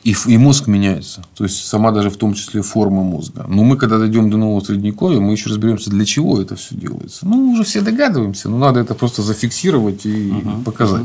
Speaker 2: И, и мозг меняется. То есть, сама даже в том числе форма мозга. Но мы, когда дойдем до нового средневековья, мы еще разберемся, для чего это все делается. Ну, уже все догадываемся, но надо это просто зафиксировать и uh-huh. показать.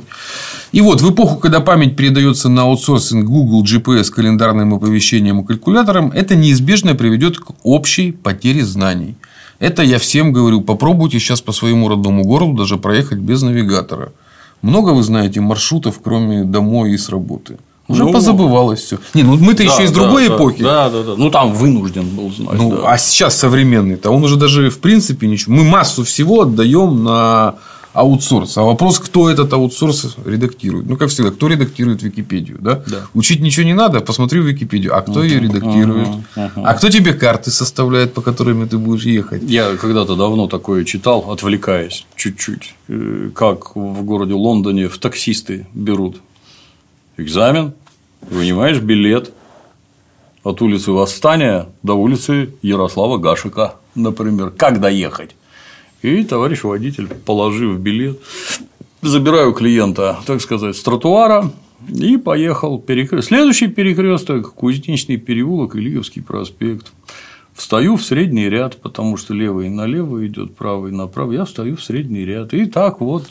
Speaker 2: И вот, в эпоху, когда память передается на аутсорсинг Google, GPS, календарным оповещениям и калькуляторам, это неизбежно приведет к общей потере знаний. Это я всем говорю, попробуйте сейчас по своему родному городу даже проехать без навигатора. Много вы знаете маршрутов, кроме домой и с работы. Уже ну, позабывалось все. Не, ну мы-то да, еще из да, другой
Speaker 1: да,
Speaker 2: эпохи.
Speaker 1: Да, да, да. Ну там вынужден был знать.
Speaker 2: Ну,
Speaker 1: да.
Speaker 2: а сейчас современный-то он уже даже в принципе ничего. Мы массу всего отдаем на аутсорс. А вопрос, кто этот аутсорс редактирует. Ну, как всегда, кто редактирует Википедию, да?
Speaker 1: да.
Speaker 2: Учить ничего не надо, посмотри в Википедию. А кто uh-huh, ее редактирует? Uh-huh, uh-huh. А кто тебе карты составляет, по которым ты будешь ехать?
Speaker 1: Я когда-то давно такое читал, отвлекаясь чуть-чуть, э, как в городе Лондоне в таксисты берут экзамен, вынимаешь билет от улицы Восстания до улицы Ярослава Гашика, например, как доехать. И товарищ водитель, положив билет, забираю клиента, так сказать, с тротуара и поехал перекрест. Следующий перекресток Кузнечный переулок и Лиговский проспект. Встаю в средний ряд, потому что левый налево идет, правый направо. Я встаю в средний ряд. И так вот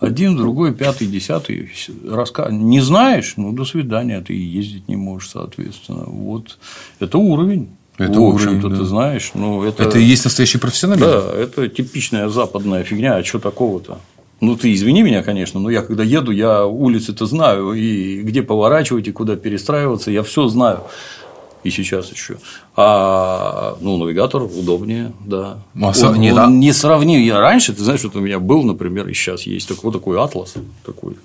Speaker 1: один, другой, пятый, десятый рассказ. Не знаешь, ну до свидания, ты ездить не можешь, соответственно. Вот это уровень. Это в общем-то, да. ты знаешь, ну это.
Speaker 2: Это и есть настоящий профессионализм.
Speaker 1: Да, это типичная западная фигня. А что такого-то? Ну, ты извини меня, конечно, но я когда еду, я улицы-то знаю, и где поворачивать, и куда перестраиваться, я все знаю и сейчас еще. А ну, навигатор удобнее, да.
Speaker 2: Ну, а он, не, он
Speaker 1: да. не сравним. Я раньше, ты знаешь, вот у меня был, например, и сейчас есть такой, вот такой атлас, такой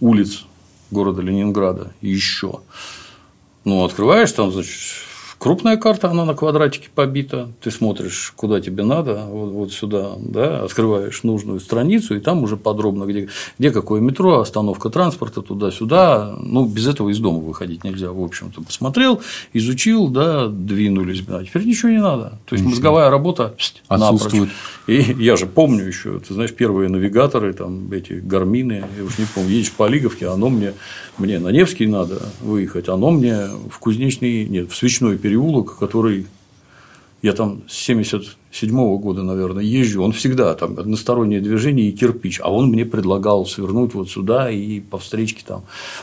Speaker 1: улиц города Ленинграда, и еще. Ну, открываешь там, значит, Крупная карта, она на квадратике побита, ты смотришь, куда тебе надо, вот, вот сюда, да, открываешь нужную страницу, и там уже подробно, где, где какое метро, остановка транспорта, туда-сюда, ну, без этого из дома выходить нельзя, в общем-то, посмотрел, изучил, да, двинулись, да, теперь ничего не надо, то есть, мозговая работа отсутствует. И я же помню еще, ты знаешь, первые навигаторы, там, эти гармины, я уж не помню, едешь по Лиговке, оно мне, мне на Невский надо выехать, оно мне в Кузнечный, нет, в Свечной переулок, который я там с 77 -го года, наверное, езжу, он всегда там одностороннее движение и кирпич, а он мне предлагал свернуть вот сюда и по встречке там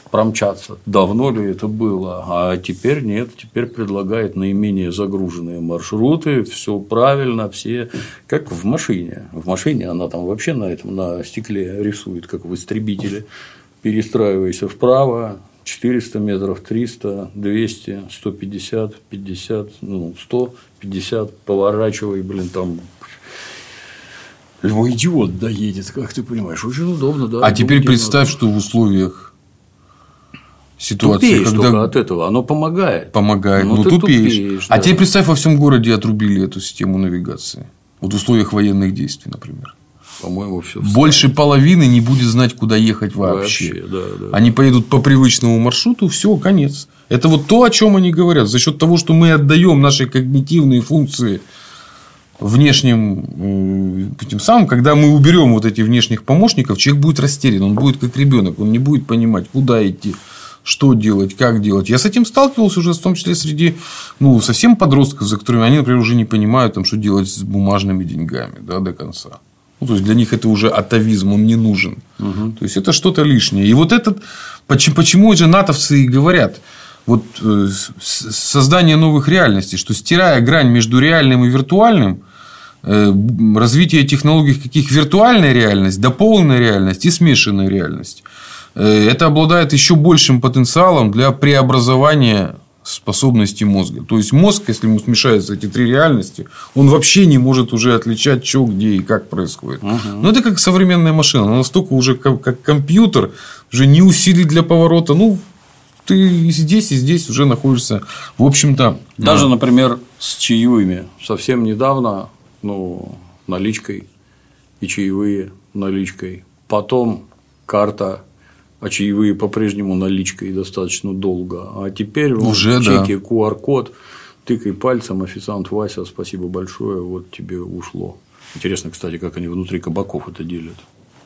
Speaker 1: промчаться. Давно ли это было? А теперь нет, теперь предлагает наименее загруженные маршруты, все правильно, все как в машине. В машине она там вообще на этом на стекле рисует, как в истребителе перестраивайся вправо, 400 метров, 300, 200, 150, 50, ну, 150, поворачивай, блин, там любой идиот доедет, как ты понимаешь. Очень удобно, да.
Speaker 2: А теперь представь, что в условиях ситуации,
Speaker 1: тупеешь когда только от этого, оно помогает.
Speaker 2: Помогает, но, ну, ну тупеешь. тупеешь а да. теперь представь, во всем городе отрубили эту систему навигации. Вот в условиях военных действий, например.
Speaker 1: По-моему, все.
Speaker 2: Больше половины не будет знать, куда ехать вообще. вообще да, да. Они поедут по привычному маршруту, все, конец. Это вот то, о чем они говорят. За счет того, что мы отдаем наши когнитивные функции внешним тем самым, когда мы уберем вот эти внешних помощников, человек будет растерян, он будет как ребенок, он не будет понимать, куда идти, что делать, как делать. Я с этим сталкивался уже, в том числе среди ну, совсем подростков, за которыми они, например, уже не понимают, там, что делать с бумажными деньгами да, до конца. Ну, то есть для них это уже атовизм, он не нужен. Угу. То есть это что-то лишнее. И вот этот, почему, почему же натовцы и говорят, вот э, создание новых реальностей, что стирая грань между реальным и виртуальным, э, развитие технологий каких виртуальная реальность, дополненная реальность и смешанная реальность. Э, это обладает еще большим потенциалом для преобразования способности мозга. То есть мозг, если ему смешаются эти три реальности, он вообще не может уже отличать, что, где и как происходит. Угу. Но это как современная машина, она настолько уже как, как компьютер, уже не усилий для поворота. Ну, ты и здесь, и здесь уже находишься, в общем-то.
Speaker 1: Даже, да. например, с чаевыми. Совсем недавно, ну, наличкой и чаевые наличкой. Потом карта а чаевые по-прежнему наличкой достаточно долго. А теперь
Speaker 2: Уже, в чеке
Speaker 1: да. QR-код, тыкай пальцем, официант Вася, спасибо большое, вот тебе ушло. Интересно, кстати, как они внутри кабаков это делят.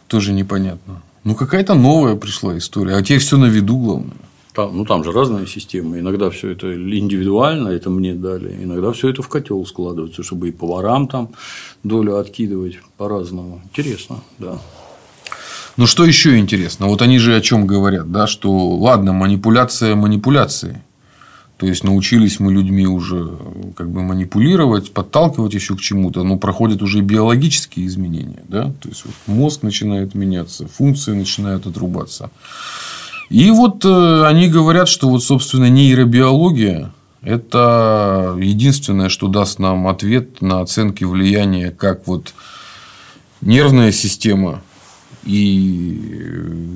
Speaker 2: Тоже непонятно. Ну, какая-то новая пришла история. А теперь все на виду, главное.
Speaker 1: Там, ну, там же разные системы. Иногда все это индивидуально, это мне дали. Иногда все это в котел складывается, чтобы и поварам там долю откидывать по-разному. Интересно, да.
Speaker 2: Но что еще интересно? Вот они же о чем говорят, да, что ладно, манипуляция манипуляции. То есть научились мы людьми уже как бы манипулировать, подталкивать еще к чему-то, но проходят уже биологические изменения. Да? То есть вот мозг начинает меняться, функции начинают отрубаться. И вот э, они говорят, что вот, собственно, нейробиология это единственное, что даст нам ответ на оценки влияния, как вот нервная система и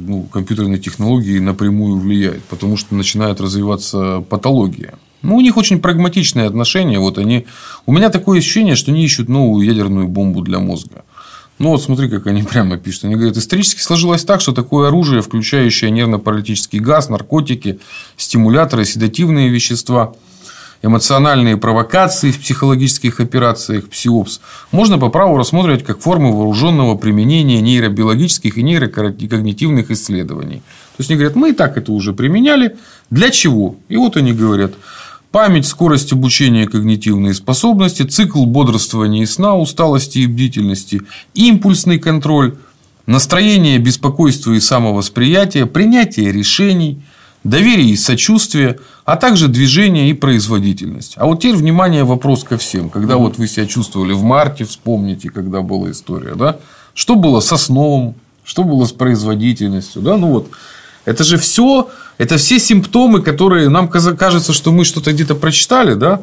Speaker 2: ну, компьютерные технологии напрямую влияют, потому что начинает развиваться патология. Ну, у них очень прагматичные отношения. Вот они... У меня такое ощущение, что они ищут новую ядерную бомбу для мозга. Ну, вот смотри, как они прямо пишут. Они говорят, исторически сложилось так, что такое оружие, включающее нервно-паралитический газ, наркотики, стимуляторы, седативные вещества – эмоциональные провокации в психологических операциях ПСИОПС можно по праву рассматривать как форму вооруженного применения нейробиологических и нейрокогнитивных исследований. То есть они говорят, мы и так это уже применяли. Для чего? И вот они говорят, память, скорость обучения, когнитивные способности, цикл бодрствования и сна, усталости и бдительности, импульсный контроль, настроение, беспокойство и самовосприятие, принятие решений, доверие и сочувствие, а также движение и производительность. А вот теперь, внимание, вопрос ко всем. Когда вот вы себя чувствовали в марте, вспомните, когда была история, да? Что было со сном, что было с производительностью, да? Ну вот, это же все, это все симптомы, которые нам кажется, что мы что-то где-то прочитали, да?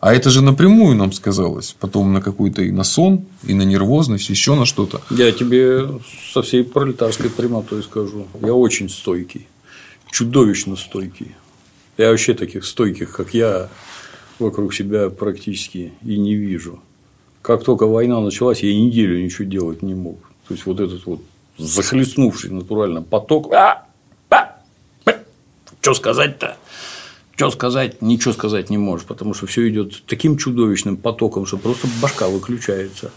Speaker 2: А это же напрямую нам сказалось. Потом на какой-то и на сон, и на нервозность, еще на что-то.
Speaker 1: Я тебе со всей пролетарской прямотой скажу. Я очень стойкий чудовищно стойкий. Я вообще таких стойких, как я, вокруг себя практически и не вижу. Как только война началась, я неделю ничего делать не мог. То есть, вот этот вот захлестнувший натурально поток. А! Что сказать-то? Что сказать? Ничего сказать не можешь, потому что все идет таким чудовищным потоком, что просто башка выключается.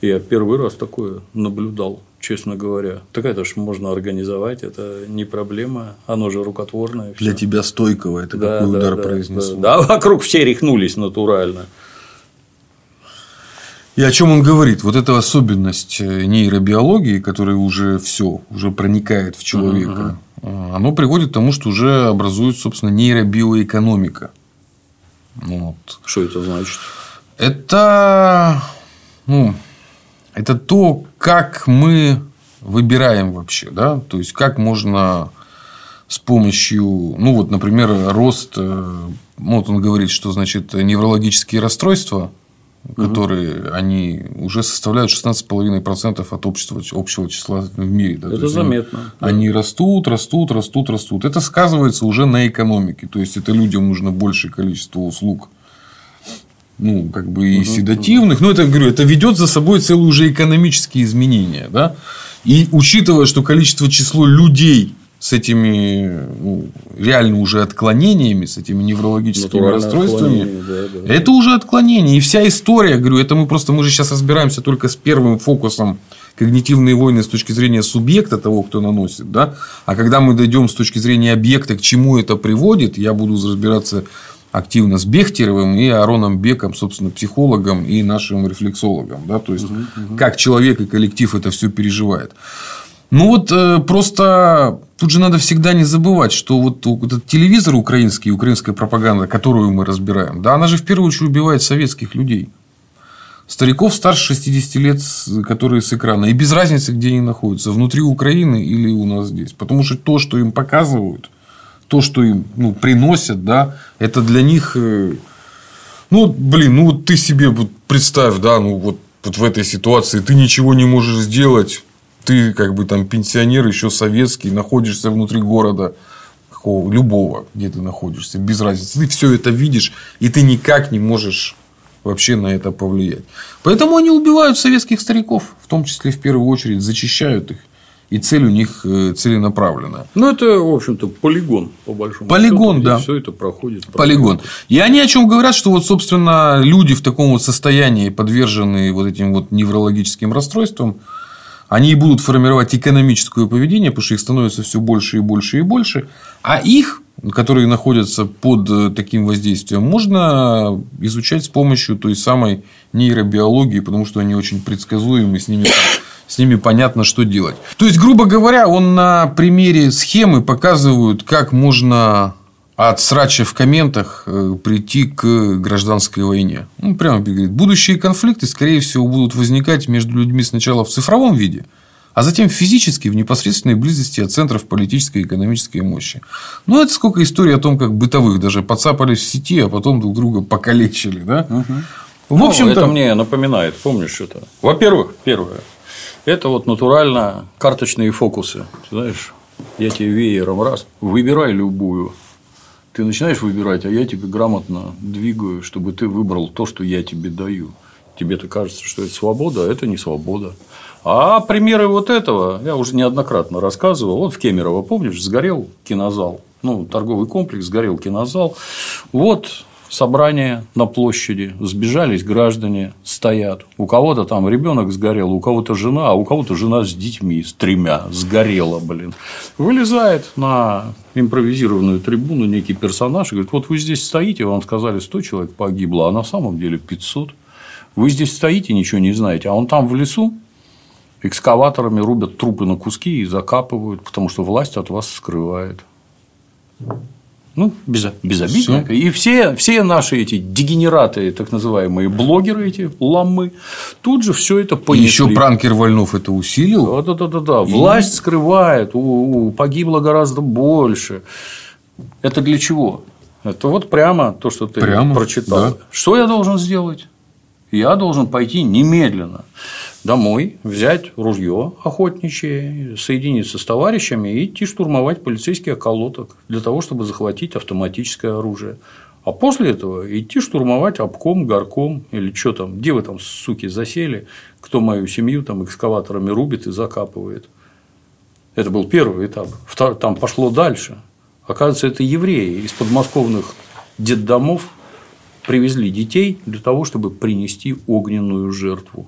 Speaker 1: Я первый раз такое наблюдал честно говоря. Так это же можно организовать, это не проблема, оно же рукотворное.
Speaker 2: Всё. Для тебя стойкого, это да, какой да, удар
Speaker 1: да,
Speaker 2: произнесло.
Speaker 1: Да, да, вокруг все рехнулись натурально.
Speaker 2: И о чем он говорит? Вот эта особенность э, нейробиологии, которая уже все, уже проникает в человека, uh-huh. оно приводит к тому, что уже образуется, собственно, нейробиоэкономика.
Speaker 1: Вот. Что это значит?
Speaker 2: Это ну, это то, как мы выбираем вообще, да, то есть как можно с помощью, ну вот, например, рост, э, вот он говорит, что значит неврологические расстройства, которые угу. они уже составляют 16,5% от общества, общего числа в мире.
Speaker 1: Да? Это заметно.
Speaker 2: Они, да. они растут, растут, растут, растут. Это сказывается уже на экономике. То есть, это людям нужно большее количество услуг ну, как бы и седативных. Но это, говорю, это ведет за собой целые уже экономические изменения. Да? И учитывая, что количество число людей с этими ну, реально уже отклонениями, с этими неврологическими расстройствами, да, да. это уже отклонение. И вся история, говорю, это мы просто мы же сейчас разбираемся только с первым фокусом когнитивные войны с точки зрения субъекта того, кто наносит, да, а когда мы дойдем с точки зрения объекта, к чему это приводит, я буду разбираться активно с Бехтеревым и Ароном Беком, собственно, психологом и нашим рефлексологом. Да? То есть, угу, угу. как человек и коллектив это все переживает. Ну вот э, просто тут же надо всегда не забывать, что вот этот телевизор украинский, украинская пропаганда, которую мы разбираем, да, она же в первую очередь убивает советских людей. Стариков старше 60 лет, которые с экрана. И без разницы, где они находятся, внутри Украины или у нас здесь. Потому что то, что им показывают, то, что им ну, приносят, да, это для них. Э, ну, блин, ну вот ты себе представь, да, ну вот, вот в этой ситуации ты ничего не можешь сделать ты как бы там пенсионер, еще советский, находишься внутри города, какого, любого, где ты находишься, без разницы. Ты все это видишь, и ты никак не можешь вообще на это повлиять. Поэтому они убивают советских стариков, в том числе в первую очередь, зачищают их. И цель у них э, целенаправленная.
Speaker 1: Ну, это, в общем-то, полигон, по большому
Speaker 2: Полигон, счету, да.
Speaker 1: Все это проходит.
Speaker 2: Полигон. И они о чем говорят, что вот, собственно, люди в таком вот состоянии, подверженные вот этим вот неврологическим расстройствам, они будут формировать экономическое поведение, потому что их становится все больше и больше и больше. А их, которые находятся под э, таким воздействием, можно изучать с помощью той самой нейробиологии, потому что они очень предсказуемы, с ними с ними понятно, что делать. То есть, грубо говоря, он на примере схемы показывает, как можно от срача в комментах э, прийти к гражданской войне. Ну, прямо говорит, будущие конфликты, скорее всего, будут возникать между людьми сначала в цифровом виде, а затем физически в непосредственной близости от центров политической и экономической мощи. Ну, это сколько историй о том, как бытовых даже подцапались в сети, а потом друг друга покалечили. Да?
Speaker 1: Угу. В общем ну, это мне напоминает, помнишь это? Во-первых, первое, это вот натурально карточные фокусы. Знаешь, я тебе веером раз, выбирай любую ты начинаешь выбирать, а я тебе грамотно двигаю, чтобы ты выбрал то, что я тебе даю. Тебе-то кажется, что это свобода, а это не свобода. А примеры вот этого я уже неоднократно рассказывал. Вот в Кемерово, помнишь, сгорел кинозал. Ну, торговый комплекс, сгорел кинозал. Вот собрание на площади, сбежались граждане, стоят. У кого-то там ребенок сгорел, у кого-то жена, а у кого-то жена с детьми, с тремя, сгорела, блин. Вылезает на импровизированную трибуну некий персонаж и говорит, вот вы здесь стоите, вам сказали 100 человек погибло, а на самом деле 500. Вы здесь стоите, ничего не знаете, а он там в лесу экскаваторами рубят трупы на куски и закапывают, потому что власть от вас скрывает. Ну, без, безобидно. Все. И все, все наши эти дегенераты, так называемые блогеры, эти ламы, тут же все это понесли.
Speaker 2: И еще пранкер Вольнов это усилил.
Speaker 1: Да, да, да, да, да. И... Власть скрывает, у, у, погибло гораздо больше. Это для чего? Это вот прямо то, что ты прямо, прочитал. Да. Что я должен сделать? Я должен пойти немедленно домой, взять ружье охотничье, соединиться с товарищами и идти штурмовать полицейский околоток для того, чтобы захватить автоматическое оружие. А после этого идти штурмовать обком, горком или что там, где вы там, суки, засели, кто мою семью там экскаваторами рубит и закапывает. Это был первый этап. Там пошло дальше. Оказывается, это евреи из подмосковных детдомов привезли детей для того, чтобы принести огненную жертву.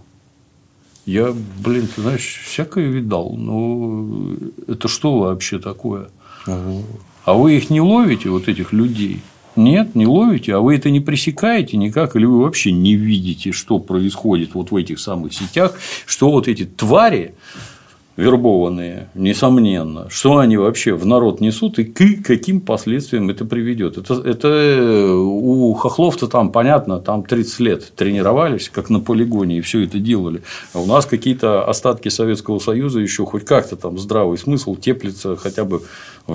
Speaker 1: Я, блин, ты знаешь, всякое видал. Но это что вообще такое? Ага. А вы их не ловите, вот этих людей? Нет, не ловите, а вы это не пресекаете никак, или вы вообще не видите, что происходит вот в этих самых сетях, что вот эти твари вербованные, несомненно, что они вообще в народ несут и к каким последствиям это приведет. Это, это э, у хохлов-то там понятно, там 30 лет тренировались, как на полигоне, и все это делали. А у нас какие-то остатки Советского Союза еще хоть как-то там здравый смысл теплится хотя бы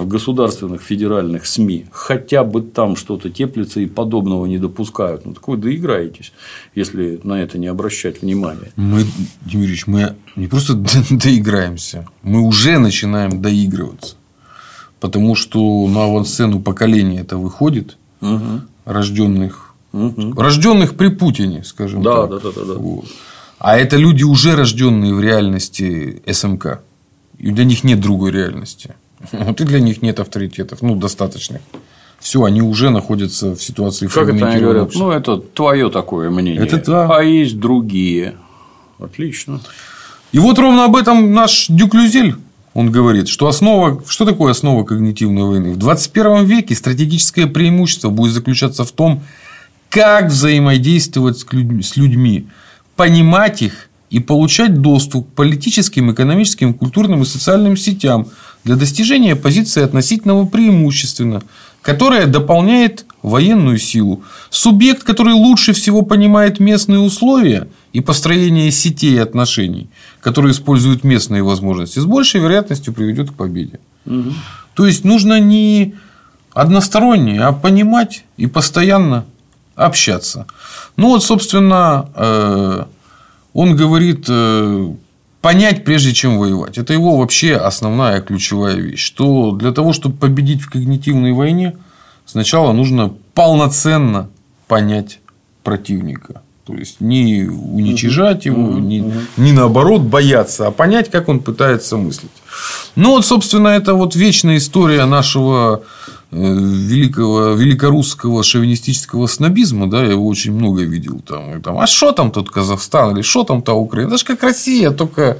Speaker 1: в государственных федеральных СМИ, хотя бы там что-то теплится и подобного не допускают. Ну, так вы доиграетесь, если на это не обращать внимания.
Speaker 2: Мы, Дмитриевич, мы не просто доиграемся, мы уже начинаем доигрываться. Потому что на авансцену поколения это выходит, угу. рожденных, угу. рожденных при Путине, скажем
Speaker 1: да,
Speaker 2: так.
Speaker 1: Да, да, да, да. Вот.
Speaker 2: А это люди, уже рожденные в реальности СМК. И для них нет другой реальности. Вот и для них нет авторитетов, ну, достаточных. Все, они уже находятся в ситуации
Speaker 1: Как это они говорят? Ну, это твое такое мнение.
Speaker 2: Это да.
Speaker 1: А есть другие. Отлично.
Speaker 2: И вот ровно об этом наш Дюклюзель он говорит, что основа, что такое основа когнитивной войны? В 21 веке стратегическое преимущество будет заключаться в том, как взаимодействовать с людьми понимать их и получать доступ к политическим, экономическим, культурным и социальным сетям для достижения позиции относительного преимущественно, которая дополняет военную силу. Субъект, который лучше всего понимает местные условия и построение сетей отношений, которые используют местные возможности, с большей вероятностью приведет к победе. Угу. То есть нужно не односторонне, а понимать и постоянно общаться. Ну вот, собственно, э, он говорит э, понять, прежде чем воевать. Это его вообще основная ключевая вещь. Что для того, чтобы победить в когнитивной войне, сначала нужно полноценно понять противника. То есть не уничижать его, угу, не, не наоборот бояться, а понять, как он пытается мыслить. Ну вот, собственно, это вот вечная история нашего великого, великорусского шовинистического снобизма, да, я его очень много видел там, и там а что там тут Казахстан, или что там та Украина, это же как Россия, только,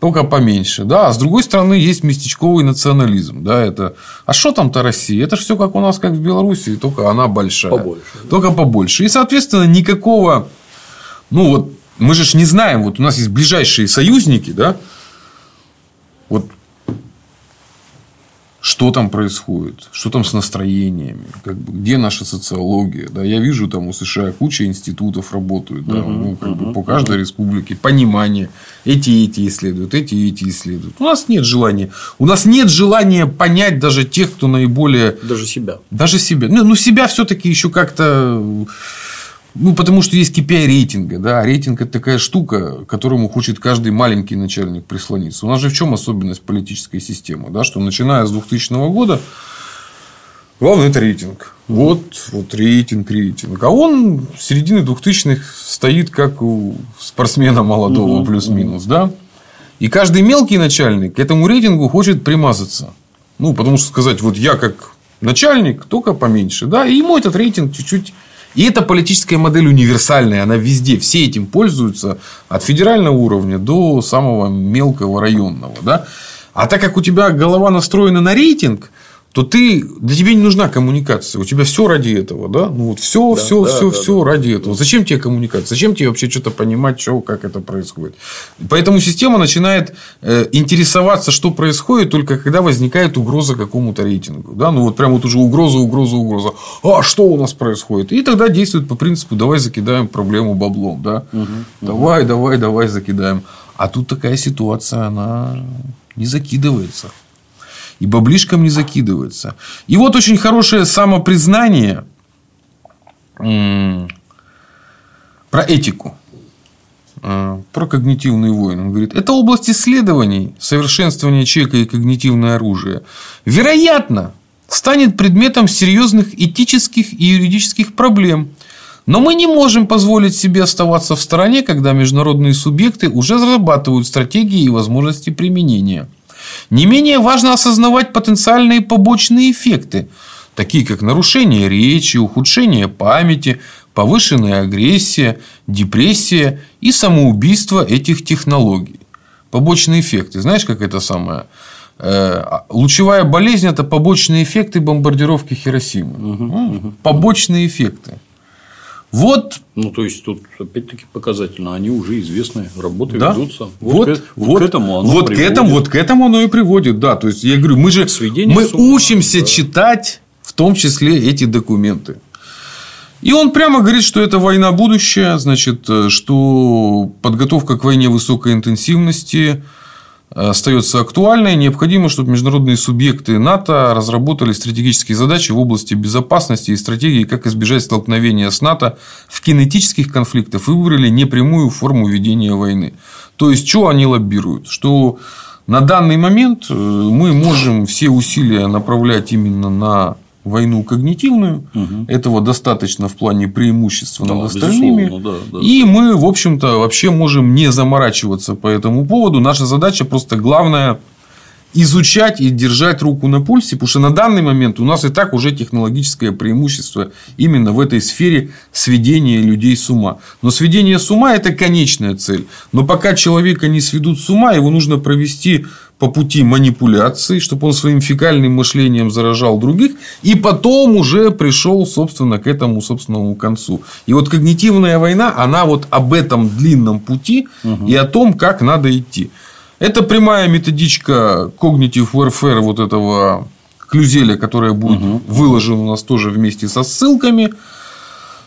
Speaker 2: только поменьше, да, а с другой стороны есть местечковый национализм, да, это, а что там-то Россия, это же все как у нас, как в Беларуси, только она большая,
Speaker 1: побольше,
Speaker 2: только побольше, и, соответственно, никакого, ну, вот, мы же не знаем, вот у нас есть ближайшие союзники, да, вот что там происходит, что там с настроениями, как бы, где наша социология. Да? Я вижу, там у США куча институтов работают, да, ну, как бы, по каждой республике, понимание. Эти и эти исследуют, эти и эти исследуют. У нас нет желания. У нас нет желания понять даже тех, кто наиболее.
Speaker 1: Даже себя.
Speaker 2: Даже себя. Ну, ну себя все-таки еще как-то ну, потому что есть KPI рейтинга. Да? Рейтинг – это такая штука, к которому хочет каждый маленький начальник прислониться. У нас же в чем особенность политической системы? Да? Что начиная с 2000 года главное – это рейтинг. Вот, вот рейтинг, рейтинг. А он с середины 2000-х стоит как у спортсмена молодого, угу, плюс-минус. Да? И каждый мелкий начальник к этому рейтингу хочет примазаться. Ну, потому что сказать, вот я как начальник, только поменьше. Да? И ему этот рейтинг чуть-чуть и эта политическая модель универсальная, она везде, все этим пользуются, от федерального уровня до самого мелкого районного. Да? А так как у тебя голова настроена на рейтинг, то ты, для тебя не нужна коммуникация. У тебя все ради этого, да? Ну вот все, да, все, да, все, да, все да. ради этого. Зачем тебе коммуникация? Зачем тебе вообще что-то понимать, что, как это происходит? Поэтому система начинает э, интересоваться, что происходит, только когда возникает угроза какому-то рейтингу. Да? Ну вот прям вот уже угроза, угроза, угроза. А что у нас происходит? И тогда действует по принципу давай закидаем проблему баблом, да? Угу, давай, угу. давай, давай закидаем. А тут такая ситуация, она не закидывается и баблишком не закидывается. И вот очень хорошее самопризнание про этику, э, про когнитивные войны. Он говорит, это область исследований, совершенствования человека и когнитивное оружие. Вероятно, станет предметом серьезных этических и юридических проблем. Но мы не можем позволить себе оставаться в стороне, когда международные субъекты уже разрабатывают стратегии и возможности применения – не менее важно осознавать потенциальные побочные эффекты, такие как нарушение речи, ухудшение памяти, повышенная агрессия, депрессия и самоубийство этих технологий. Побочные эффекты. Знаешь, как это самое? Э, лучевая болезнь – это побочные эффекты бомбардировки Хиросимы. Угу, угу. Побочные эффекты. Вот
Speaker 1: Ну, то есть, тут опять-таки показательно, они уже известны, работы
Speaker 2: Да.
Speaker 1: ведутся.
Speaker 2: Вот,
Speaker 1: к, вот к этому оно
Speaker 2: вот к этому, вот к этому оно и приводит, да. То есть я говорю, мы же
Speaker 1: Сведение
Speaker 2: мы
Speaker 1: с ума,
Speaker 2: учимся
Speaker 1: да.
Speaker 2: читать, в том числе эти документы. И он прямо говорит, что это война будущее, значит, э, что подготовка к войне высокой интенсивности остается актуальной. Необходимо, чтобы международные субъекты НАТО разработали стратегические задачи в области безопасности и стратегии, как избежать столкновения с НАТО в кинетических конфликтах выбрали непрямую форму ведения войны. То есть, что они лоббируют? Что на данный момент э, мы можем все усилия направлять именно на войну когнитивную. Этого достаточно в плане преимущества
Speaker 1: Да,
Speaker 2: над остальными.
Speaker 1: да, да.
Speaker 2: И мы, в общем-то, вообще можем не заморачиваться по этому поводу. Наша задача просто главное изучать и держать руку на пульсе, потому что на данный момент у нас и так уже технологическое преимущество именно в этой сфере сведения людей с ума. Но сведение с ума – это конечная цель. Но пока человека не сведут с ума, его нужно провести по пути манипуляции, чтобы он своим фекальным мышлением заражал других, и потом уже пришел, собственно, к этому собственному концу. И вот когнитивная война, она вот об этом длинном пути и о том, как надо идти. Это прямая методичка Cognitive Warfare вот этого клюзеля, которая будет выложена у нас тоже вместе со ссылками.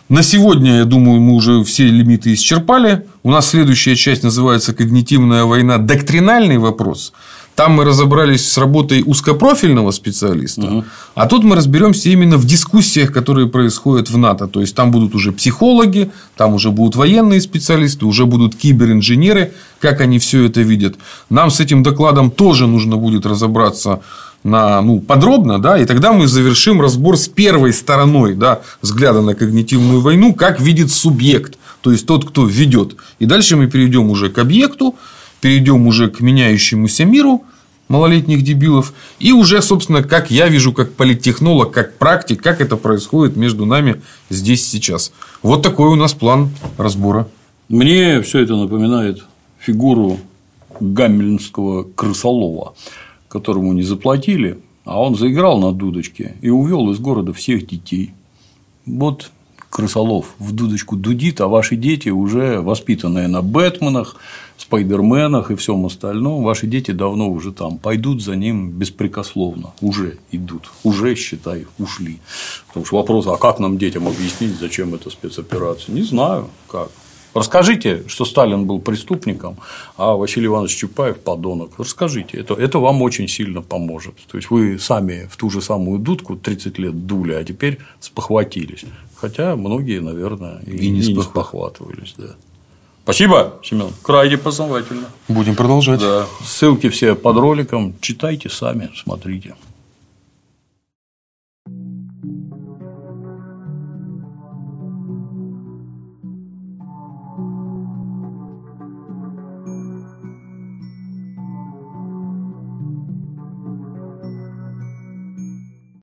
Speaker 2: На сегодня, я думаю, мы уже все лимиты исчерпали. У нас следующая часть называется «Когнитивная война. Доктринальный вопрос». Там мы разобрались с работой узкопрофильного специалиста, а тут мы разберемся именно в дискуссиях, которые происходят в НАТО. То есть там будут уже психологи, там уже будут военные специалисты, уже будут киберинженеры, как они все это видят. Нам с этим докладом тоже нужно будет разобраться на, ну, подробно, да, и тогда мы завершим разбор с первой стороной да, взгляда на когнитивную войну, как видит субъект, то есть тот, кто ведет. И дальше мы перейдем уже к объекту, перейдем уже к меняющемуся миру малолетних дебилов, и уже, собственно, как я вижу, как политтехнолог, как практик, как это происходит между нами здесь сейчас. Вот такой у нас план разбора.
Speaker 1: Мне все это напоминает фигуру гамельнского крысолова, которому не заплатили, а он заиграл на дудочке и увел из города всех детей. Вот крысолов в дудочку дудит, а ваши дети уже воспитанные на Бэтменах, Спайдерменах и всем остальном, ваши дети давно уже там, пойдут за ним беспрекословно, уже идут, уже, считай, ушли. Потому что вопрос, а как нам детям объяснить, зачем эта спецоперация? Не знаю, как. Расскажите, что Сталин был преступником, а Василий Иванович Чапаев подонок. Расскажите, это, это вам очень сильно поможет. То есть вы сами в ту же самую дудку 30 лет дули, а теперь спохватились. Хотя многие, наверное, и,
Speaker 2: И не
Speaker 1: спохватывались. Да. Спасибо, Семен. Крайне познавательно.
Speaker 2: Будем продолжать.
Speaker 1: Да. Ссылки все под роликом. Читайте сами, смотрите.